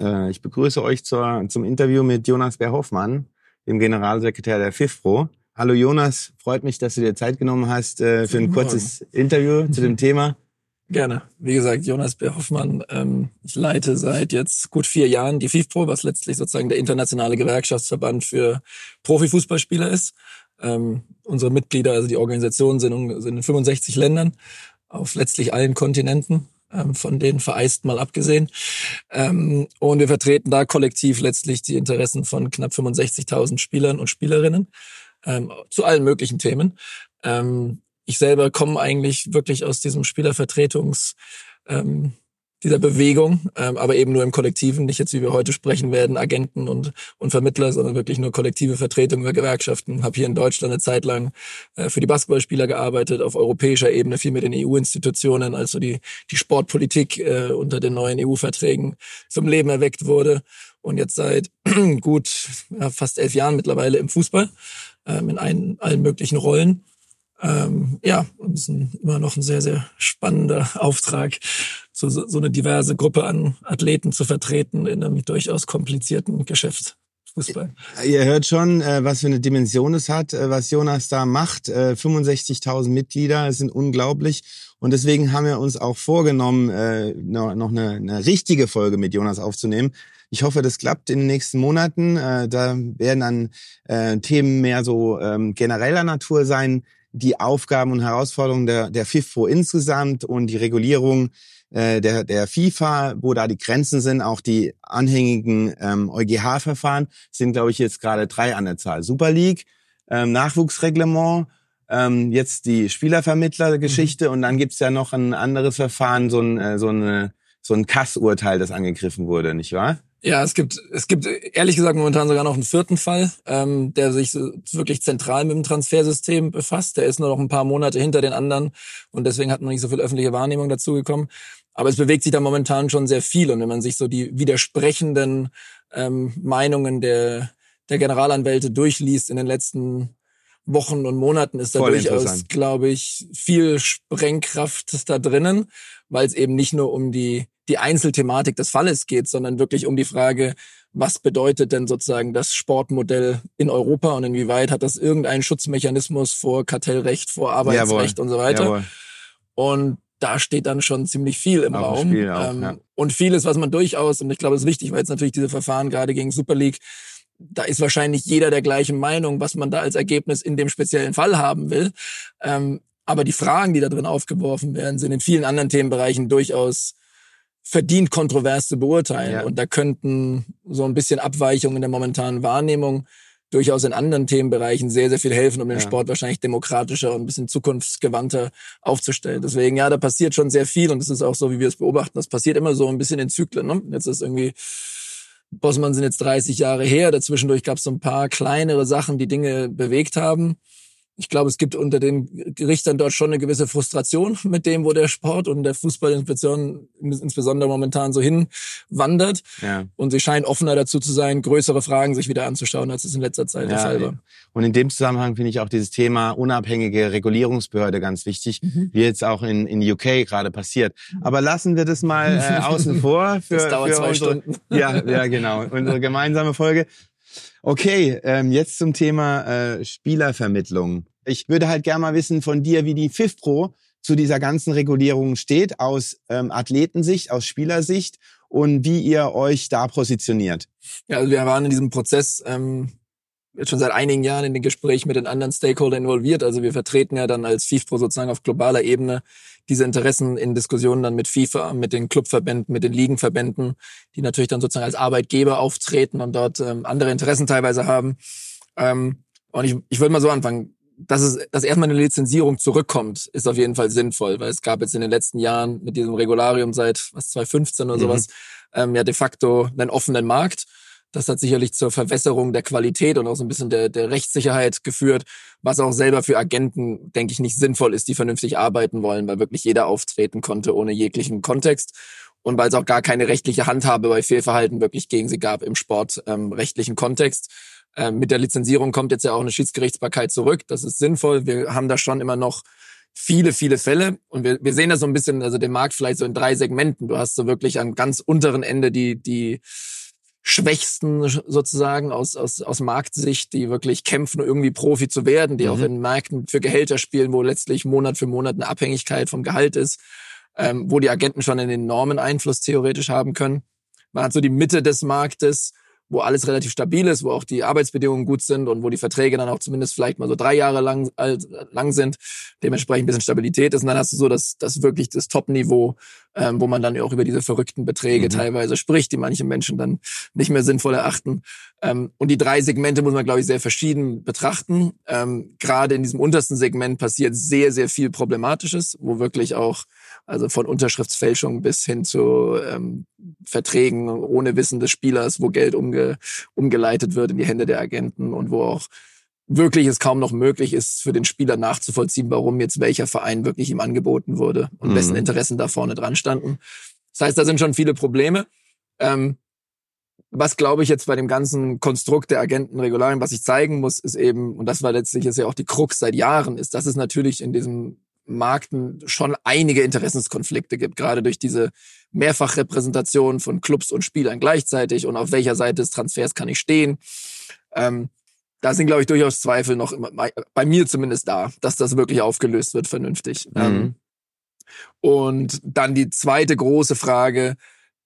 Äh, ich begrüße euch zur, zum Interview mit Jonas Bär-Hoffmann, dem Generalsekretär der FIFPRO. Hallo Jonas, freut mich, dass du dir Zeit genommen hast äh, für ein kurzes Interview zu dem Thema. Gerne. Wie gesagt, Jonas B. Ähm, ich leite seit jetzt gut vier Jahren die FIFPro, was letztlich sozusagen der internationale Gewerkschaftsverband für Profifußballspieler ist. Ähm, unsere Mitglieder, also die Organisationen sind, sind in 65 Ländern auf letztlich allen Kontinenten, ähm, von denen vereist mal abgesehen. Ähm, und wir vertreten da kollektiv letztlich die Interessen von knapp 65.000 Spielern und Spielerinnen ähm, zu allen möglichen Themen. Ich selber komme eigentlich wirklich aus diesem Spielervertretungs ähm, dieser Bewegung, ähm, aber eben nur im Kollektiven, nicht jetzt, wie wir heute sprechen werden, Agenten und, und Vermittler, sondern wirklich nur kollektive Vertretung über Gewerkschaften. Habe hier in Deutschland eine Zeit lang äh, für die Basketballspieler gearbeitet, auf europäischer Ebene viel mit den EU-Institutionen, also die, die Sportpolitik äh, unter den neuen EU-Verträgen zum Leben erweckt wurde. Und jetzt seit gut ja, fast elf Jahren mittlerweile im Fußball, ähm, in ein, allen möglichen Rollen ähm, ja, es ist ein, immer noch ein sehr, sehr spannender Auftrag, so, so eine diverse Gruppe an Athleten zu vertreten in einem durchaus komplizierten Geschäft. Fußball. Ihr hört schon, äh, was für eine Dimension es hat, äh, was Jonas da macht. Äh, 65.000 Mitglieder, es sind unglaublich. Und deswegen haben wir uns auch vorgenommen, äh, noch, eine, eine richtige Folge mit Jonas aufzunehmen. Ich hoffe, das klappt in den nächsten Monaten. Äh, da werden dann äh, Themen mehr so ähm, genereller Natur sein die Aufgaben und Herausforderungen der, der FIFO insgesamt und die Regulierung äh, der, der FIFA, wo da die Grenzen sind, auch die anhängigen ähm, EuGH-Verfahren, sind, glaube ich, jetzt gerade drei an der Zahl. Super League, ähm, Nachwuchsreglement, ähm, jetzt die Spielervermittlergeschichte mhm. und dann gibt's ja noch ein anderes Verfahren, so ein, äh, so eine so ein Kassurteil, das angegriffen wurde, nicht wahr? Ja, es gibt, es gibt ehrlich gesagt momentan sogar noch einen vierten Fall, ähm, der sich so wirklich zentral mit dem Transfersystem befasst. Der ist nur noch ein paar Monate hinter den anderen und deswegen hat noch nicht so viel öffentliche Wahrnehmung dazu gekommen. Aber es bewegt sich da momentan schon sehr viel und wenn man sich so die widersprechenden ähm, Meinungen der, der Generalanwälte durchliest in den letzten Wochen und Monaten, ist da Voll durchaus, glaube ich, viel Sprengkraft da drinnen, weil es eben nicht nur um die die Einzelthematik des Falles geht, sondern wirklich um die Frage, was bedeutet denn sozusagen das Sportmodell in Europa und inwieweit hat das irgendeinen Schutzmechanismus vor Kartellrecht, vor Arbeitsrecht Jawohl. und so weiter. Jawohl. Und da steht dann schon ziemlich viel im Auch Raum. Im auch, ähm, ja. Und vieles, was man durchaus, und ich glaube, es ist wichtig, weil jetzt natürlich diese Verfahren gerade gegen Super League, da ist wahrscheinlich jeder der gleichen Meinung, was man da als Ergebnis in dem speziellen Fall haben will. Ähm, aber die Fragen, die da drin aufgeworfen werden, sind in vielen anderen Themenbereichen durchaus verdient, kontrovers zu beurteilen. Ja. Und da könnten so ein bisschen Abweichungen in der momentanen Wahrnehmung durchaus in anderen Themenbereichen sehr, sehr viel helfen, um den ja. Sport wahrscheinlich demokratischer und ein bisschen zukunftsgewandter aufzustellen. Deswegen, ja, da passiert schon sehr viel und es ist auch so, wie wir es beobachten. Das passiert immer so ein bisschen in Zyklen. Ne? Jetzt ist irgendwie Bossmann sind jetzt 30 Jahre her. Dazwischendurch gab es so ein paar kleinere Sachen, die Dinge bewegt haben ich glaube, es gibt unter den Richtern dort schon eine gewisse Frustration mit dem, wo der Sport und der Fußball insbesondere momentan so hinwandert. Ja. Und sie scheinen offener dazu zu sein, größere Fragen sich wieder anzuschauen, als es in letzter Zeit ja, der Fall war. Und in dem Zusammenhang finde ich auch dieses Thema unabhängige Regulierungsbehörde ganz wichtig, mhm. wie jetzt auch in, in UK gerade passiert. Aber lassen wir das mal äh, außen vor. Für, das dauert für zwei unsere, Stunden. Ja, ja, genau. Unsere gemeinsame Folge. Okay, ähm, jetzt zum Thema äh, Spielervermittlung. Ich würde halt gerne mal wissen von dir, wie die FIFPro zu dieser ganzen Regulierung steht, aus ähm, Athletensicht, aus Spielersicht und wie ihr euch da positioniert. Ja, also wir waren in diesem Prozess ähm, jetzt schon seit einigen Jahren in den Gesprächen mit den anderen Stakeholdern involviert. Also wir vertreten ja dann als FIFPro sozusagen auf globaler Ebene diese Interessen in Diskussionen dann mit FIFA, mit den Clubverbänden, mit den Ligenverbänden, die natürlich dann sozusagen als Arbeitgeber auftreten und dort ähm, andere Interessen teilweise haben. Ähm, und ich, ich würde mal so anfangen. Dass es, dass erstmal eine Lizenzierung zurückkommt, ist auf jeden Fall sinnvoll, weil es gab jetzt in den letzten Jahren mit diesem Regularium seit was 2015 oder mhm. sowas ähm, ja de facto einen offenen Markt das hat sicherlich zur Verwässerung der Qualität und auch so ein bisschen der, der Rechtssicherheit geführt, was auch selber für Agenten, denke ich, nicht sinnvoll ist, die vernünftig arbeiten wollen, weil wirklich jeder auftreten konnte ohne jeglichen Kontext und weil es auch gar keine rechtliche Handhabe bei Fehlverhalten wirklich gegen sie gab im sportrechtlichen ähm, Kontext. Ähm, mit der Lizenzierung kommt jetzt ja auch eine Schiedsgerichtsbarkeit zurück. Das ist sinnvoll. Wir haben da schon immer noch viele, viele Fälle. Und wir, wir sehen das so ein bisschen, also den Markt vielleicht so in drei Segmenten. Du hast so wirklich am ganz unteren Ende die, die Schwächsten sozusagen aus, aus, aus Marktsicht, die wirklich kämpfen, irgendwie Profi zu werden, die mhm. auch in Märkten für Gehälter spielen, wo letztlich Monat für Monat eine Abhängigkeit vom Gehalt ist, ähm, wo die Agenten schon einen enormen Einfluss theoretisch haben können. Man hat so die Mitte des Marktes, wo alles relativ stabil ist, wo auch die Arbeitsbedingungen gut sind und wo die Verträge dann auch zumindest vielleicht mal so drei Jahre lang, lang sind, dementsprechend ein bisschen Stabilität ist. Und dann hast du so das, das wirklich das Top-Niveau, ähm, wo man dann auch über diese verrückten Beträge mhm. teilweise spricht, die manche Menschen dann nicht mehr sinnvoll erachten. Ähm, und die drei Segmente muss man, glaube ich, sehr verschieden betrachten. Ähm, Gerade in diesem untersten Segment passiert sehr, sehr viel Problematisches, wo wirklich auch also von Unterschriftsfälschung bis hin zu ähm, Verträgen ohne Wissen des Spielers, wo Geld umge umgeleitet wird in die Hände der Agenten und wo auch wirklich es kaum noch möglich ist, für den Spieler nachzuvollziehen, warum jetzt welcher Verein wirklich ihm angeboten wurde und mhm. wessen Interessen da vorne dran standen. Das heißt, da sind schon viele Probleme. Ähm, was glaube ich jetzt bei dem ganzen Konstrukt der Agentenregularien, was ich zeigen muss, ist eben, und das war letztlich ist ja auch die Krux seit Jahren, ist, dass es natürlich in diesem Markten schon einige Interessenskonflikte gibt, gerade durch diese Mehrfachrepräsentation von Clubs und Spielern gleichzeitig und auf welcher Seite des Transfers kann ich stehen. Ähm, da sind, glaube ich, durchaus Zweifel noch immer, bei mir zumindest da, dass das wirklich aufgelöst wird vernünftig. Mhm. Ähm, und dann die zweite große Frage,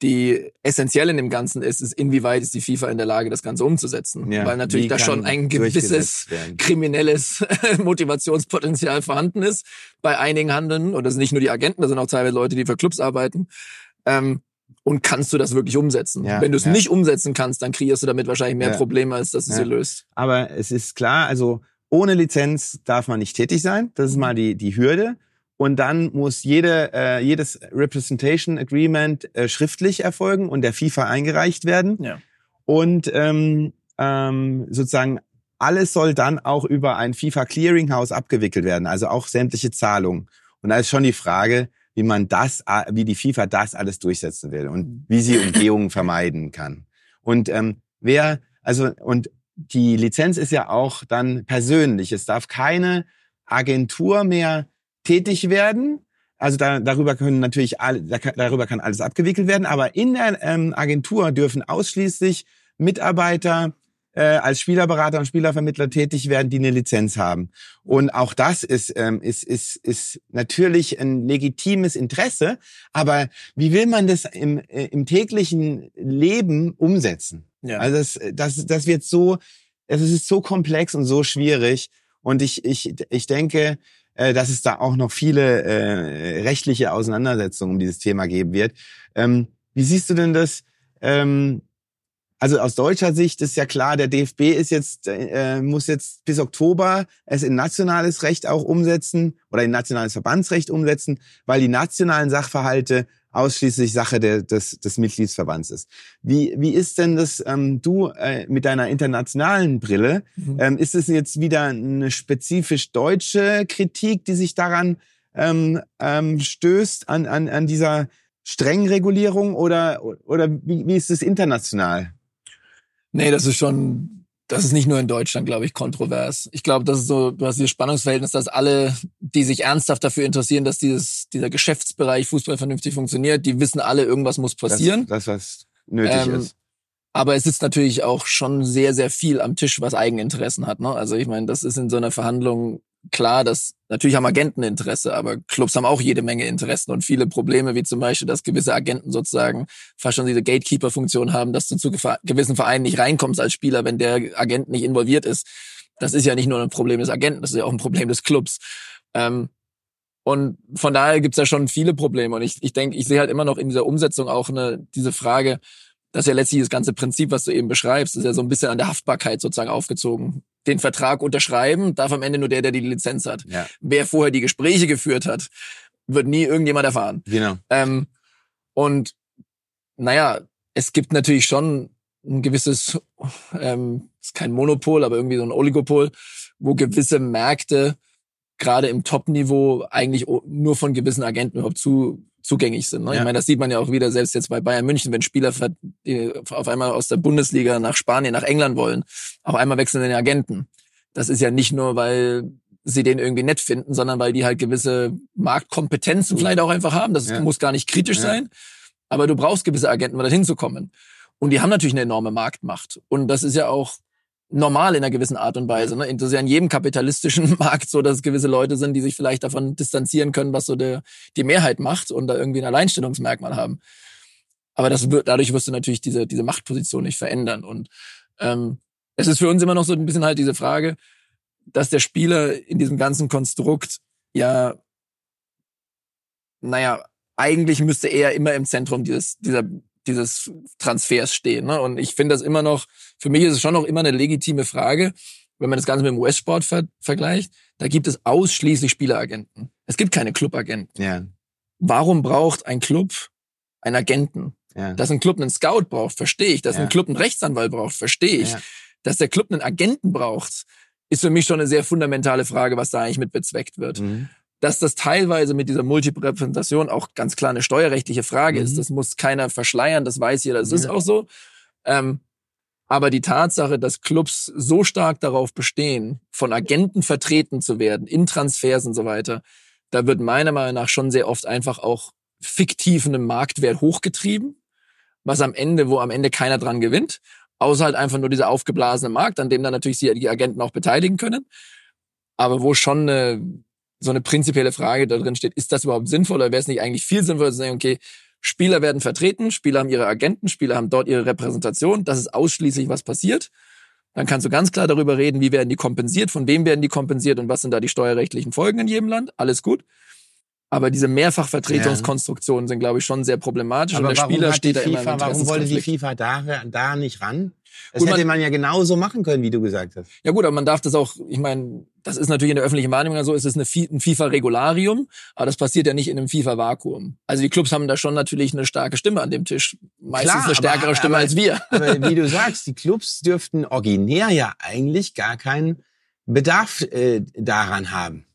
die essentiell in dem Ganzen ist, ist, inwieweit ist die FIFA in der Lage, das Ganze umzusetzen. Ja, Weil natürlich da schon ein gewisses kriminelles Motivationspotenzial vorhanden ist bei einigen Handeln. Und das sind nicht nur die Agenten, das sind auch teilweise Leute, die für Clubs arbeiten. Ähm, und kannst du das wirklich umsetzen? Ja, Wenn du es ja. nicht umsetzen kannst, dann kreierst du damit wahrscheinlich mehr Probleme, als dass du sie löst. Aber es ist klar, also ohne Lizenz darf man nicht tätig sein. Das ist mal die, die Hürde. Und dann muss jede, äh, jedes Representation Agreement äh, schriftlich erfolgen und der FIFA eingereicht werden. Ja. Und ähm, ähm, sozusagen alles soll dann auch über ein FIFA Clearinghouse abgewickelt werden, also auch sämtliche Zahlungen. Und da ist schon die Frage, wie man das, wie die FIFA das alles durchsetzen will und wie sie Umgehungen vermeiden kann. Und ähm, wer, also und die Lizenz ist ja auch dann persönlich. Es darf keine Agentur mehr tätig werden. Also da, darüber können natürlich alle, darüber kann alles abgewickelt werden. Aber in der ähm, Agentur dürfen ausschließlich Mitarbeiter äh, als Spielerberater und Spielervermittler tätig werden, die eine Lizenz haben. Und auch das ist, ähm, ist, ist, ist natürlich ein legitimes Interesse. Aber wie will man das im, äh, im täglichen Leben umsetzen? Ja. Also das, das, das wird so, es ist so komplex und so schwierig. Und ich, ich, ich denke, äh, dass es da auch noch viele äh, rechtliche Auseinandersetzungen um dieses Thema geben wird. Ähm, wie siehst du denn das? Ähm, also aus deutscher Sicht ist ja klar, der DFB ist jetzt äh, muss jetzt bis Oktober es in nationales Recht auch umsetzen oder in nationales Verbandsrecht umsetzen, weil die nationalen Sachverhalte ausschließlich Sache der, des, des Mitgliedsverbands ist. Wie, wie ist denn das, ähm, du äh, mit deiner internationalen Brille, Mhm. ähm, ist es jetzt wieder eine spezifisch deutsche Kritik, die sich daran ähm, ähm, stößt, an, an, an dieser strengen Regulierung oder, oder wie, wie ist es international? Nee, das ist schon, das ist nicht nur in Deutschland, glaube ich, kontrovers. Ich glaube, das ist so, du hast dieses Spannungsverhältnis, dass alle, die sich ernsthaft dafür interessieren, dass dieses, dieser Geschäftsbereich Fußball vernünftig funktioniert, die wissen alle, irgendwas muss passieren. Das, das was nötig Ähm, ist. Aber es sitzt natürlich auch schon sehr, sehr viel am Tisch, was Eigeninteressen hat. Ne? Also ich meine, das ist in so einer Verhandlung klar, dass natürlich haben Agenten Interesse, aber Clubs haben auch jede Menge Interessen und viele Probleme, wie zum Beispiel, dass gewisse Agenten sozusagen fast schon diese Gatekeeper-Funktion haben, dass du zu gewissen Vereinen nicht reinkommst als Spieler, wenn der Agent nicht involviert ist. Das ist ja nicht nur ein Problem des Agenten, das ist ja auch ein Problem des Clubs. Ähm, und von daher gibt's ja schon viele Probleme. Und ich, ich denke, ich sehe halt immer noch in dieser Umsetzung auch eine, diese Frage, das ist ja letztlich das ganze Prinzip, was du eben beschreibst, ist ja so ein bisschen an der Haftbarkeit sozusagen aufgezogen. Den Vertrag unterschreiben darf am Ende nur der, der die Lizenz hat. Ja, Wer vorher die Gespräche geführt hat, wird nie irgendjemand erfahren. genau. Ähm, und naja, es gibt natürlich schon ein gewisses, ähm, ist kein Monopol, aber irgendwie so ein Oligopol, wo gewisse Märkte gerade im Top-Niveau eigentlich nur von gewissen Agenten überhaupt zu, zugänglich sind. Ne? Ich Ja. meine, das sieht man ja auch wieder selbst jetzt bei Bayern München, wenn Spieler auf einmal aus der Bundesliga nach Spanien, nach England wollen, auf einmal wechseln den Agenten. Das ist ja nicht nur, weil sie den irgendwie nett finden, sondern weil die halt gewisse Marktkompetenzen vielleicht auch einfach haben. Das Ja. muss gar nicht kritisch Ja. sein, aber du brauchst gewisse Agenten, um da hinzukommen. Und die haben natürlich eine enorme Marktmacht. Und das ist ja auch normal in einer gewissen Art und Weise. Ne? Das ist ja in jedem kapitalistischen Markt so, dass es gewisse Leute sind, die sich vielleicht davon distanzieren können, was so der, die Mehrheit macht und da irgendwie ein Alleinstellungsmerkmal haben. Aber das wird, dadurch wirst du natürlich diese, diese Machtposition nicht verändern. Und ähm, es ist für uns immer noch so ein bisschen halt diese Frage, dass der Spieler in diesem ganzen Konstrukt ja, naja, eigentlich müsste er immer im Zentrum dieses, dieser, dieses Transfers stehen. Ne? Und ich finde das immer noch, für mich ist es schon noch immer eine legitime Frage, wenn man das Ganze mit dem US-Sport ver vergleicht, da gibt es ausschließlich Spieleragenten. Es gibt keine Clubagenten. Ja, Warum braucht ein Club einen Agenten? ja. Dass ein Club einen Scout braucht, verstehe ich. Dass Ja. ein Club einen Rechtsanwalt braucht, verstehe ich. Ja. Dass der Club einen Agenten braucht, ist für mich schon eine sehr fundamentale Frage, was da eigentlich mit bezweckt wird. Mhm. Dass das teilweise mit dieser Multirepräsentation auch ganz klar eine steuerrechtliche Frage Mhm. ist, das muss keiner verschleiern, das weiß jeder, das ist Ja. auch so. Ähm, aber die Tatsache, dass Clubs so stark darauf bestehen, von Agenten vertreten zu werden, in Transfers und so weiter, da wird meiner Meinung nach schon sehr oft einfach auch fiktiv einen Marktwert hochgetrieben, was am Ende, wo am Ende keiner dran gewinnt, außer halt einfach nur dieser aufgeblasene Markt, an dem dann natürlich die die Agenten auch beteiligen können, aber wo schon eine, so eine prinzipielle Frage da drin steht, ist das überhaupt sinnvoll oder wäre es nicht eigentlich viel sinnvoller zu sagen, okay, Spieler werden vertreten, Spieler haben ihre Agenten, Spieler haben dort ihre Repräsentation, das ist ausschließlich, was passiert. Dann kannst du ganz klar darüber reden, wie werden die kompensiert, von wem werden die kompensiert und was sind da die steuerrechtlichen Folgen in jedem Land. Alles gut. Aber diese Mehrfachvertretungskonstruktionen sind, glaube ich, schon sehr problematisch und Aber der warum Spieler steht die da immer im FIFA, warum wollte die. FIFA da, da nicht ran? Das Gut, hätte man- man ja genauso machen können, wie du gesagt hast. Ja gut, aber man darf das auch, ich meine, das ist natürlich in der öffentlichen Wahrnehmung ja so, es ist eine, ein FIFA-Regularium, aber das passiert ja nicht in einem FIFA-Vakuum. Also die Clubs haben da schon natürlich eine starke Stimme an dem Tisch. Meistens Klar, eine stärkere aber- Stimme aber- als wir. Aber wie du sagst, die Clubs dürften originär ja eigentlich gar keinen Bedarf äh, daran haben.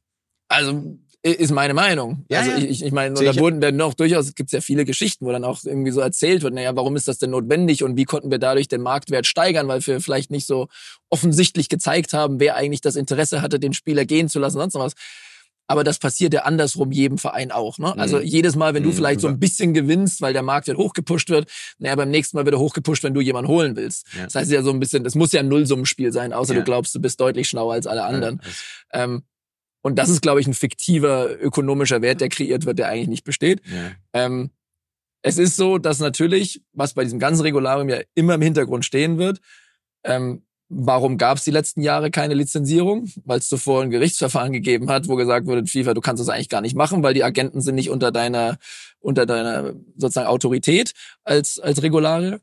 Also ist meine Meinung. Ja, also ja. ich, ich meine, da wurden werden auch durchaus gibt's ja viele Geschichten, wo dann auch irgendwie so erzählt wird, naja, warum ist das denn notwendig und wie konnten wir dadurch den Marktwert steigern, weil wir vielleicht nicht so offensichtlich gezeigt haben, wer eigentlich das Interesse hatte, den Spieler gehen zu lassen, sonst noch was. Aber das passiert ja andersrum jedem Verein auch. Ne? Also Mhm. jedes Mal, wenn du Mhm, vielleicht so ein bisschen gewinnst, weil der Marktwert hochgepusht wird, naja, beim nächsten Mal wird er hochgepusht, wenn du jemanden holen willst. Ja. Das heißt es ja so ein bisschen, das muss ja ein Nullsummenspiel sein, außer Ja. du glaubst, du bist deutlich schlauer als alle anderen. Ähm, und das ist, glaube ich, ein fiktiver ökonomischer Wert, der kreiert wird, der eigentlich nicht besteht. ja. Ähm, es ist so, dass natürlich, was bei diesem ganzen Regularium ja immer im Hintergrund stehen wird, ähm, warum gab es die letzten Jahre keine Lizenzierung? Weil es zuvor ein Gerichtsverfahren gegeben hat, wo gesagt wurde, FIFA, du kannst das eigentlich gar nicht machen, weil die Agenten sind nicht unter deiner, unter deiner sozusagen Autorität als, als Regularier.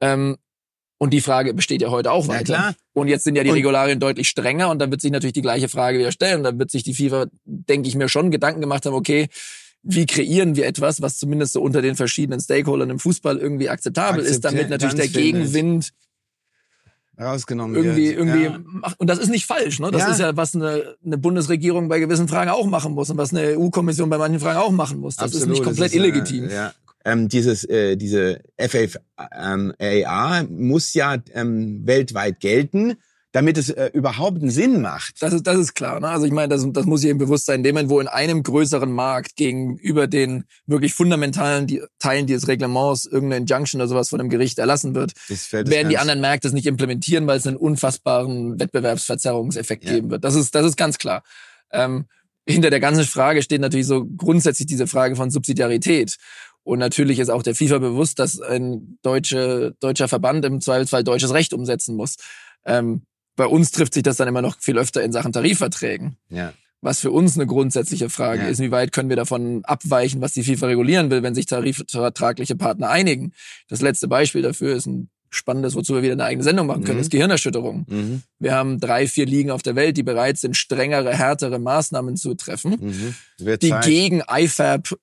Ähm, und die Frage besteht ja heute auch Ja, weiter. klar. Und jetzt sind ja die Und- Regularien deutlich strenger und dann wird sich natürlich die gleiche Frage wieder stellen. Und dann wird sich die FIFA, denke ich mir, schon Gedanken gemacht haben, okay, wie kreieren wir etwas, was zumindest so unter den verschiedenen Stakeholdern im Fußball irgendwie akzeptabel ist, damit natürlich der. Gegenwind rausgenommen irgendwie, wird. irgendwie, Ja. macht. und das ist nicht falsch, ne? Das Ja. ist ja, was eine, eine Bundesregierung bei gewissen Fragen auch machen muss und was eine EU-Kommission bei manchen Fragen auch machen muss. Das ist Absolut, nicht komplett ist, illegitim. Ja. Ähm, dieses, äh, diese FAA muss ja ähm, weltweit gelten, damit es äh, überhaupt einen Sinn macht. Das ist, das ist klar. Ne? Also ich meine, das, das muss jedem bewusst sein. In dem wo in einem größeren Markt gegenüber den wirklich fundamentalen die, Teilen dieses Reglements irgendeine Injunction oder sowas von einem Gericht erlassen wird, werden die anderen Märkte es nicht implementieren, weil es einen unfassbaren Wettbewerbsverzerrungseffekt Ja. geben wird. Das ist, das ist ganz klar. Ähm, hinter der ganzen Frage steht natürlich so grundsätzlich diese Frage von Subsidiarität. Und natürlich ist auch der FIFA bewusst, dass ein deutsche, deutscher Verband im Zweifelsfall deutsches Recht umsetzen muss. Ähm, bei uns trifft sich das dann immer noch viel öfter in Sachen Tarifverträgen. Ja. Was für uns eine grundsätzliche Frage Ja. ist, wie weit können wir davon abweichen, was die FIFA regulieren will, wenn sich tarifvertragliche Partner einigen. Das letzte Beispiel dafür ist ein spannendes, wozu wir wieder eine eigene Sendung machen können, Mhm. ist Gehirnerschütterung. Mhm. Wir haben drei, vier Ligen auf der Welt, die bereit sind, strengere, härtere Maßnahmen zu treffen, Mhm. Die Zeit. gegen IFAB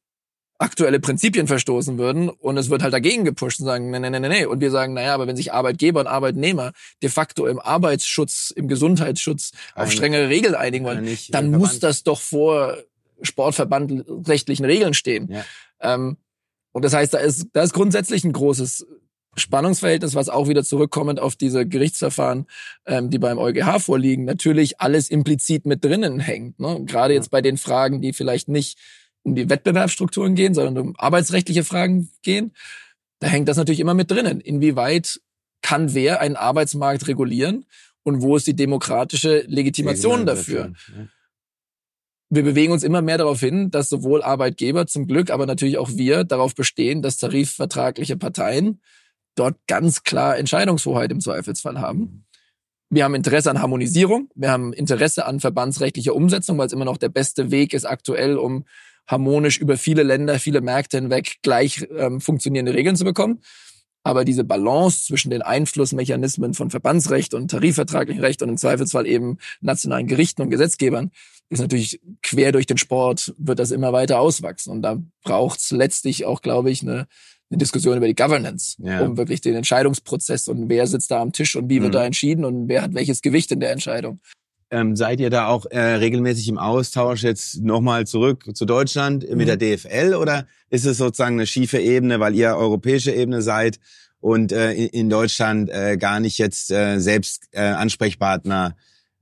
aktuelle Prinzipien verstoßen würden und es wird halt dagegen gepusht und sagen, nee, nee, nee, nee. Und wir sagen, naja, aber wenn sich Arbeitgeber und Arbeitnehmer de facto im Arbeitsschutz, im Gesundheitsschutz auf Ein- strengere Regeln einigen wollen, dann muss das doch vor sportverbandrechtlichen Regeln stehen. Ja. Ähm, und das heißt, da ist, da ist grundsätzlich ein großes Spannungsverhältnis, was auch wieder zurückkommend auf diese Gerichtsverfahren, ähm, die beim EuGH vorliegen, natürlich alles implizit mit drinnen hängt. Ne? Gerade jetzt bei den Fragen, die vielleicht nicht um die Wettbewerbsstrukturen gehen, sondern um arbeitsrechtliche Fragen gehen, da hängt das natürlich immer mit drinnen. Inwieweit kann wer einen Arbeitsmarkt regulieren und wo ist die demokratische Legitimation dafür? Wir bewegen uns immer mehr darauf hin, dass sowohl Arbeitgeber zum Glück, aber natürlich auch wir darauf bestehen, dass tarifvertragliche Parteien dort ganz klar Entscheidungshoheit im Zweifelsfall haben. Wir haben Interesse an Harmonisierung, wir haben Interesse an verbandsrechtlicher Umsetzung, weil es immer noch der beste Weg ist aktuell, um harmonisch über viele Länder, viele Märkte hinweg gleich ähm, funktionierende Regeln zu bekommen. Aber diese Balance zwischen den Einflussmechanismen von Verbandsrecht und tarifvertraglichem Recht und im Zweifelsfall eben nationalen Gerichten und Gesetzgebern ist natürlich quer durch den Sport, wird das immer weiter auswachsen. Und da braucht's letztlich auch, glaube ich, eine, eine Diskussion über die Governance, Ja. um wirklich den Entscheidungsprozess und wer sitzt da am Tisch und wie wird Mhm. da entschieden und wer hat welches Gewicht in der Entscheidung. Ähm, seid ihr da auch äh, regelmäßig im Austausch jetzt nochmal zurück zu Deutschland mit der DFL oder ist es sozusagen eine schiefe Ebene, weil ihr europäische Ebene seid und äh, in, in Deutschland äh, gar nicht jetzt äh, selbst äh, Ansprechpartner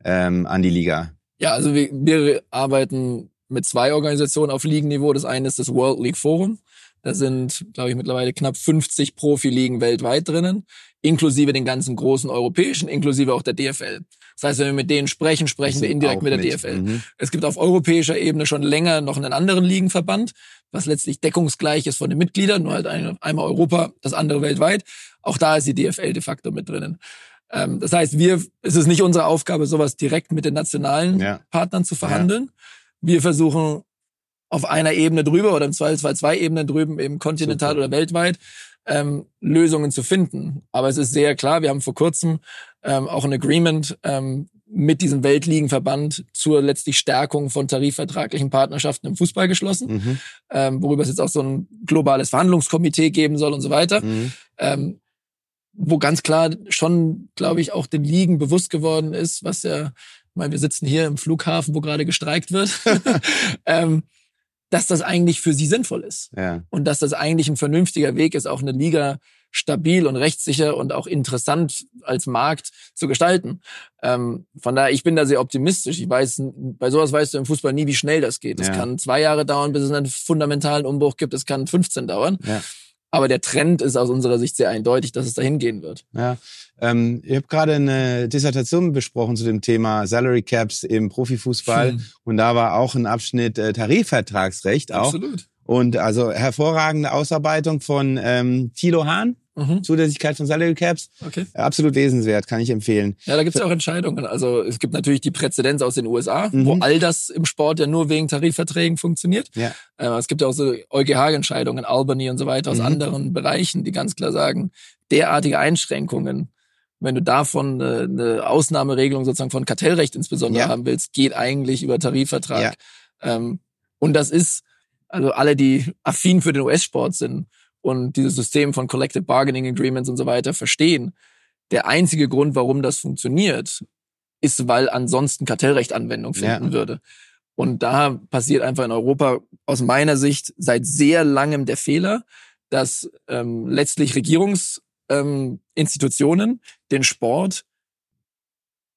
ähm, an die Liga? Ja, also wir, wir arbeiten mit zwei Organisationen auf Ligenniveau. Das eine ist das World League Forum. Da sind, glaube ich, mittlerweile knapp 50 Profiligen weltweit drinnen, inklusive den ganzen großen europäischen, inklusive auch der DFL. Das heißt, wenn wir mit denen sprechen, sprechen wir indirekt mit der mit. DFL. Mhm. Es gibt auf europäischer Ebene schon länger noch einen anderen Ligenverband, was letztlich deckungsgleich ist von den Mitgliedern, nur halt ein, einmal Europa, das andere weltweit. Auch da ist die DFL de facto mit drinnen. Ähm, das heißt, wir, es ist nicht unsere Aufgabe, sowas direkt mit den nationalen Ja. Partnern zu verhandeln. Wir versuchen auf einer Ebene drüber oder im Zweifelsfall zwei Ebenen drüben, eben kontinental Super. oder weltweit, ähm, Lösungen zu finden. Aber es ist sehr klar, wir haben vor kurzem ähm, auch ein Agreement ähm, mit diesem Weltligenverband zur letztlich Stärkung von tarifvertraglichen Partnerschaften im Fußball geschlossen, Mhm. ähm, worüber es jetzt auch so ein globales Verhandlungskomitee geben soll und so weiter Mhm. ähm, wo ganz klar schon, glaube ich, auch den Ligen bewusst geworden ist, was ja, ich meine, wir sitzen hier im Flughafen, wo gerade gestreikt wird, ähm, dass das eigentlich für sie sinnvoll ist Ja. und dass das eigentlich ein vernünftiger Weg ist, auch eine Liga stabil und rechtssicher und auch interessant als Markt zu gestalten. Ähm, von daher, ich bin da sehr optimistisch. Ich weiß, bei sowas weißt du im Fußball nie, wie schnell das geht. Es Ja. kann zwei Jahre dauern, bis es einen fundamentalen Umbruch gibt. Es kann 15 dauern. Ja. Aber der Trend ist aus unserer Sicht sehr eindeutig, dass es dahin gehen wird. Ja, ähm, ich habe gerade eine Dissertation besprochen zu dem Thema Salary Caps im Profifußball Hm. und da war auch ein Abschnitt äh, Tarifvertragsrecht auch Absolut. Und also hervorragende Ausarbeitung von ähm, Thilo Hahn, Mhm. Zulässigkeit von Salary Caps, Okay. absolut lesenswert, kann ich empfehlen. Ja, da gibt es ja auch Entscheidungen. Also es gibt natürlich die Präzedenz aus den USA, Mhm. wo all das im Sport ja nur wegen Tarifverträgen funktioniert. Ja. Äh, es gibt ja auch so EuGH-Entscheidungen, Albany und so weiter aus Mhm. anderen Bereichen, die ganz klar sagen, derartige Einschränkungen, wenn du davon äh, eine Ausnahmeregelung sozusagen von Kartellrecht insbesondere Ja. haben willst, geht eigentlich über Tarifvertrag. Ähm, und das ist Also alle, die affin für den US-Sport sind und dieses System von Collective Bargaining Agreements und so weiter verstehen, der einzige Grund, warum das funktioniert, ist, weil ansonsten Kartellrecht Anwendung finden Ja. würde. Und da passiert einfach in Europa aus meiner Sicht seit sehr langem der Fehler, dass ähm, letztlich Regierungsinstitutionen ähm, den Sport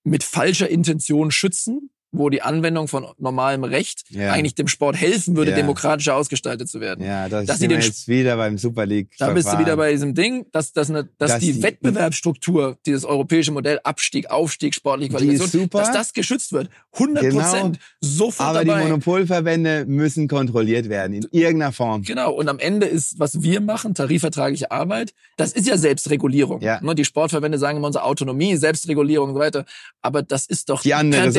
mit falscher Intention schützen, wo die Anwendung von normalem Recht Ja. eigentlich dem Sport helfen würde, Ja. demokratischer ausgestaltet zu werden. Ja, das Dass sie den jetzt wieder beim Super League. Da bist du wieder bei diesem Ding, dass, dass, eine, dass, Dass die, die- Wettbewerbsstruktur, dieses europäische Modell, Abstieg, Aufstieg, sportliche Qualifikation, dass das geschützt wird. 100 Prozent. Sofort Aber dabei. die Monopolverbände müssen kontrolliert werden in irgendeiner Form. Genau. Und am Ende ist, was wir machen, tarifvertragliche Arbeit, das ist ja Selbstregulierung. Ja. Ne, Die Sportverbände sagen immer unsere Autonomie, Selbstregulierung und so weiter. Aber das ist doch Die andere per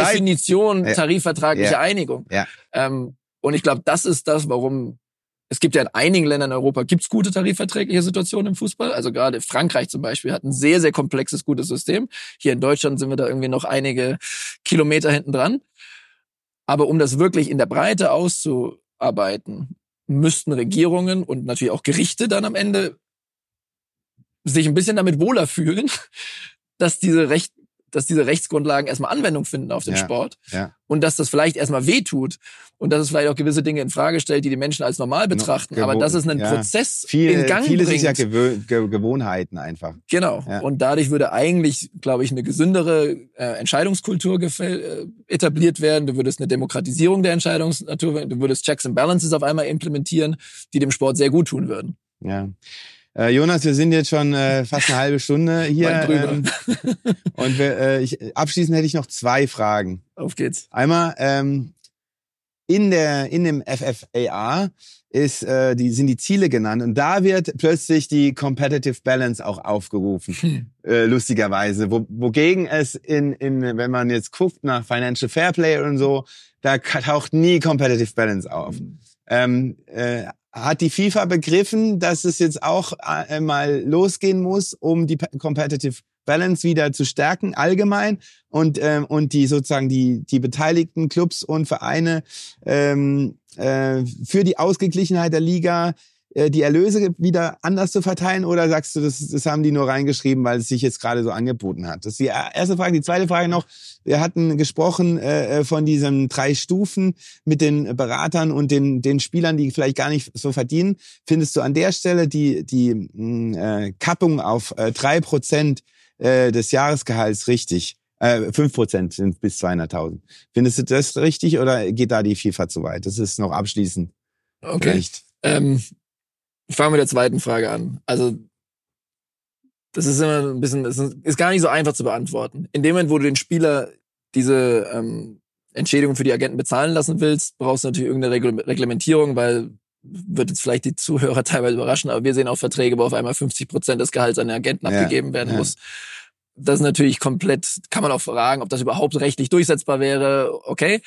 Definition Ja. tarifvertragliche. Einigung. Ähm, und ich glaube, das ist das, warum es gibt ja in einigen Ländern in Europa gibt's gute tarifverträgliche Situationen im Fußball. Also gerade Frankreich zum Beispiel hat ein sehr, sehr komplexes, gutes System. Hier in Deutschland sind wir da irgendwie noch einige Kilometer hinten dran. Aber um das wirklich in der Breite auszuarbeiten, müssten Regierungen und natürlich auch Gerichte dann am Ende sich ein bisschen damit wohler fühlen, dass diese Recht, dass diese Rechtsgrundlagen erstmal Anwendung finden auf den Ja. Sport Ja. und dass das vielleicht erstmal wehtut und dass es vielleicht auch gewisse Dinge in Frage stellt, die die Menschen als normal betrachten, aber Gewohn- dass es einen ja. Prozess Viel, in Gang vieles bringt. ist ja Gewö Ge Gewohnheiten einfach. Genau. Und dadurch würde eigentlich, glaube ich, eine gesündere äh, Entscheidungskultur äh, etabliert werden. Du würdest eine Demokratisierung der Entscheidungsnatur, du würdest Checks and Balances auf einmal implementieren, die dem Sport sehr gut tun würden. Ja. Äh, Jonas, wir sind jetzt schon äh, fast eine halbe Stunde hier. Ähm, und wir, äh, ich, abschließend hätte ich noch zwei Fragen. Auf geht's. Einmal ähm, in der in dem FFAA ist äh, die sind die Ziele genannt und da wird plötzlich die Competitive Balance auch aufgerufen äh, lustigerweise wo, wogegen es in in wenn man jetzt guckt nach Financial Fairplay und so da taucht nie Competitive Balance auf ähm, äh, hat die FIFA begriffen, dass es jetzt auch äh, mal losgehen muss, um die Pe- Competitive Balance wieder zu stärken, allgemein? Und ähm, und die sozusagen die die beteiligten Clubs und Vereine ähm, äh, für die Ausgeglichenheit der Liga die Erlöse wieder anders zu verteilen oder sagst du, das, das haben die nur reingeschrieben, weil es sich jetzt gerade so angeboten hat? Das ist die erste Frage. Die zweite Frage noch, wir hatten gesprochen äh, von diesen drei Stufen mit den Beratern und den, den Spielern, die vielleicht gar nicht so verdienen. Findest du an der Stelle die, die mh, äh, Kappung auf äh, drei Prozent äh, des Jahresgehalts richtig? Äh, fünf Prozent sind bis 200.000. Findest du das richtig oder geht da die FIFA zu weit? Das ist noch abschließend. Okay. Ähm, ich fange mit der zweiten Frage an. Also das ist immer ein bisschen, ist ist gar nicht so einfach zu beantworten. In dem Moment, wo du den Spieler diese ähm, Entschädigung für die Agenten bezahlen lassen willst, brauchst du natürlich irgendeine Regul- Reglementierung, weil wird jetzt vielleicht die Zuhörer teilweise überraschen, aber wir sehen auch Verträge, wo auf einmal 50 Prozent des Gehalts an den Agenten Ja, abgegeben werden ja. muss. Das ist natürlich komplett, kann man auch fragen, ob das überhaupt rechtlich durchsetzbar wäre, okay.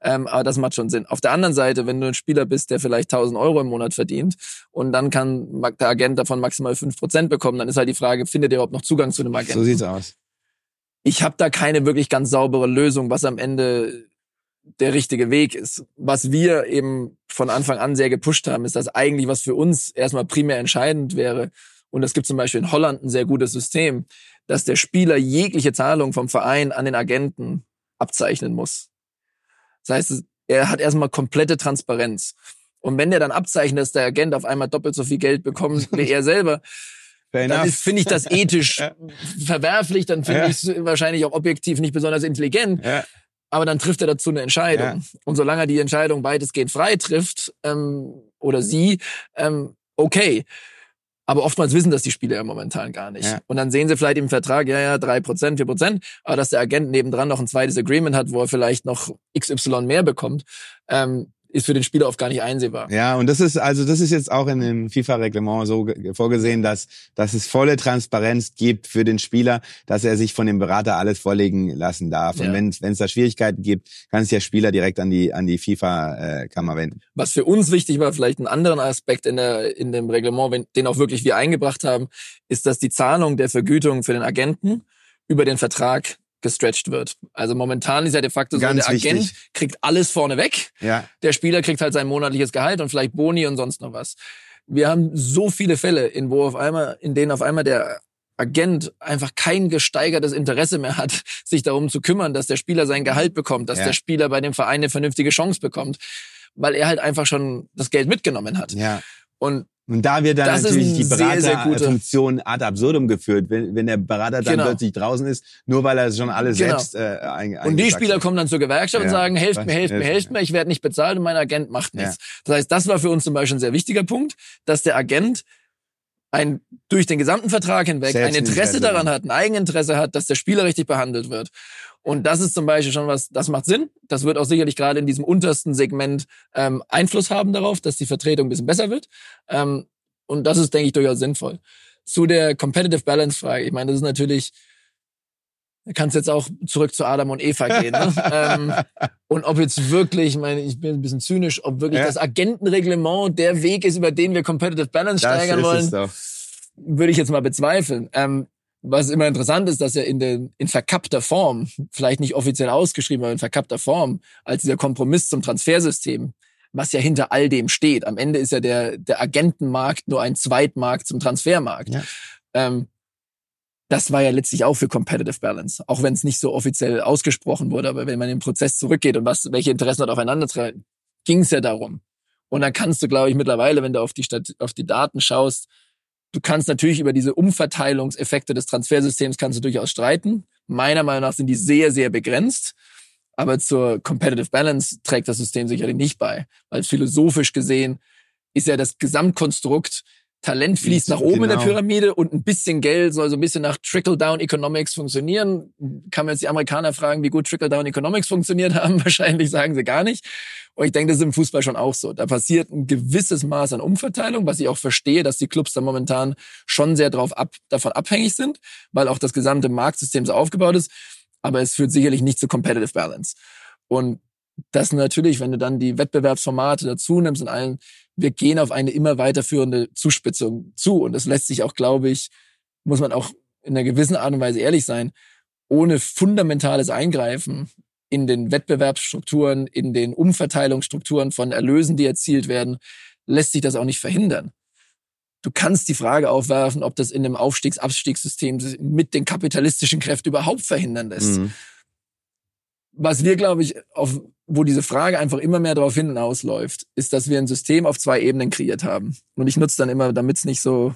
Ähm, aber das macht schon Sinn. Auf der anderen Seite, wenn du ein Spieler bist, der vielleicht 1000 Euro im Monat verdient und dann kann der Agent davon maximal 5% bekommen, dann ist halt die Frage, findet er überhaupt noch Zugang zu dem Agenten? So sieht's aus. ich habe da keine wirklich ganz saubere Lösung, was am Ende der richtige Weg ist. Was wir eben von Anfang an sehr gepusht haben, ist, dass eigentlich was für uns erstmal primär entscheidend wäre. Und es gibt zum Beispiel in Holland ein sehr gutes System, dass der Spieler jegliche Zahlung vom Verein an den Agenten abzeichnen muss. Das heißt, er hat erstmal komplette Transparenz. Und wenn der dann abzeichnet, dass der Agent auf einmal doppelt so viel Geld bekommt wie er selber, Fair dann finde ich das ethisch verwerflich, dann finde Ja. ich es wahrscheinlich auch objektiv nicht besonders intelligent. Ja. Aber dann trifft er dazu eine Entscheidung. Ja. Und solange er die Entscheidung weitestgehend frei trifft, ähm, oder sie, ähm, okay. Aber oftmals wissen das die Spieler ja momentan gar nicht. Ja. Und dann sehen sie vielleicht im Vertrag, ja, ja, drei Prozent, vier Prozent, aber dass der Agent nebendran noch ein zweites Agreement hat, wo er vielleicht noch XY mehr bekommt, ähm, ist für den Spieler oft gar nicht einsehbar. Ja, und das ist also das ist jetzt auch in dem FIFA-Reglement so ge- vorgesehen, dass dass es volle Transparenz gibt für den Spieler, dass er sich von dem Berater alles vorlegen lassen darf. Und Ja. wenn wenn es da Schwierigkeiten gibt, kann sich der Spieler direkt an die an die FIFA-Kammer wenden. Was für uns wichtig war, vielleicht einen anderen Aspekt in, der, in dem Reglement, wenn, den auch wirklich wir eingebracht haben, ist, dass die Zahlung der Vergütung für den Agenten über den Vertrag gestretched wird. Also momentan ist ja de facto so, Ganz der Agent wichtig. kriegt alles vorne weg. Ja. Der Spieler kriegt halt sein monatliches Gehalt und vielleicht Boni und sonst noch was. Wir haben so viele Fälle, in wo auf einmal, in denen auf einmal der Agent einfach kein gesteigertes Interesse mehr hat, sich darum zu kümmern, dass der Spieler sein Gehalt bekommt, dass Ja. der Spieler bei dem Verein eine vernünftige Chance bekommt, weil er halt einfach schon das Geld mitgenommen hat. Ja. Und Und da wird dann Das natürlich ein die Beraterfunktion ad absurdum geführt, wenn, wenn der Berater dann Genau. plötzlich draußen ist, nur weil er schon alles Genau. selbst äh, ein, Und die Spieler hat. kommen dann zur Gewerkschaft und Ja. sagen, helft mir, helft mir, helft mir. ich werde nicht bezahlt und mein Agent macht Ja. nichts. Das heißt, das war für uns zum Beispiel ein sehr wichtiger Punkt, dass der Agent ein durch den gesamten Vertrag hinweg ein Selbstinteresse Interesse daran hat, ein Eigeninteresse hat, dass der Spieler richtig behandelt wird. Und das ist zum Beispiel schon was, das macht Sinn. Das wird auch sicherlich gerade in diesem untersten Segment ähm, Einfluss haben darauf, dass die Vertretung ein bisschen besser wird. Ähm, und das ist, denke ich, durchaus sinnvoll. Zu der Competitive Balance Frage. Ich meine, das ist natürlich, da kannst jetzt auch zurück zu Adam und Eva gehen. Ne? ähm, und ob jetzt wirklich, ich meine, ich bin ein bisschen zynisch, ob wirklich Ja. das Agentenreglement der Weg ist, über den wir Competitive Balance das steigern wollen, würde ich jetzt mal bezweifeln. Ähm, was immer interessant ist, dass er in, den, in verkappter Form, vielleicht nicht offiziell ausgeschrieben, aber in verkappter Form, als dieser Kompromiss zum Transfersystem, was ja hinter all dem steht. Am Ende ist ja der, der Agentenmarkt nur ein Zweitmarkt zum Transfermarkt. Ja. Ähm, das war ja letztlich auch für Competitive Balance, auch wenn es nicht so offiziell ausgesprochen wurde, aber wenn man den Prozess zurückgeht und was, welche Interessen dort aufeinandertreffen, ging es ja darum. Und dann kannst du, glaube ich, mittlerweile, wenn du auf die, Stat auf die Daten schaust, du kannst natürlich über diese Umverteilungseffekte des Transfersystems kannst du durchaus streiten. Meiner Meinung nach sind die sehr, sehr begrenzt. Aber zur Competitive Balance trägt das System sicherlich nicht bei. Weil philosophisch gesehen ist ja das Gesamtkonstrukt, Talent fließt nach oben in der Genau. Pyramide und ein bisschen Geld soll so ein bisschen nach Trickle-Down Economics funktionieren. Kann man jetzt die Amerikaner fragen, wie gut Trickle-Down Economics funktioniert haben? Wahrscheinlich sagen sie gar nicht. Und ich denke, das ist im Fußball schon auch so. Da passiert ein gewisses Maß an Umverteilung, was ich auch verstehe, dass die Clubs da momentan schon sehr drauf ab, davon abhängig sind, weil auch das gesamte Marktsystem so aufgebaut ist. Aber es führt sicherlich nicht zu Competitive Balance. Und das natürlich, wenn du dann die Wettbewerbsformate dazu nimmst und allen, wir gehen auf eine immer weiterführende Zuspitzung zu. Und das lässt sich auch, glaube ich, muss man auch in einer gewissen Art und Weise ehrlich sein, ohne fundamentales Eingreifen in den Wettbewerbsstrukturen, in den Umverteilungsstrukturen von Erlösen, die erzielt werden, lässt sich das auch nicht verhindern. Du kannst die Frage aufwerfen, ob das in einem Aufstiegs-Abstiegssystem mit den kapitalistischen Kräften überhaupt verhindern lässt. Mhm. Was wir, glaube ich, auf, wo diese Frage einfach immer mehr darauf hinausläuft, ist, dass wir ein System auf zwei Ebenen kreiert haben. Und ich nutze dann immer, damit es nicht so,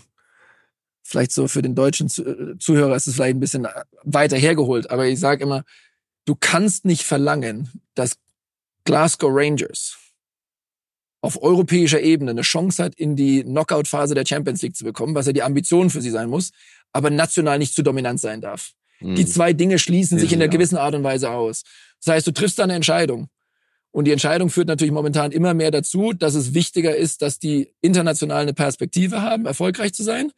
vielleicht so für den deutschen Zu- Zuhörer ist es vielleicht ein bisschen weiter hergeholt, aber ich sage immer, du kannst nicht verlangen, dass Glasgow Rangers auf europäischer Ebene eine Chance hat, in die Knockout-Phase der Champions League zu bekommen, was ja die Ambition für sie sein muss, aber national nicht zu dominant sein darf. Die Mhm. zwei Dinge schließen sich in einer gewissen Art und Weise aus. Das heißt, du triffst da eine Entscheidung. Und die Entscheidung führt natürlich momentan immer mehr dazu, dass es wichtiger ist, dass die international eine Perspektive haben, erfolgreich zu sein.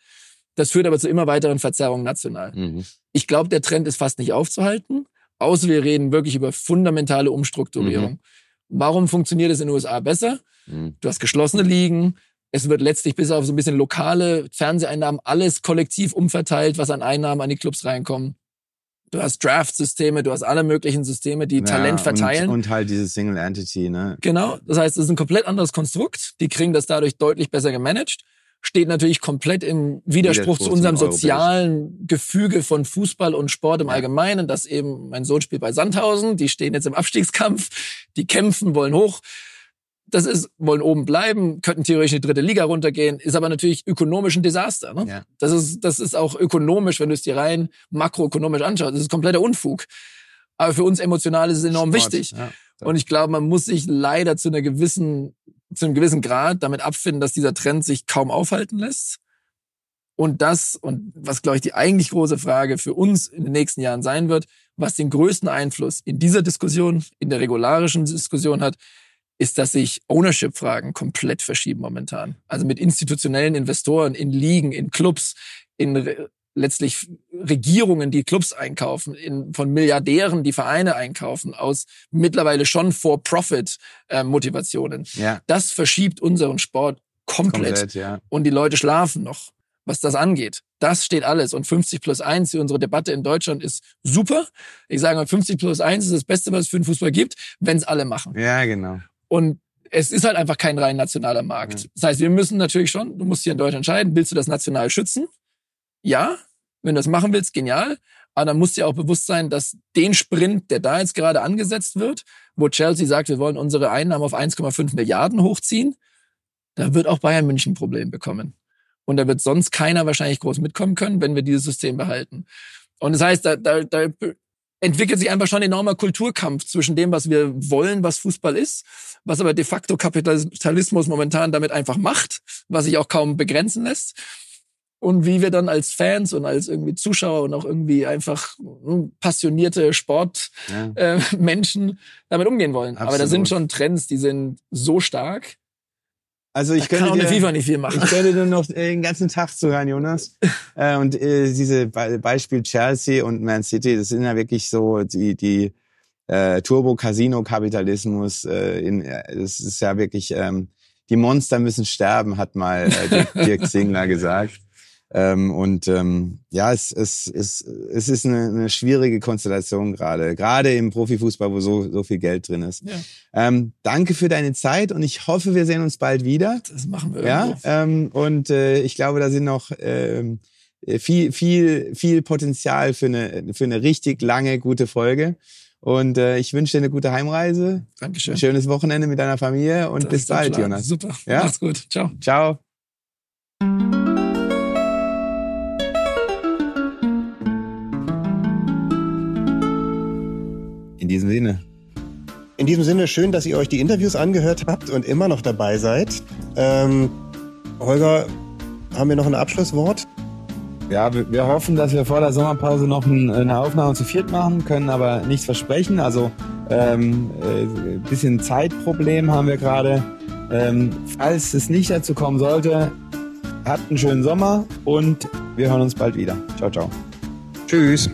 Das führt aber zu immer weiteren Verzerrungen national. Mhm. Ich glaube, der Trend ist fast nicht aufzuhalten, außer wir reden wirklich über fundamentale Umstrukturierung. Warum funktioniert es in den USA besser? Mhm. Du hast geschlossene Ligen. Es wird letztlich bis auf so ein bisschen lokale Fernseheinnahmen alles kollektiv umverteilt, was an Einnahmen an die Clubs reinkommen. Du hast Draft-Systeme, du hast alle möglichen Systeme, die Talent Ja, verteilen. Und, und halt diese Single Entity, ne? Genau. Das heißt, es ist ein komplett anderes Konstrukt. Die kriegen das dadurch deutlich besser gemanagt. Steht natürlich komplett im Widerspruch Widerspruch zu unserem sozialen Gefüge von Fußball und Sport im Ja. Allgemeinen. Das eben, mein Sohn spielt bei Sandhausen. Die stehen jetzt im Abstiegskampf. Die kämpfen, wollen hoch. Das ist, wollen oben bleiben, könnten theoretisch in die dritte Liga runtergehen, ist aber natürlich ökonomisch ein Desaster. Ne? Ja. Das ist, das ist auch ökonomisch, wenn du es dir rein makroökonomisch anschaust. Das ist kompletter Unfug. Aber für uns emotional ist es enorm Sport, wichtig. Ja. Und ich glaube, man muss sich leider zu einer gewissen, zu einem gewissen Grad damit abfinden, dass dieser Trend sich kaum aufhalten lässt. Und das, und was, glaube ich, die eigentlich große Frage für uns in den nächsten Jahren sein wird, was den größten Einfluss in dieser Diskussion, in der regularischen Diskussion hat, ist, dass sich Ownership-Fragen komplett verschieben momentan. Also mit institutionellen Investoren in Ligen, in Clubs, in re letztlich Regierungen, die Clubs einkaufen, in, von Milliardären, die Vereine einkaufen, aus mittlerweile schon For-Profit-Motivationen. ja. Das verschiebt unseren Sport komplett. Komplett, ja. Und die Leute schlafen noch, was das angeht. Das steht alles. Und 50 plus 1, unsere Debatte in Deutschland ist super. Ich sage mal, 50 plus 1 ist das Beste, was es für den Fußball gibt, wenn es alle machen. Ja, genau. Und es ist halt einfach kein rein nationaler Markt. Ja. Das heißt, wir müssen natürlich schon, du musst hier in Deutschland entscheiden, willst du das national schützen? Ja. Wenn du das machen willst, genial. Aber dann muss dir auch bewusst sein, dass den Sprint, der da jetzt gerade angesetzt wird, wo Chelsea sagt, wir wollen unsere Einnahmen auf 1,5 Milliarden hochziehen, da wird auch Bayern München ein Problem bekommen. Und da wird sonst keiner wahrscheinlich groß mitkommen können, wenn wir dieses System behalten. Und das heißt, da, da, da entwickelt sich einfach schon ein enormer Kulturkampf zwischen dem, was wir wollen, was Fußball ist, was aber de facto Kapitalismus momentan damit einfach macht, was sich auch kaum begrenzen lässt. Und wie wir dann als Fans und als irgendwie Zuschauer und auch irgendwie einfach hm, passionierte Sportmenschen Ja. äh, damit umgehen wollen. Aber da Absolut. sind schon Trends, die sind so stark. Also ich Da kann könnte auch eine dir- FIFA nicht viel machen. Ich könnte nur noch äh, den ganzen Tag zuhören, Jonas. äh, und äh, diese Be Beispiel Chelsea und Man City, das sind ja wirklich so die die äh, Turbo-Casino-Kapitalismus. Äh, in, äh, das ist ja wirklich ähm, die Monster müssen sterben, hat mal äh, Dirk- Dirk Singler gesagt. Ähm, und ähm, ja, es, es, es, es ist eine, eine schwierige Konstellation gerade, gerade im Profifußball, wo so, so viel Geld drin ist. Ja. Ähm, danke für deine Zeit und ich hoffe, wir sehen uns bald wieder. Das machen wir Ja, irgendwo. ähm, und äh, ich glaube, da sind noch ähm, viel, viel, viel Potenzial für eine, für eine richtig lange, gute Folge. Und äh, ich wünsche dir eine gute Heimreise, Dankeschön. ein schönes Wochenende mit deiner Familie und Das bis bald. Jonas. Super. Ja? Macht's gut. Ciao. Ciao. In diesem Sinne. In diesem Sinne schön, dass ihr euch die Interviews angehört habt und immer noch dabei seid. Ähm, Holger, haben wir noch ein Abschlusswort? Ja, wir, wir hoffen, dass wir vor der Sommerpause noch ein, eine Aufnahme zu viert machen, können aber nichts versprechen. Also ähm, äh, ein bisschen Zeitproblem haben wir gerade. Ähm, falls es nicht dazu kommen sollte, habt einen schönen Sommer und wir hören uns bald wieder. Ciao, ciao. Tschüss.